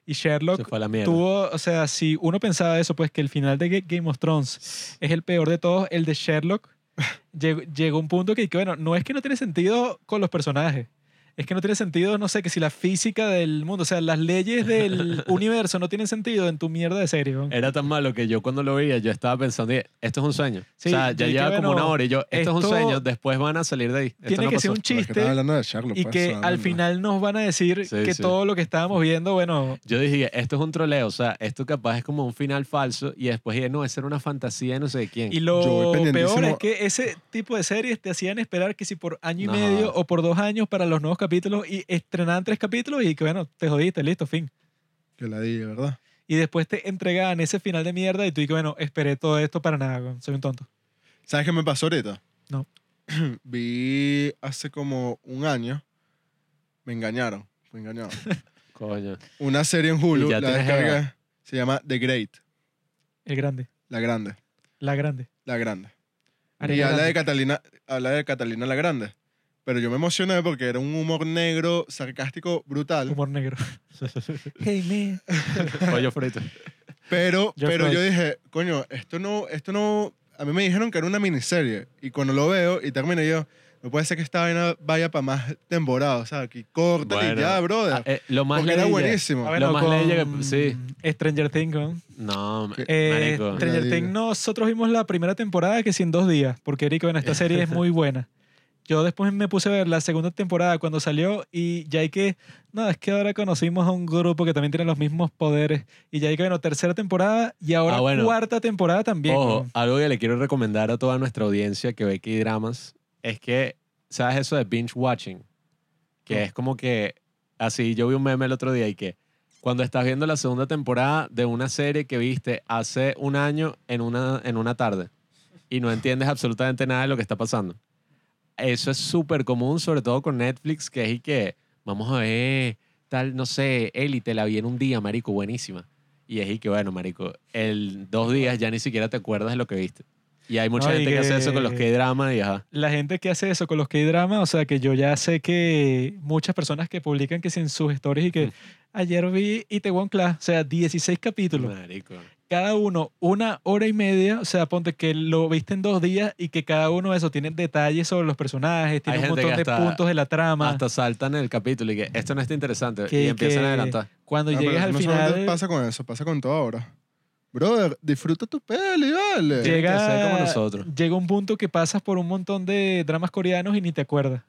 Y Sherlock tuvo, o sea, si uno pensaba eso, pues que el final de Ga- Game of Thrones es el peor de todos, el de Sherlock, *laughs* llegó, llegó un punto que, que, bueno, no es que no tiene sentido con los personajes, es que no tiene sentido, no sé, que si la física del mundo, o sea, las leyes del *laughs* universo no tienen sentido en tu mierda de serie. Era tan malo que yo cuando lo veía, yo estaba pensando, "Oye, esto es un sueño. Sí, o sea, ya lleva como bueno, una hora y yo, esto, es un sueño, después van a salir de ahí. Esto Tiene no que ser un chiste estaba hablando de Sherlock. y pues, que al final nos van a decir Sí, que sí. todo lo que estábamos viendo, bueno, Yo dije, esto es un troleo, o sea, esto capaz es como un final falso y después dije, no, esa era una fantasía de no sé de quién. y lo peor es que ese tipo de series te hacían esperar que si por año y No. medio o por dos años para los nuevos capítulos y estrenaban tres capítulos y que bueno, te jodiste, listo, fin. Que la dije, ¿verdad? Y después te entregaban ese final de mierda y tú y que bueno, esperé todo esto para nada, soy un tonto. ¿Sabes qué me pasó ahorita? No. *clears throat* Vi hace como un año. Me engañaron. Fui engañado. *laughs* Coño. Una serie en Hulu. Y La edad. Se llama The Great. El grande, La Grande. la grande. La Grande. y Ariana habla de. Catalina, habla de Catalina la Grande. Pero yo me emocioné porque era un humor negro, sarcástico, brutal. Humor negro. *laughs* hey, man. *laughs* Pollo frito. Pero, George pero yo dije, coño, esto no, esto no. A mí me dijeron que era una miniserie. Y cuando lo veo y termino yo, no puede ser que esta vaina vaya para más temporada. O sea, aquí corta y Bueno, ya, brother. Ah, eh, lo más porque era ladilla- buenísimo. A ver, Lo no, más con ley que- sí. Stranger Things, weón. No. Eh, marico. Stranger Ladilla. Things, nosotros vimos la primera temporada que sí en dos días, porque Eric, bueno, esta serie es muy buena. Yo después me puse a ver la segunda temporada cuando salió y ya hay que, no, es que ahora conocimos a un grupo que también tiene los mismos poderes y ya hay que, bueno, tercera temporada y ahora Ah, bueno. cuarta temporada también. Ojo, weón. algo que le quiero recomendar a toda nuestra audiencia que ve K-dramas es que, ¿sabes eso de binge watching? Que es como que, así, yo vi un meme el otro día y que cuando estás viendo la segunda temporada de una serie que viste hace un año en una, en una tarde y no entiendes absolutamente nada de lo que está pasando. Eso es súper común, sobre todo con Netflix, que es y que, vamos a ver, tal, no sé, Élite, la vi en un día, marico, buenísima. Y es y que, bueno, marico, el dos días ya ni siquiera te acuerdas de lo que viste. Y hay mucha No, gente que... hace eso con los que- K-drama y ajá. La gente que hace eso con los K-drama, o sea, que yo ya sé que muchas personas que publican que si en sus stories y que Mm. ayer vi Itaewon Class, o sea, 16 capítulos. Marico. Cada uno una hora y media, o sea, ponte que lo viste en dos días y que cada uno de esos tiene detalles sobre los personajes, tiene Hay un gente montón que de hasta- puntos de la trama. Hasta saltan el capítulo y que esto no está interesante. que- y empiezan que a adelantar. Cuando Ah, pero llegues al no solamente final, pasa con eso, pasa con todo ahora. Brother, disfruta tu peli, vale. Que ser llega, como nosotros. llega un punto que pasas por un montón de dramas coreanos y ni te acuerdas.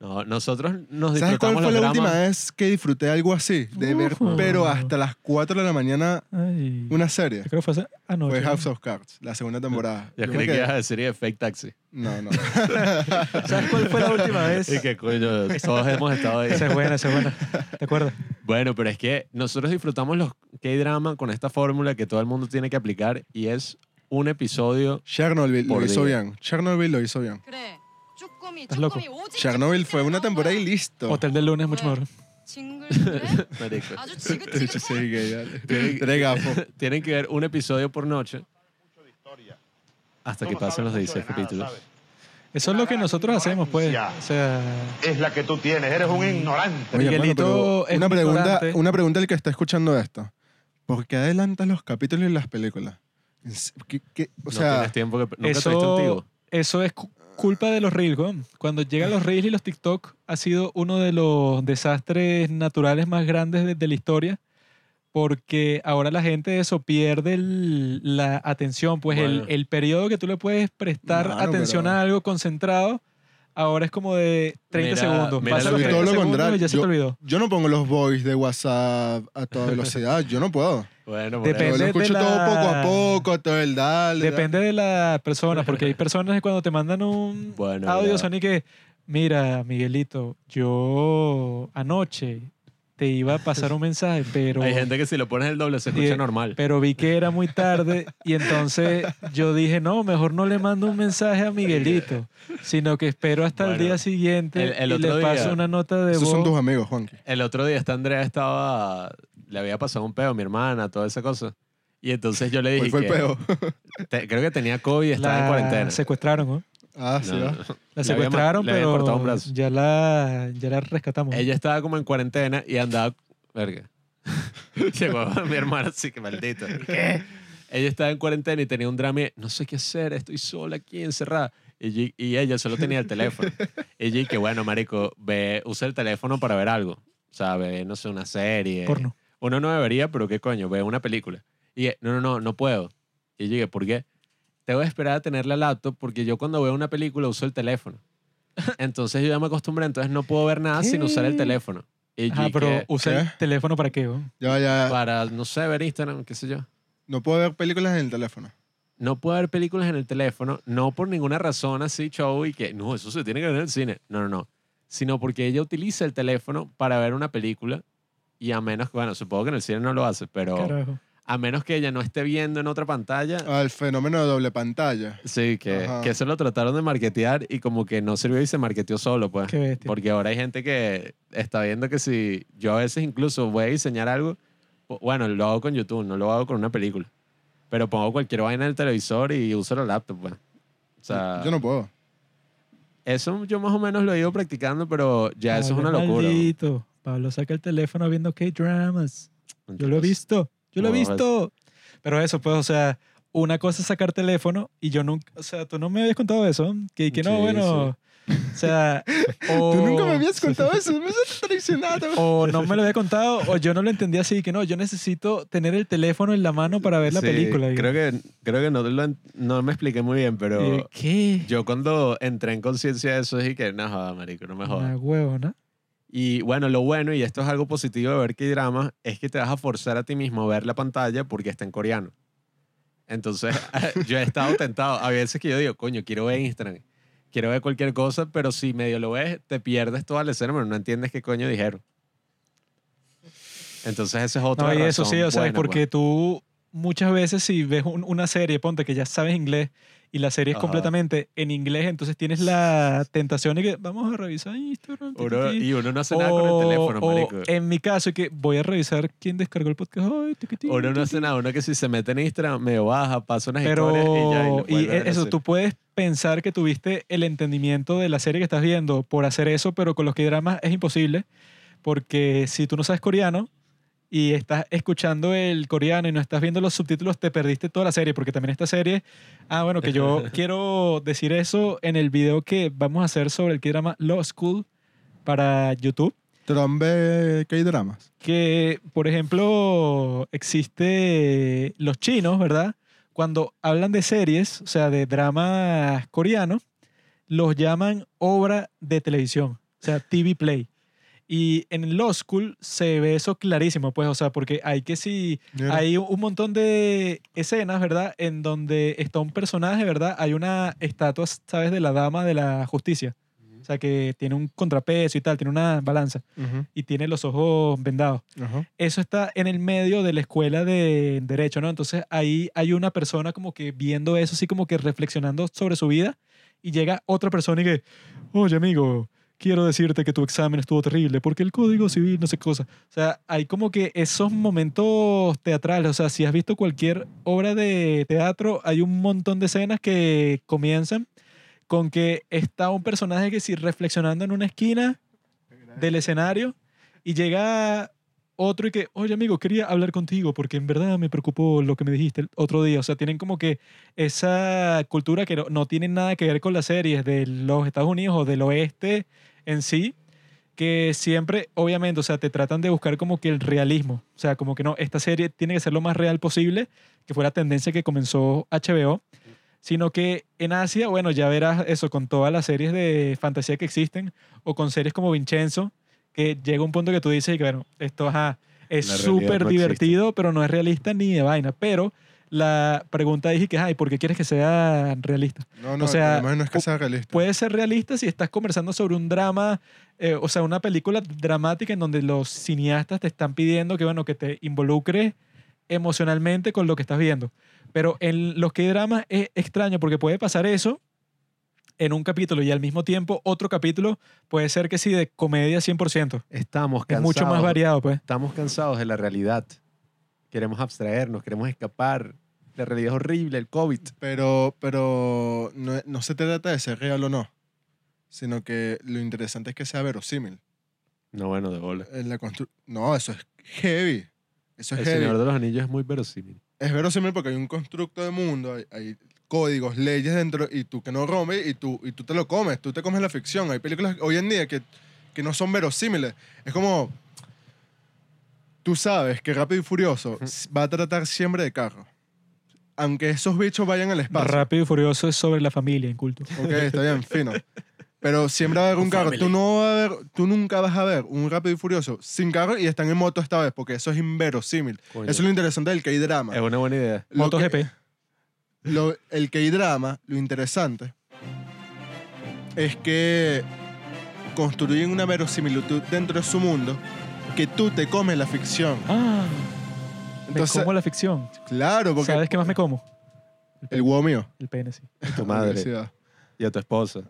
No, nosotros nos disfrutamos ¿Sabes cuál fue la última vez que disfruté algo así? De ver, pero hasta las 4 de la mañana, una serie. creo que fue anoche. House of Cards, la segunda temporada. Yo Yo creí que creo ibas a decir de Fake Taxi. No, no. *laughs* ¿Sabes cuál fue la última vez? Y que coño, todos hemos estado ahí. Esa es buena, esa es buena. ¿Te acuerdas? Bueno, pero es que nosotros disfrutamos los K-drama con esta fórmula que todo el mundo tiene que aplicar y es un episodio. Chernobyl lo hizo bien. Chernobyl lo hizo bien. cree, Estás loco. Chernobyl fue una temporada y listo. Hotel del lunes, mucho mejor. *laughs* Marico. Sí, que ya- Tienen, Tres gafos. tienen que ver un episodio por noche hasta que pasen los 16 capítulos. Eso es lo que nosotros hacemos, pues. O sea, Es la que tú tienes, eres un mm. ignorante. Oye, Miguelito es una pregunta, ignorante. una pregunta al que está escuchando esto. ¿Por qué adelantas los capítulos y las películas? ¿Qué- qué- o no sea, tienes tiempo que... ¿Nunca te viste eso, eso es culpa de los reels, weón. Cuando llegan los reels y los TikTok, ha sido uno de los desastres naturales más grandes de, de la historia. Porque ahora la gente de eso pierde el- la atención. Pues el, Bueno. el periodo que tú le puedes prestar atención pero- a algo concentrado, ahora es como de 30 Mira- segundos. mira Pasa lo los que- 30 todo lo segundos contrario. y ya se te Yo- olvidó. yo no pongo los voice de WhatsApp a toda *laughs* velocidad. Yo no puedo. Bueno, por Depende Yo lo de escucho la- todo poco a poco, todo el dale. Depende de la persona, *laughs* porque hay personas que cuando te mandan un Bueno, audio son y que, mira, Miguelito, yo anoche te iba a pasar un mensaje, pero, Hay gente que si lo pones el doble se escucha normal. pero vi que era muy tarde y entonces yo dije, no, mejor no le mando un mensaje a Miguelito, sino que espero hasta el día siguiente el- el y otro le paso día- una nota de Esos son voz. tus amigos, Juanqui. El otro día esta Andrea estaba, le había pasado un peo a mi hermana, toda esa cosa. Y entonces yo le dije Hoy fue el que peo. te- creo que tenía COVID y estaba en cuarentena. secuestraron, ¿no? Ah, sí, No, va. no. La secuestraron, le habían pero cortado un brazo. ya la, ya la rescatamos. Ella estaba como en cuarentena y andaba. Verga. *laughs* Llegó mi hermana, así que maldito. ¿Qué? Ella estaba en cuarentena y tenía un drama. y, No sé qué hacer, estoy sola aquí encerrada. Y, yo- y ella solo tenía el teléfono. y yo, que bueno, marico, ve, usa el teléfono para ver algo. O sea, ve, no sé, una serie. Porno. Uno no debería, pero qué coño, ve una película. Y dije, no, no, no, no puedo. Y yo dije, ¿por qué? Tengo que esperar a tener la laptop porque yo cuando veo una película uso el teléfono. *laughs* Entonces yo ya me acostumbré, entonces no puedo ver nada sin usar el ¿Qué? teléfono. Y Ah, pero dije, usa ¿Qué? el teléfono para qué, weón? Ya, ya. para, no sé, ver Instagram, qué sé yo. No puedo ver películas en el teléfono. No puedo ver películas en el teléfono, no por ninguna razón así, show, y que no, eso se tiene que ver en el cine. No, no, no. Sino porque ella utiliza el teléfono para ver una película y a menos que, bueno, supongo que en el cine no lo hace, pero Carajo. A menos que ella no esté viendo en otra pantalla, Al fenómeno de doble pantalla. sí, que, Ajá. que eso lo trataron de marketear y como que no sirvió y se marketeó solo, pues. Qué bestia. Porque ahora hay gente que está viendo que si yo a veces incluso voy a diseñar algo, bueno, lo hago con YouTube, no lo hago con una película. Pero pongo cualquier vaina en el televisor y uso la laptop, pues. O sea, Yo no puedo. eso yo más o menos lo he ido practicando, pero ya eso es una locura. maldito. Pablo saca el teléfono viendo K-dramas. Yo lo he visto. Yo lo he No, visto. Pero eso, pues, o sea, una cosa es sacar teléfono y yo nunca, o sea, tú no me habías contado eso. Que, que no, Sí, bueno, o sea, *laughs* o, Tú nunca me habías contado eso. Me has traicionado. o no me lo había contado o yo no lo entendía así, que no, yo necesito tener el teléfono en la mano para ver la Sí, película. Creo que, creo que no, lo no me expliqué muy bien, pero ¿Qué? yo cuando entré en conciencia de eso dije que no joda, marico, no me jodas. Una huevona. Y bueno, lo bueno, y esto es algo positivo de ver K-drama, es que te vas a forzar a ti mismo a ver la pantalla porque está en coreano. Entonces, *laughs* yo he estado tentado. A veces que yo digo, coño, quiero ver Instagram, quiero ver cualquier cosa, pero si medio lo ves, te pierdes toda la escena, pero no entiendes qué coño dijeron. Entonces, esa es otra No, y eso sí, o sea, buena, porque tú muchas veces si ves un- una serie, ponte que ya sabes inglés y la serie es Ajá. completamente en inglés, entonces tienes la tentación de que vamos a revisar Instagram. Uno- y uno no hace nada con el teléfono, o marico. en mi caso, que voy a revisar quién descargó el podcast. Tiqui, Uno no hace nada, uno que si se mete en Instagram, me baja, pasa unas Pero, historias y ya. y y ver eso, tú puedes pensar que tuviste el entendimiento de la serie que estás viendo por hacer eso, pero con los que dramas es imposible, porque si tú no sabes coreano y estás escuchando el coreano y no estás viendo los subtítulos, te perdiste toda la serie, porque también esta serie, ah, bueno, que yo *laughs* quiero decir eso en el video que vamos a hacer sobre el drama Law School para YouTube Trump ve K-dramas. que, por ejemplo, existe los chinos, ¿verdad? Cuando hablan de series, o sea, de dramas coreanos, los llaman obra de televisión, o sea, TV Play. Y en Law School se ve eso clarísimo, pues, o sea, porque hay que si hay un montón de escenas, ¿verdad? En donde está un personaje, ¿verdad? Hay una estatua, ¿sabes? De la dama de la justicia. O sea, que tiene un contrapeso y tal, tiene una balanza Ujú, y tiene los ojos vendados. ajá. Eso está en el medio de la escuela de Derecho, ¿no? Entonces ahí hay una persona como que viendo eso, así como que reflexionando sobre su vida y llega otra persona y que, oye amigo, quiero decirte que tu examen estuvo terrible porque el código civil, no sé qué cosa. O sea, hay como que esos momentos teatrales, o sea, si has visto cualquier obra de teatro, hay un montón de escenas que comienzan con que está un personaje que sí reflexionando en una esquina del escenario y llega otro y que, oye amigo, quería hablar contigo porque en verdad me preocupó lo que me dijiste el otro día. O sea, tienen como que esa cultura que no, no tiene nada que ver con las series de los Estados Unidos o del oeste en sí, que siempre, obviamente, o sea, te tratan de buscar como que el realismo. O sea, como que no, esta serie tiene que ser lo más real posible, que fue la tendencia que comenzó HBO sino que en Asia, bueno, ya verás eso con todas las series de fantasía que existen o con series como Vincenzo, que llega un punto que tú dices que, bueno, esto ajá, es súper no divertido, pero no es realista ni de vaina. Pero la pregunta dije que, ay, ¿por qué quieres que sea realista? No, no, O sea, problema no es que sea realista. Puede ser realista si estás conversando sobre un drama, eh, o sea, una película dramática en donde los cineastas te están pidiendo que, bueno, que te involucres emocionalmente con lo que estás viendo. Pero en los que dramas es extraño porque puede pasar eso en un capítulo y al mismo tiempo otro capítulo puede ser que sí de comedia 100%. Estamos Es cansados. mucho más variado, pues. Estamos cansados de la realidad. Queremos abstraernos, queremos escapar. La realidad es horrible, el COVID. Pero, pero no, no se trata de ser real o no, sino que lo interesante es que sea verosímil. No, bueno, de bola. En la constru- no, eso es heavy. Eso es El heavy. Señor de los Anillos es muy verosímil. Es verosímil porque hay un constructo de mundo, hay, hay códigos, leyes dentro y tú que no rompes y tú, y tú te lo comes, tú te comes la ficción. Hay películas hoy en día que, que no son verosímiles. Es como, tú sabes que Rápido y Furioso va a tratar siempre de carro. Aunque esos bichos vayan al espacio. Rápido y Furioso es sobre la familia, inculto. Ok, está bien, fino. Pero siempre va a haber un carro. Tú, no vas a ver, tú nunca vas a ver un Rápido y Furioso sin carro y están en moto esta vez, porque eso es inverosímil. Coño. Eso es lo interesante del K-drama. Es una buena idea. Lo que- MotoGP. lo- el K-drama, lo interesante, es que construyen una verosimilitud dentro de su mundo que tú te comes la ficción. Ah, Entonces, me como la ficción. claro, porque ¿Sabes qué más me como? el huevo mío. El pene, sí. Tu madre Universidad. y a tu esposa.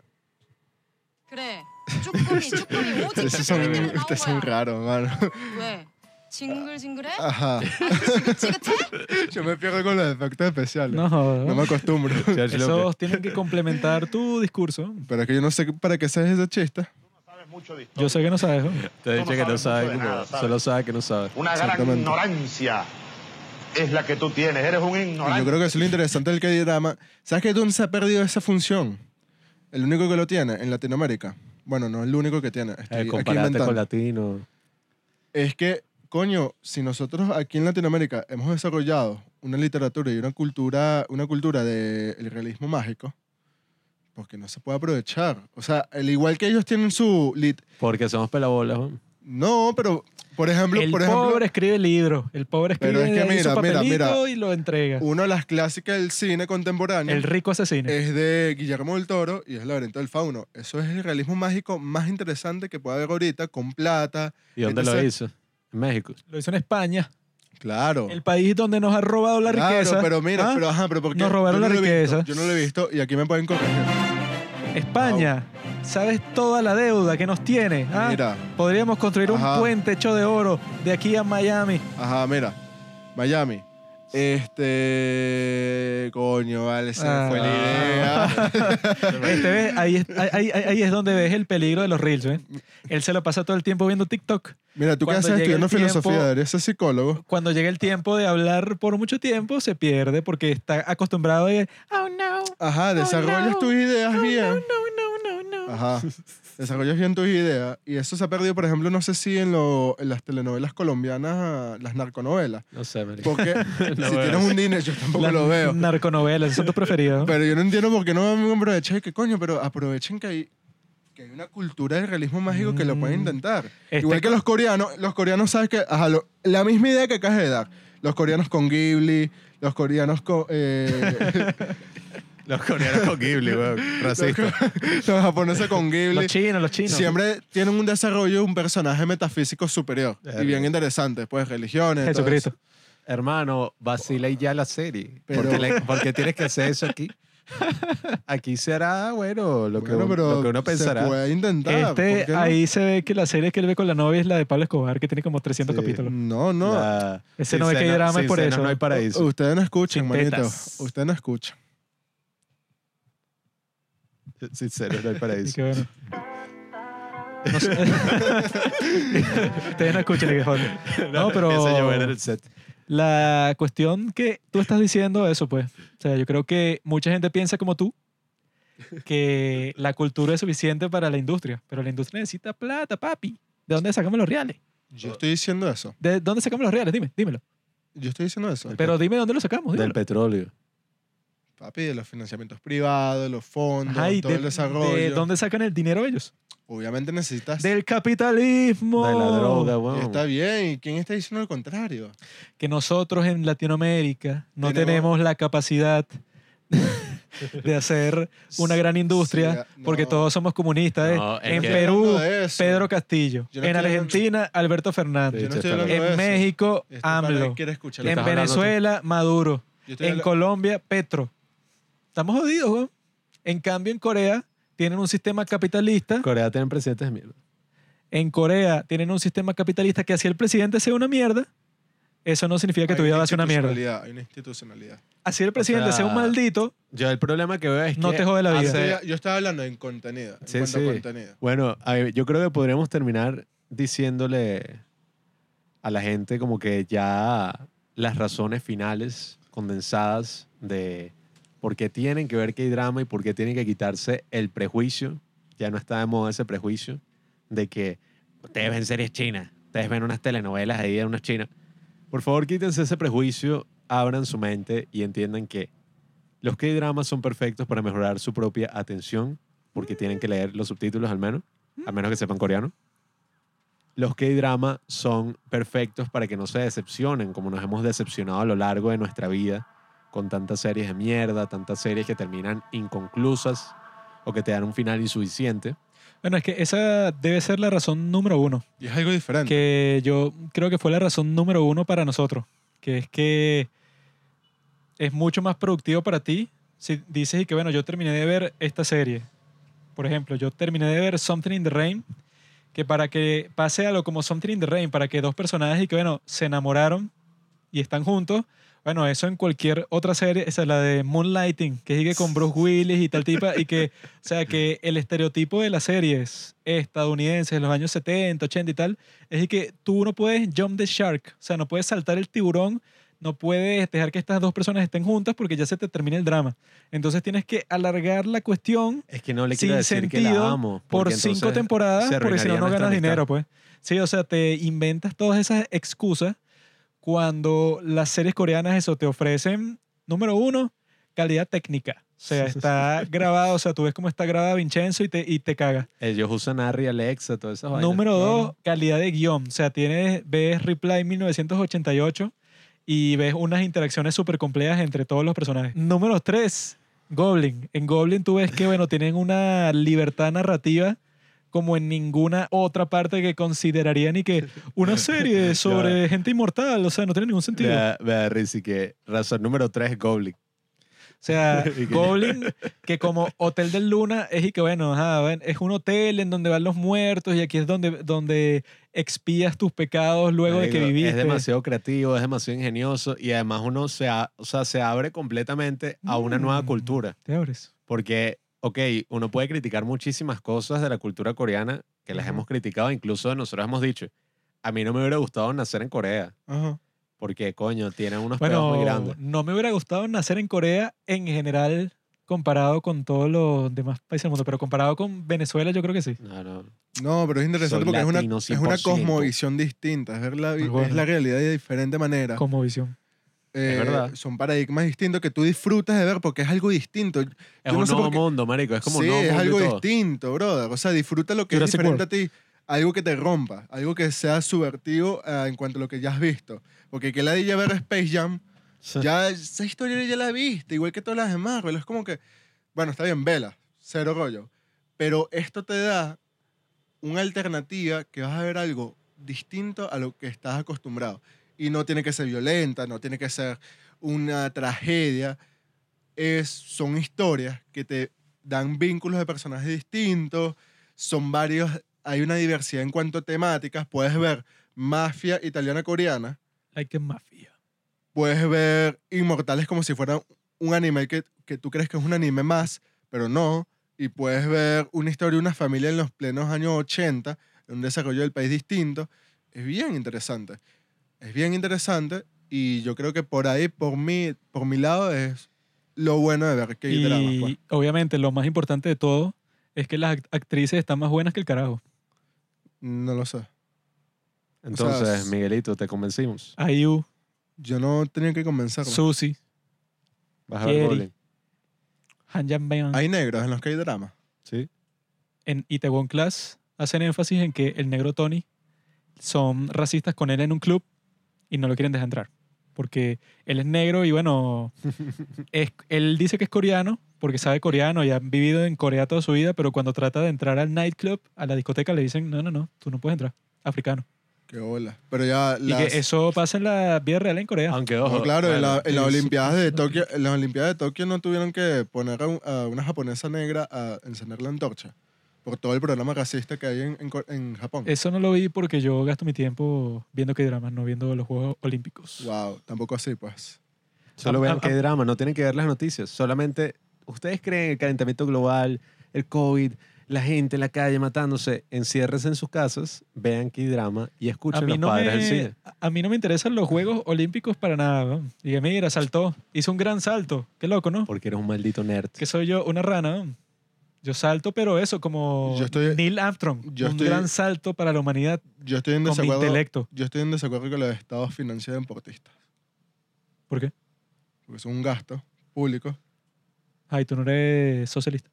그래 쭈꾸미 쭈꾸미 오직 Esos son, 쭈꾸미 때문에 나온 ustedes son 거야 raros, mano. 왜 징글징글해? Ajá. 지긋지긋해? Yo me pierdo con los efectos especiales. No, jodas. No me acostumbro. George Lucas. Esos tienen que complementar tu discurso. Pero es que yo no sé para qué sabes ese chiste. Sabes mucho de historia. Yo sé que no sabes. ¿no? Te he Tú dicho no que no sabes de nada, ¿sabes? solo sabe que no sabe. Una gran ignorancia es la que tú tienes. Eres un Y ignorante. yo creo que eso es lo interesante del K-drama. ¿Sabes que dónde se ha perdido esa función? El único que lo tiene en Latinoamérica. Bueno, no es el único que tiene. Estoy Eh, aquí con latino. Es que, coño, si nosotros aquí en Latinoamérica hemos desarrollado una literatura y una cultura, una cultura del realismo mágico, porque no se puede aprovechar. O sea, al igual que ellos tienen su lit... Porque somos pelabolas. ¿no? No, pero, por ejemplo, El por ejemplo, pobre escribe el libro. El pobre Pero escribe es que su mira, mira, papelito mira. y lo entrega. una de las clásicas del cine contemporáneo El rico asesino. es de Guillermo del Toro y es laberinto del fauno. Eso es el realismo mágico más interesante que puede haber ahorita, con plata. ¿Y dónde lo hizo? En México. Lo hizo en España. Claro. El país donde nos ha robado la Claro, riqueza. pero mira, ¿Ah? pero ajá, pero porque Nos robaron no la visto, riqueza. yo no lo he visto y aquí me pueden corregir. España. ¿Sabes toda la deuda que nos tiene? ¿ah? Mira, Podríamos construir Ajá. un puente hecho de oro de aquí a Miami. ajá, mira. Miami. Este. Coño, vale, se me fue la Ah. idea. *laughs* Este, ¿ves? Ahí, es, ahí, ahí- ahí es donde ves el peligro de los reels. ¿ves? Él se lo pasa todo el tiempo viendo TikTok. Mira, tú que haces estudiando tiempo- filosofía, deberías ser psicólogo. Cuando llega el tiempo de hablar por mucho tiempo, se pierde porque está acostumbrado a oh no, Ajá, desarrollas no. tus ideas oh, bien. no, no, no, no, no. Ajá. *laughs* Desarrollas bien tus ideas. Y eso se ha perdido, por ejemplo, no sé si en, lo- en las telenovelas colombianas, las narconovelas. No sé, marico. Porque *laughs* si tienes un dinero, yo tampoco Las lo veo. Narconovelas, esos son tus preferidos. *laughs* Pero yo no entiendo por qué no van a aprovechar. Que coño, pero aprovechen que hay, que hay una cultura del realismo mágico que lo pueden Mm. intentar. Este Igual que los coreanos. Los coreanos, ¿sabes que Ajá, lo- la misma idea que acabas de dar. Los coreanos con Ghibli, los coreanos con... eh, *laughs* Los coreanos con Ghibli, weón. Racista. *laughs* los japoneses con Ghibli. Los chinos, los chinos. Siempre tienen un desarrollo de un personaje metafísico superior y bien interesante, pues religiones. todo Jesucristo. eso. Hermano, vacila y ya la serie. Pero- ¿Por, qué le- por qué tienes que hacer eso aquí? Aquí será, bueno, lo que, Bueno, pero lo que uno pensará. Se puede intentar. ¿por Este, no? ahí se ve que la serie que él ve con la novia es la de Pablo Escobar, que tiene como 300 Sí. capítulos. No, no. La- Ese sin no ve que hay drama y por eso. No hay paraíso. Ustedes no escuchan, manito. Ustedes no escuchan. Sincero, no hay Y paraíso. que bueno. No sé. *laughs* Ustedes no escuchan joder. *laughs* No, pero Ese yo era en el set. la cuestión que tú estás diciendo eso, pues. O sea, yo creo que mucha gente piensa como tú que la cultura es suficiente para la industria, pero la industria necesita plata, papi. ¿De dónde sacamos los reales? Yo estoy diciendo eso. ¿De dónde sacamos los reales? Dime, dímelo. Yo estoy diciendo eso. Pero dime dónde los sacamos. Del dímelo. petróleo. Papi, de los financiamientos privados, los fondos, Ajá, ¿y todo de, el desarrollo. de dónde sacan el dinero ellos? Obviamente necesitas. Del capitalismo. De la droga, weón. Está bien. ¿Y quién está diciendo lo contrario? Que nosotros en Latinoamérica no Tenemos- tenemos la capacidad de hacer una gran industria Sí, porque no. todos somos comunistas. ¿eh? No, en que- Perú. Pedro Castillo. No en hablando- Argentina, Alberto Fernández. Yo no Sí, estoy está hablando de En. México, Este AMLO. En. Venezuela, Maduro. En Colombia, Petro. Estamos jodidos, weón. En cambio, en Corea tienen un sistema capitalista. Corea tiene presidentes de mierda. En Corea tienen un sistema capitalista que así el presidente sea una mierda, eso no significa que hay tu vida va a ser una mierda. institucionalidad, Hay una institucionalidad. Así el presidente sea, sea, un maldito, Yo el problema que veo es No que te jode la vida. hace- yo estaba hablando en contenido. En Sí, cuanto sí. a contenido. Bueno, yo creo que podríamos terminar diciéndole a la gente como que ya las razones finales condensadas de porque tienen que ver K-drama y porque tienen que quitarse el prejuicio, ya no está de moda ese prejuicio, de que ustedes ven series chinas, ustedes ven unas telenovelas ahí de unas chinas. Por favor, quítense ese prejuicio, abran su mente y entiendan que los K-dramas son perfectos para mejorar su propia atención, porque tienen que leer los subtítulos al menos, a menos que sepan coreano. Los K-dramas son perfectos para que no se decepcionen, como nos hemos decepcionado a lo largo de nuestra vida con tantas series de mierda, tantas series que terminan inconclusas o que te dan un final insuficiente. Bueno, es que esa debe ser la razón número uno. Y es algo diferente. Que yo creo que fue la razón número uno para nosotros. Que es que es mucho más productivo para ti si dices y que, bueno, yo terminé de ver esta serie. Por ejemplo, yo terminé de ver Something in the Rain, que para que pase algo como Something in the Rain, para que dos personajes y que, bueno, se enamoraron y están juntos, bueno, eso en cualquier otra serie, esa es la de Moonlighting, que sigue con Bruce Willis y tal tipa, y que, o sea, que el estereotipo de las series estadounidenses de los años 70, 80 y tal, es que tú no puedes jump the shark, o sea, no puedes saltar el tiburón, no puedes dejar que estas dos personas estén juntas porque ya se te termina el drama. Entonces tienes que alargar la cuestión Es que no le sin decir que sentido la amo. por cinco temporadas, porque si no, no ganas amistad. dinero, pues. Sí, o sea, te inventas todas esas excusas cuando las series coreanas eso te ofrecen, número uno, calidad técnica. O sea, está grabado, o sea, tú ves cómo está grabada Vincenzo y te, y te cagas. Ellos usan Arri, Alexa, todas esas vainas. Número dos, calidad de guion. O sea, tienes, ves Reply 1988 y ves unas interacciones súper complejas entre todos los personajes. Número tres, Goblin. En Goblin tú ves que, bueno, tienen una libertad narrativa como en ninguna otra parte que consideraría ni que una *laughs* serie sobre gente inmortal. O sea, no tiene ningún sentido. Vea, vea, Rizzy, que razón número tres es Goblin. O sea, *laughs* Goblin, que como Hotel del Luna es y que, bueno, ajá, es un hotel en donde van los muertos y aquí es donde, donde expías tus pecados luego de que viviste. Es demasiado creativo, es demasiado ingenioso y además uno se, a- o sea, se abre completamente a una nueva Mm. cultura. Te abres. Porque, ok, uno puede criticar muchísimas cosas de la cultura coreana que las hemos criticado, incluso nosotros hemos dicho, a mí no me hubiera gustado nacer en Corea, Ajá. porque, coño, tienen unos pedos muy Bueno, grandes. no me hubiera gustado nacer en Corea en general comparado con todos los demás países del mundo, pero comparado con Venezuela yo creo que sí. No, no. No, pero es interesante Soy porque es una, es una 100%. cosmovisión distinta, es ver la, bueno. es la realidad de diferente manera. Como visión. Eh, verdad. Son paradigmas distintos que tú disfrutas de ver porque es algo distinto. Es Yo no un sé por nuevo qué- mundo, marico, es como sí, un nuevo es mundo y algo todo. distinto, brother. O sea, disfruta lo que Jurassic es diferente a ti. Algo que te rompa, algo que sea subvertivo eh, en cuanto a lo que ya has visto. Porque que la de ya ver Space Jam, ya esa historia ya la viste, igual que todas las de Marvel. Es como que, bueno, está bien, vela, cero rollo. Pero esto te da una alternativa que vas a ver algo distinto a lo que estás acostumbrado. Y no tiene que ser violenta, no tiene que ser una tragedia. Es, son historias que te dan vínculos de personajes distintos, son varios, hay una diversidad en cuanto a temáticas. Puedes ver mafia italiana coreana, Like a mafia. puedes ver Inmortales como si fuera un anime que, que tú crees que es un anime más, pero no. Y puedes ver una historia de una familia en los plenos años 80, en un desarrollo del país distinto. Es bien interesante. Es bien interesante y yo creo que por ahí, por mi, por mi lado, es lo bueno de ver que hay dramas. Y pues. obviamente lo más importante de todo es que las act- actrices están más buenas que el carajo. No lo sé. Entonces, Miguelito, te convencimos. IU, Yo no tenía que convencerme. Susie, Vas a ver Jan Hay negros en los que hay drama. ¿Sí? en Itaewon Class hacen énfasis en que el negro Tony son racistas con él en un club y no lo quieren dejar entrar. Porque él es negro y bueno, *laughs* es, él dice que es coreano porque sabe coreano y ha vivido en Corea toda su vida, pero cuando trata de entrar al nightclub, a la discoteca, le dicen, no, no, no, tú no puedes entrar, africano. Qué hola. Pero ya Y las- que eso pasa en la vida real en Corea. Aunque, No, claro, en, la- bueno, en las Olimpiadas de Tokio, en las Olimpiadas de Tokio no tuvieron que poner a una japonesa negra a encender la antorcha por todo el programa racista que hay en, en en Japón. Eso no lo vi porque yo gasto mi tiempo viendo que dramas, no viendo los Juegos Olímpicos. Wow, tampoco así, pues. Solo Ah, vean ah, qué drama, no tienen que ver las noticias. Solamente, ustedes creen el calentamiento global, el COVID, la gente en la calle matándose, enciérrense en sus casas, vean qué drama y A escuchen mí, los no padres del me, cine. a mí no me interesan los Juegos Olímpicos para nada. ¿no? Dije, mira, saltó. Hizo un gran salto. Qué loco, ¿no? Porque eres un maldito nerd. Que soy yo, una rana. ¿no? Yo salto, pero eso, como Yo estoy- Neil Armstrong. yo un estoy- gran salto para la humanidad Yo estoy en con mi desacuerdo. intelecto. Yo estoy en desacuerdo con los estados financieros deportistas. ¿Por qué? Porque son un gasto público. Ay, tú no eres socialista.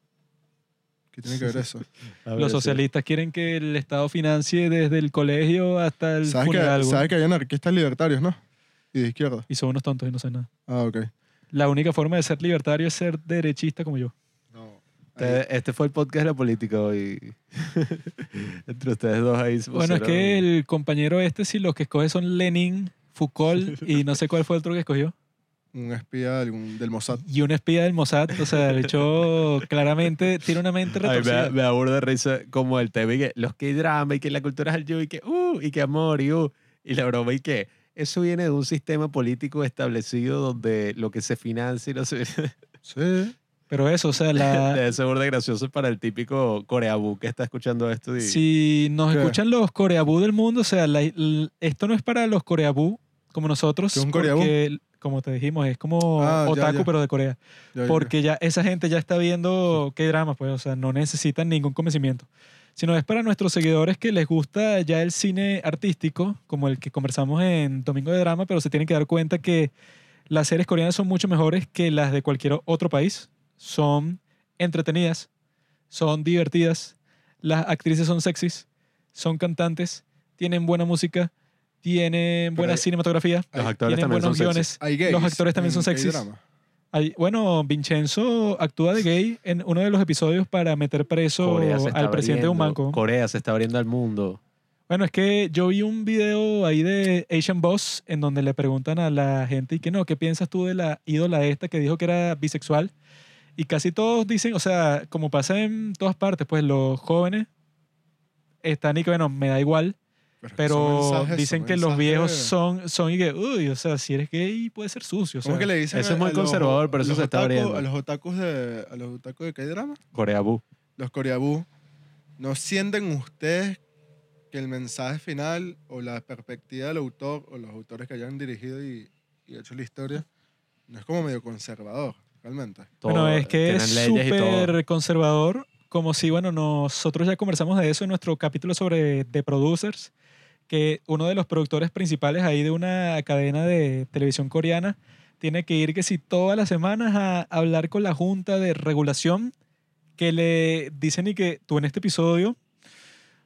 ¿Qué tiene que ver eso? Los socialistas quieren que el Estado financie desde el colegio hasta el ¿Sabes funeral. que. ¿Sabes que hay anarquistas libertarios, no? Y de izquierda. Y son unos tontos y no saben nada. Ah, ok. La única forma de ser libertario es ser derechista como yo. Este, este fue el podcast de la política hoy. *laughs* Entre ustedes dos ahí se Bueno, es que el compañero este, si los que escoge son Lenin, Foucault *laughs* y no sé cuál fue el otro que escogió. Un espía de algún- del Mossad. Y un espía del Mossad. O sea, el hecho *laughs* claramente tiene una mente Ay, me, retorcida. da- me da burda de risa como el tema y que los que drama y que la cultura es el yo y que uh y que amor y uh y la broma y que eso viene de un sistema político establecido donde lo que se financia y no se Sí. Pero eso, o sea, la, *laughs* debe ser burda gracioso para el típico coreabú que está escuchando esto y si nos ¿Qué? escuchan los coreabú del mundo, o sea, la- l- esto no es para los coreabú como nosotros. ¿Qué es un coreabú? porque, como te dijimos, es como Ah, ya, otaku, ya. pero de Corea. Ya, ya. Porque ya esa gente ya está viendo qué drama, pues, o sea, no necesitan ningún convencimiento. Sino es para nuestros seguidores que les gusta ya el cine artístico, como el que conversamos en Domingo de Drama, pero se tienen que dar cuenta que las series coreanas son mucho mejores que las de cualquier otro país. Son entretenidas, son divertidas, las actrices son sexys, son cantantes, tienen buena música, tienen buena hay- cinematografía, los actores tienen también son buenos sexys. guiones. Hay gays los actores también en son sexys. K-drama. Hay- bueno, Vincenzo actúa de gay en uno de los episodios para meter preso Corea se está al presidente de un abriendo, banco. Corea se está abriendo al mundo Bueno, es que yo vi un video ahí de Asian Boss en donde le preguntan a la gente y que no, ¿qué piensas tú de la ídola esta que dijo que era bisexual? Y casi todos dicen, o sea, como pasa en todas partes, pues los jóvenes están y que, bueno, me da igual, Pero, pero mensajes, dicen que los viejos son, son y que, uy, o sea, si eres gay puede ser sucio. O ¿Cómo sea, que le dicen eso es a- muy a los- conservador, pero eso se está abriendo. A los otakus de, a los otakus de K-drama, coreabú los coreabú, ¿no sienten ustedes que el mensaje final o la perspectiva del autor o los autores que hayan dirigido y, y hecho la historia no es como medio conservador, realmente? Bueno, es que es súper conservador, como si, bueno, nosotros ya conversamos de eso en nuestro capítulo sobre The Producers, que uno de los productores principales ahí de una cadena de televisión coreana tiene que ir que si todas las semanas a hablar con la junta de regulación que le dicen y que tú en este episodio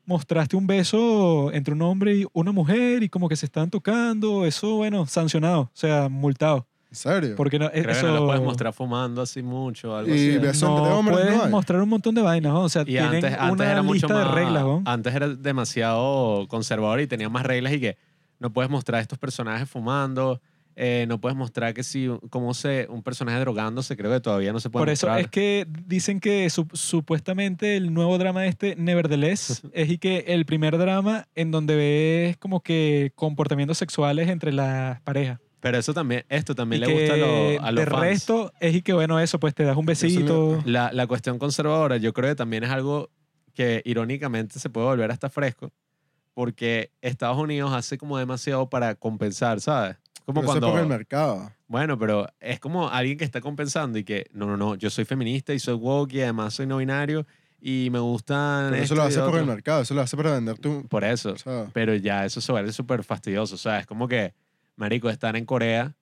mostraste un beso entre un hombre y una mujer y como que se están tocando, eso bueno, sancionado, o sea, multado. ¿En serio? Porque no, Creo que eso no lo puedes mostrar fumando así mucho algo Y así. beso entre no hombres puedes no hay. mostrar un montón de vainas, ¿no? o sea, Y tienen antes, antes una era mucho lista más. de reglas, ¿no? Antes era demasiado conservador y tenía más reglas y que no puedes mostrar estos personajes fumando, eh, no puedes mostrar que si como se un personaje drogándose, creo que todavía no se puede Por eso mostrar. es que dicen que su- supuestamente el nuevo drama este, Nevertheless, *laughs* es y que el primer drama en donde ves como que comportamientos sexuales entre las parejas. Pero eso también, esto también y le gusta a, los- a los de fans. resto es y que bueno, eso, pues te das un besito. La, la cuestión conservadora, yo creo que también es algo que irónicamente se puede volver hasta fresco, porque Estados Unidos hace como demasiado para compensar, ¿sabes? Como Pero eso es cuando... por el mercado. Bueno, pero es como alguien que está compensando y que, no, no, no, yo soy feminista y soy woke y además soy no binario y me gustan... Pero eso lo hace por otro". el mercado, eso lo hace para vender tu... Por eso. O sea, Pero ya eso se vuelve súper fastidioso. O sea, es como que, marico, están en Corea,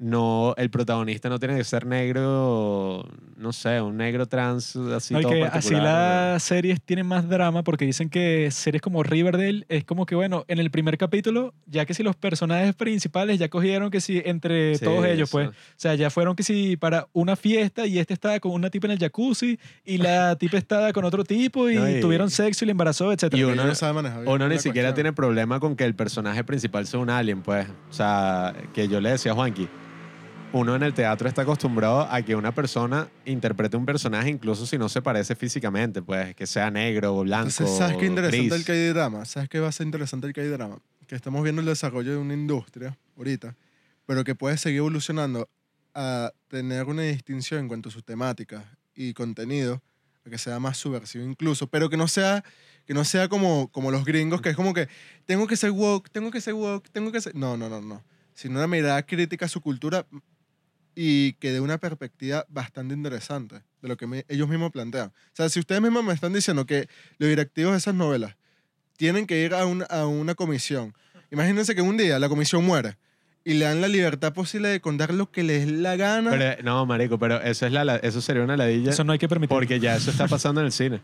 no, el protagonista no tiene que ser negro, no sé, un negro trans así No, todo que así las series tienen más drama porque dicen que series como Riverdale es como que, bueno, en el primer capítulo, ya que si los personajes principales ya cogieron que si entre Sí, todos ellos, eso. pues, o sea, ya fueron que si para una fiesta y este estaba con una tipa en el jacuzzi y la *laughs* tipa estaba con otro tipo y, No, y- tuvieron sexo y le embarazó, etc. Y uno no sabe manejar bien Uno ni siquiera cuestión. tiene problema con que el personaje principal sea un alien, pues. O sea, que yo le decía a Juanqui, uno en el teatro está acostumbrado a que una persona interprete un personaje incluso si no se parece físicamente, pues, que sea negro o blanco. Entonces, ¿sabes qué interesante gris. el K-drama? ¿Sabes qué va a ser interesante el K-drama? Que estamos viendo el desarrollo de una industria ahorita, pero que puede seguir evolucionando a tener una distinción en cuanto a sus temáticas y contenido a que sea más subversivo incluso, pero que no sea, que no sea como, como los gringos, que es como que tengo que ser woke, tengo que ser woke, tengo que ser... No, no, no, no. Sino una mirada crítica a su cultura y que dé una perspectiva bastante interesante de lo que me- ellos mismos plantean. O sea, si ustedes mismos me están diciendo que los directivos de esas novelas tienen que ir a, un- a una comisión, imagínense que un día la comisión muere y le dan la libertad posible de contar lo que les la gana. Pero, no, marico, pero eso, es la, la- eso sería una ladilla Eso no hay que permitir. porque ya eso está pasando en el cine.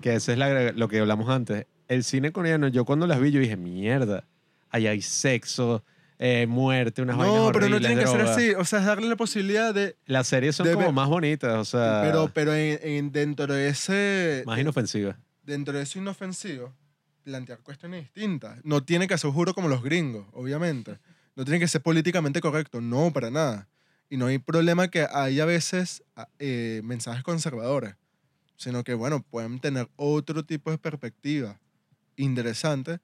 Que eso es la- lo que hablamos antes. El cine coreano, yo cuando las vi, yo dije, mierda, ahí hay sexo, eh, muerte, unas vainas no, pero no horribles, tienen que ser drogas. así. O sea, es darle la posibilidad de... Las series son de como ver- más bonitas, o sea, pero pero en, en- dentro de ese... más inofensivas. dentro de eso inofensivo, plantear cuestiones distintas. No tiene que ser juro como los gringos, obviamente. No tiene que ser políticamente correcto, no, para nada. Y no hay problema que haya a veces a- eh, mensajes conservadores, sino que, bueno, pueden tener otro tipo de perspectiva interesante.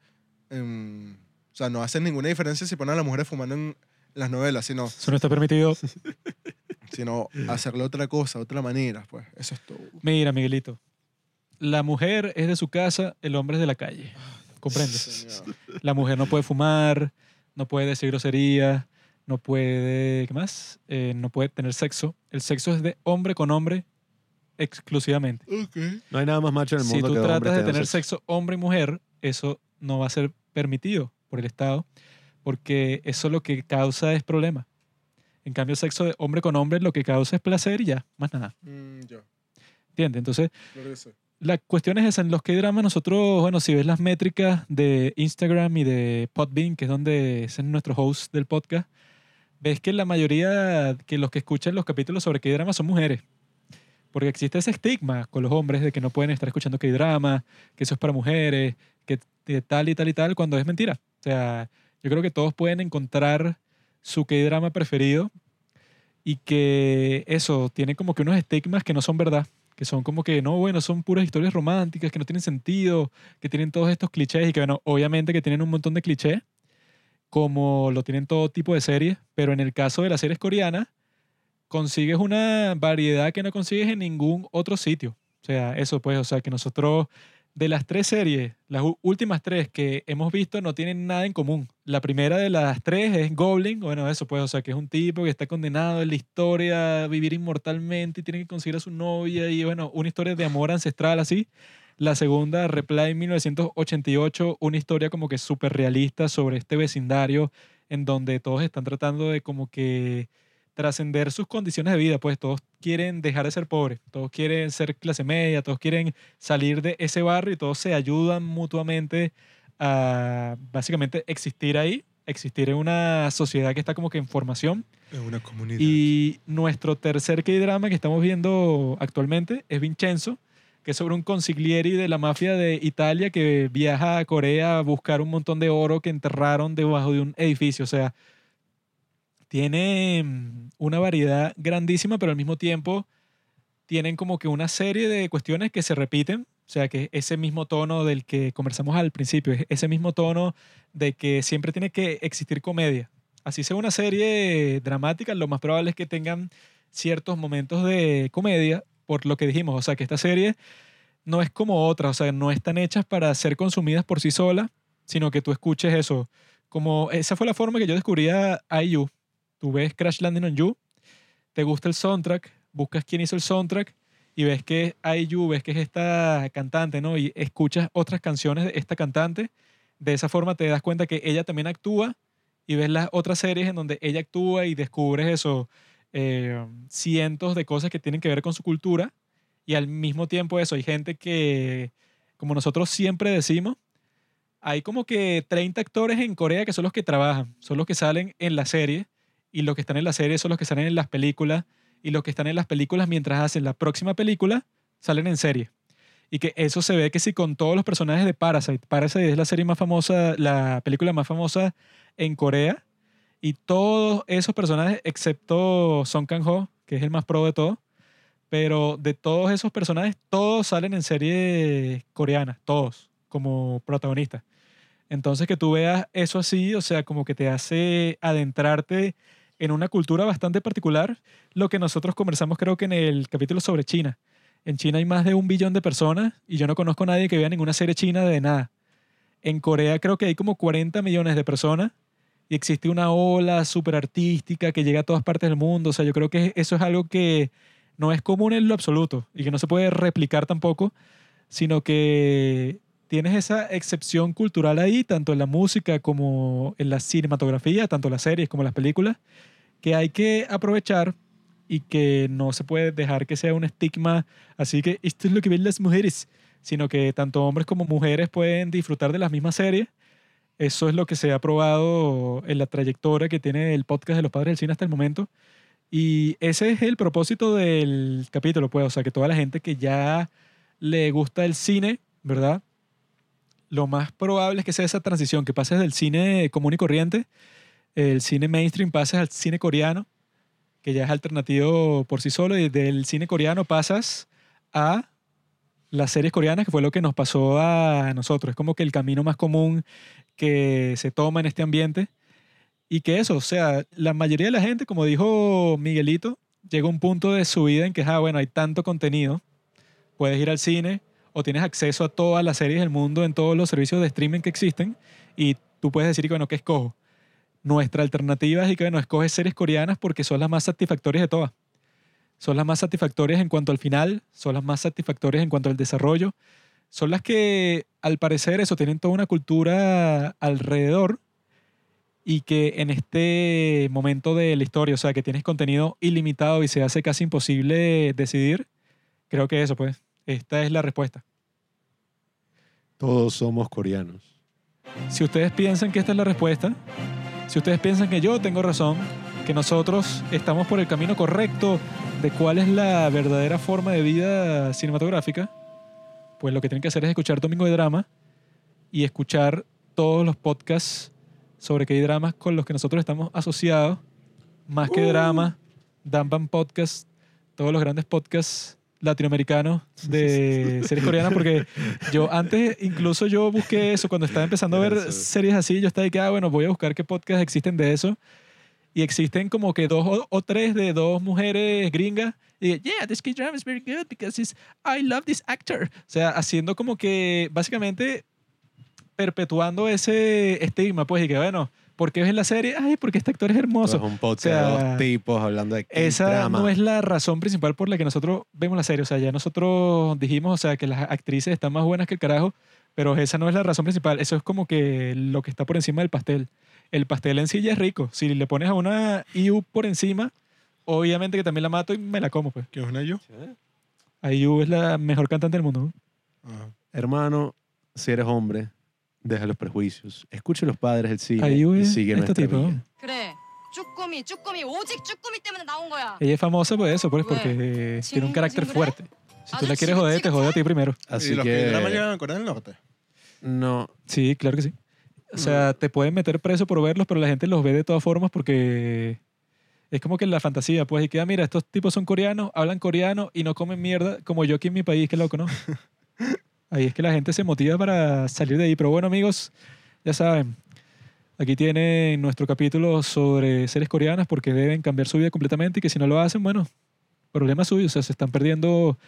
em, sea, no hacen ninguna diferencia si ponen a las mujeres fumando en las novelas, sino, Eso no está permitido. *laughs* sino hacerle otra cosa, otra manera, pues. Eso es todo. Mira, Miguelito. La mujer es de su casa, el hombre es de la calle. ¿Comprendes? La mujer no puede fumar, no puede decir groserías, no puede. ¿Qué más? Eh, no puede tener sexo. El sexo es de hombre con hombre exclusivamente. Ok. No hay nada más macho en el Si mundo tú que hombres tratas de tener sexo. sexo hombre y mujer, eso no va a ser permitido por el Estado, porque eso lo que causa es problema. En cambio, sexo de hombre con hombre lo que causa es placer y ya, más nada. Mm, ¿Entiendes? Entonces, que la cuestión es esa. En los que dramas nosotros, bueno, si ves las métricas de Instagram y de Podbean, que es donde es nuestro host del podcast, ves que la mayoría que los que escuchan los capítulos sobre K-drama son mujeres. Porque existe ese estigma con los hombres de que no pueden estar escuchando K-drama, que eso es para mujeres, que tal y tal y tal, cuando es mentira. Sea, yo creo que todos pueden encontrar su K-drama preferido y que eso tiene como que unos estigmas que no son verdad que son como que, no, bueno, son puras historias románticas, que no tienen sentido, que tienen todos estos clichés y que, bueno, obviamente que tienen un montón de clichés, como lo tienen todo tipo de series, pero en el caso de las series coreanas, consigues una variedad que no consigues en ningún otro sitio. O sea, eso pues, o sea, que nosotros, de las tres series, las últimas tres que hemos visto no tienen nada en común. La primera de las tres es Goblin, bueno, eso pues, o sea, que es un tipo que está condenado en la historia a vivir inmortalmente y tiene que conseguir a su novia y, bueno, una historia de amor ancestral así. La segunda, Reply 1988, una historia como que súper realista sobre este vecindario en donde todos están tratando de como que trascender sus condiciones de vida, pues todos quieren dejar de ser pobres, todos quieren ser clase media, todos quieren salir de ese barrio y todos se ayudan mutuamente a básicamente existir ahí, existir en una sociedad que está como que en formación. Es una comunidad. Y nuestro tercer K-drama que estamos viendo actualmente es Vincenzo, que es sobre un consiglieri de la mafia de Italia que viaja a Corea a buscar un montón de oro que enterraron debajo de un edificio. O sea, tiene mm, una variedad grandísima, pero al mismo tiempo tienen como que una serie de cuestiones que se repiten. O sea, que ese mismo tono del que conversamos al principio, es ese mismo tono de que siempre tiene que existir comedia. Así sea una serie dramática, lo más probable es que tengan ciertos momentos de comedia, por lo que dijimos. O sea, que esta serie no es como otra, o sea, no están hechas para ser consumidas por sí solas, sino que tú escuches eso. Como esa fue la forma que yo descubrí a IU. Tú ves Crash Landing on You, te gusta el soundtrack, buscas quién hizo el soundtrack y ves que es IU, ves que es esta cantante, ¿no? Y escuchas otras canciones de esta cantante. De esa forma te das cuenta que ella también actúa y ves las otras series en donde ella actúa y descubres eso, eh, cientos de cosas que tienen que ver con su cultura y al mismo tiempo eso, hay gente que, como nosotros siempre decimos, hay como que 30 actores en Corea que son los que trabajan, son los que salen en la serie y los que están en la serie son los que salen en las películas y los que están en las películas mientras hacen la próxima película salen en serie. Y que eso se ve que si con todos los personajes de Parasite, Parasite es la serie más famosa, la película más famosa en Corea, y todos esos personajes, excepto Song Kang-ho, que es el más pro de todos, pero de todos esos personajes, todos salen en series coreanas, todos, como protagonistas. Entonces que tú veas eso así, o sea, como que te hace adentrarte en una cultura bastante particular, lo que nosotros conversamos creo que en el capítulo sobre China, En China hay más de un billón de personas y yo no conozco a nadie que vea ninguna serie china de nada. En Corea creo que hay como 40 millones de personas y existe una ola súper artística que llega a todas partes del mundo. O sea, yo creo que eso es algo que no es común en lo absoluto y que no se puede replicar tampoco, sino que tienes esa excepción cultural ahí, tanto en la música como en la cinematografía, tanto las series como las películas, que hay que aprovechar y que no se puede dejar que sea un estigma, así que esto es lo que ven las mujeres, sino que tanto hombres como mujeres pueden disfrutar de las mismas series. Eso es lo que se ha probado en la trayectoria que tiene el podcast de los padres del cine hasta el momento. Y ese es el propósito del capítulo, pues, o sea, que toda la gente que ya le gusta el cine, ¿verdad? Lo más probable es que sea esa transición, que pases del cine común y corriente, el cine mainstream, pases al cine coreano, que ya es alternativo por sí solo, y del cine coreano pasas a las series coreanas, que fue lo que nos pasó a nosotros. Es como que el camino más común que se toma en este ambiente. Y que eso, o sea, la mayoría de la gente, como dijo Miguelito, llega un punto de su vida en que, ah, bueno, hay tanto contenido, puedes ir al cine o tienes acceso a todas las series del mundo en todos los servicios de streaming que existen y tú puedes decir que, bueno, ¿qué escojo? Nuestra alternativa es que, bueno, escoges series coreanas porque son las más satisfactorias de todas. Son las más satisfactorias en cuanto al final, son las más satisfactorias en cuanto al desarrollo, son las que, al parecer, eso, tienen toda una cultura alrededor y que en este momento de la historia, o sea, que tienes contenido ilimitado y se hace casi imposible decidir, creo que eso, pues, esta es la respuesta. Todos somos coreanos. Si ustedes piensan que esta es la respuesta, si ustedes piensan que yo tengo razón, que nosotros estamos por el camino correcto de cuál es la verdadera forma de vida cinematográfica, pues lo que tienen que hacer es escuchar Domingo de Drama y escuchar todos los podcasts sobre qué dramas con los que nosotros estamos asociados, más que drama, Dampan Podcast, todos los grandes podcasts latinoamericanos de series coreanas, porque yo *laughs* antes, incluso yo busqué eso, cuando estaba empezando a ver series así, yo estaba de que, ah, bueno, voy a buscar qué podcasts existen de eso. Y existen como que dos o, o tres de dos mujeres gringas. Y yeah, this K-drama is very good because it's, I love this actor. O sea, haciendo como que básicamente perpetuando ese estigma, pues, y que bueno, ¿por qué ves la serie? Ay, porque este actor es Es hermoso. un podcast O sea, de dos tipos hablando de Esa drama. no es la razón principal por la que nosotros vemos la serie. O sea, ya nosotros dijimos, o sea, que las actrices están más buenas que el carajo, pero esa no es la razón principal. Eso es como que lo que está por encima del pastel. El pastel en sí ya es rico. Si le pones a una IU por encima, obviamente que también la mato y me la como, pues. ¿Qué es una yo? IU es la mejor cantante del mundo. ¿no? Hermano, si eres hombre, Deja los prejuicios. Escuche a los padres del cine Ayue, y eh, sigue este nuestra tipo. Vida. Ella es famosa por eso, pues, porque tiene un carácter fuerte. Si tú la quieres joder, te jode a ti primero. Así ¿Y los que... no llegan a Corea del Norte? No. Sí, claro que sí. O sea, mm. te pueden meter preso por verlos, pero la gente los ve de todas formas porque es como que la fantasía, pues, y queda, mira, estos tipos son coreanos, hablan coreano y no comen mierda como yo aquí en mi país, qué loco, ¿no? *laughs* Ahí es que la gente se motiva para salir de ahí. Pero bueno, amigos, ya saben, aquí tienen nuestro capítulo sobre series coreanas porque deben cambiar su vida completamente y que si no lo hacen, bueno, problema suyo. O sea, se están perdiendo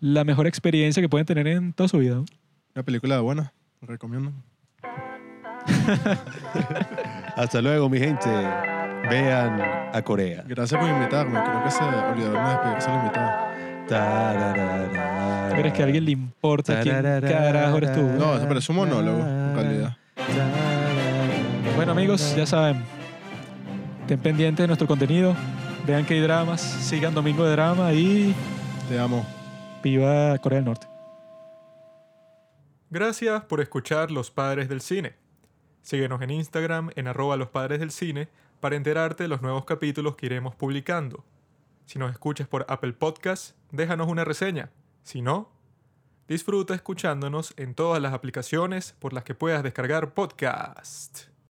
la mejor experiencia que pueden tener en toda su vida. ¿no? Una película buena, recomiendo. *laughs* hasta luego, mi gente. Vean a Corea. Gracias por invitarme. Creo que se olvidaron de despedirse al invitado. Tararara. ¿Tú crees que a alguien le importa quién carajo eres tú? No, eso parece un monólogo, en realidad. Bueno, amigos, ya saben. Estén pendientes de nuestro contenido. Vean que hay dramas. Sigan Domingo de Drama y Te amo. viva Corea del Norte. Gracias por escuchar Los Padres del Cine. Síguenos en Instagram en arroba los padres del cine para enterarte de los nuevos capítulos que iremos publicando. Si nos escuchas por Apple Podcast, déjanos una reseña. Si no, disfruta escuchándonos en todas las aplicaciones por las que puedas descargar podcast.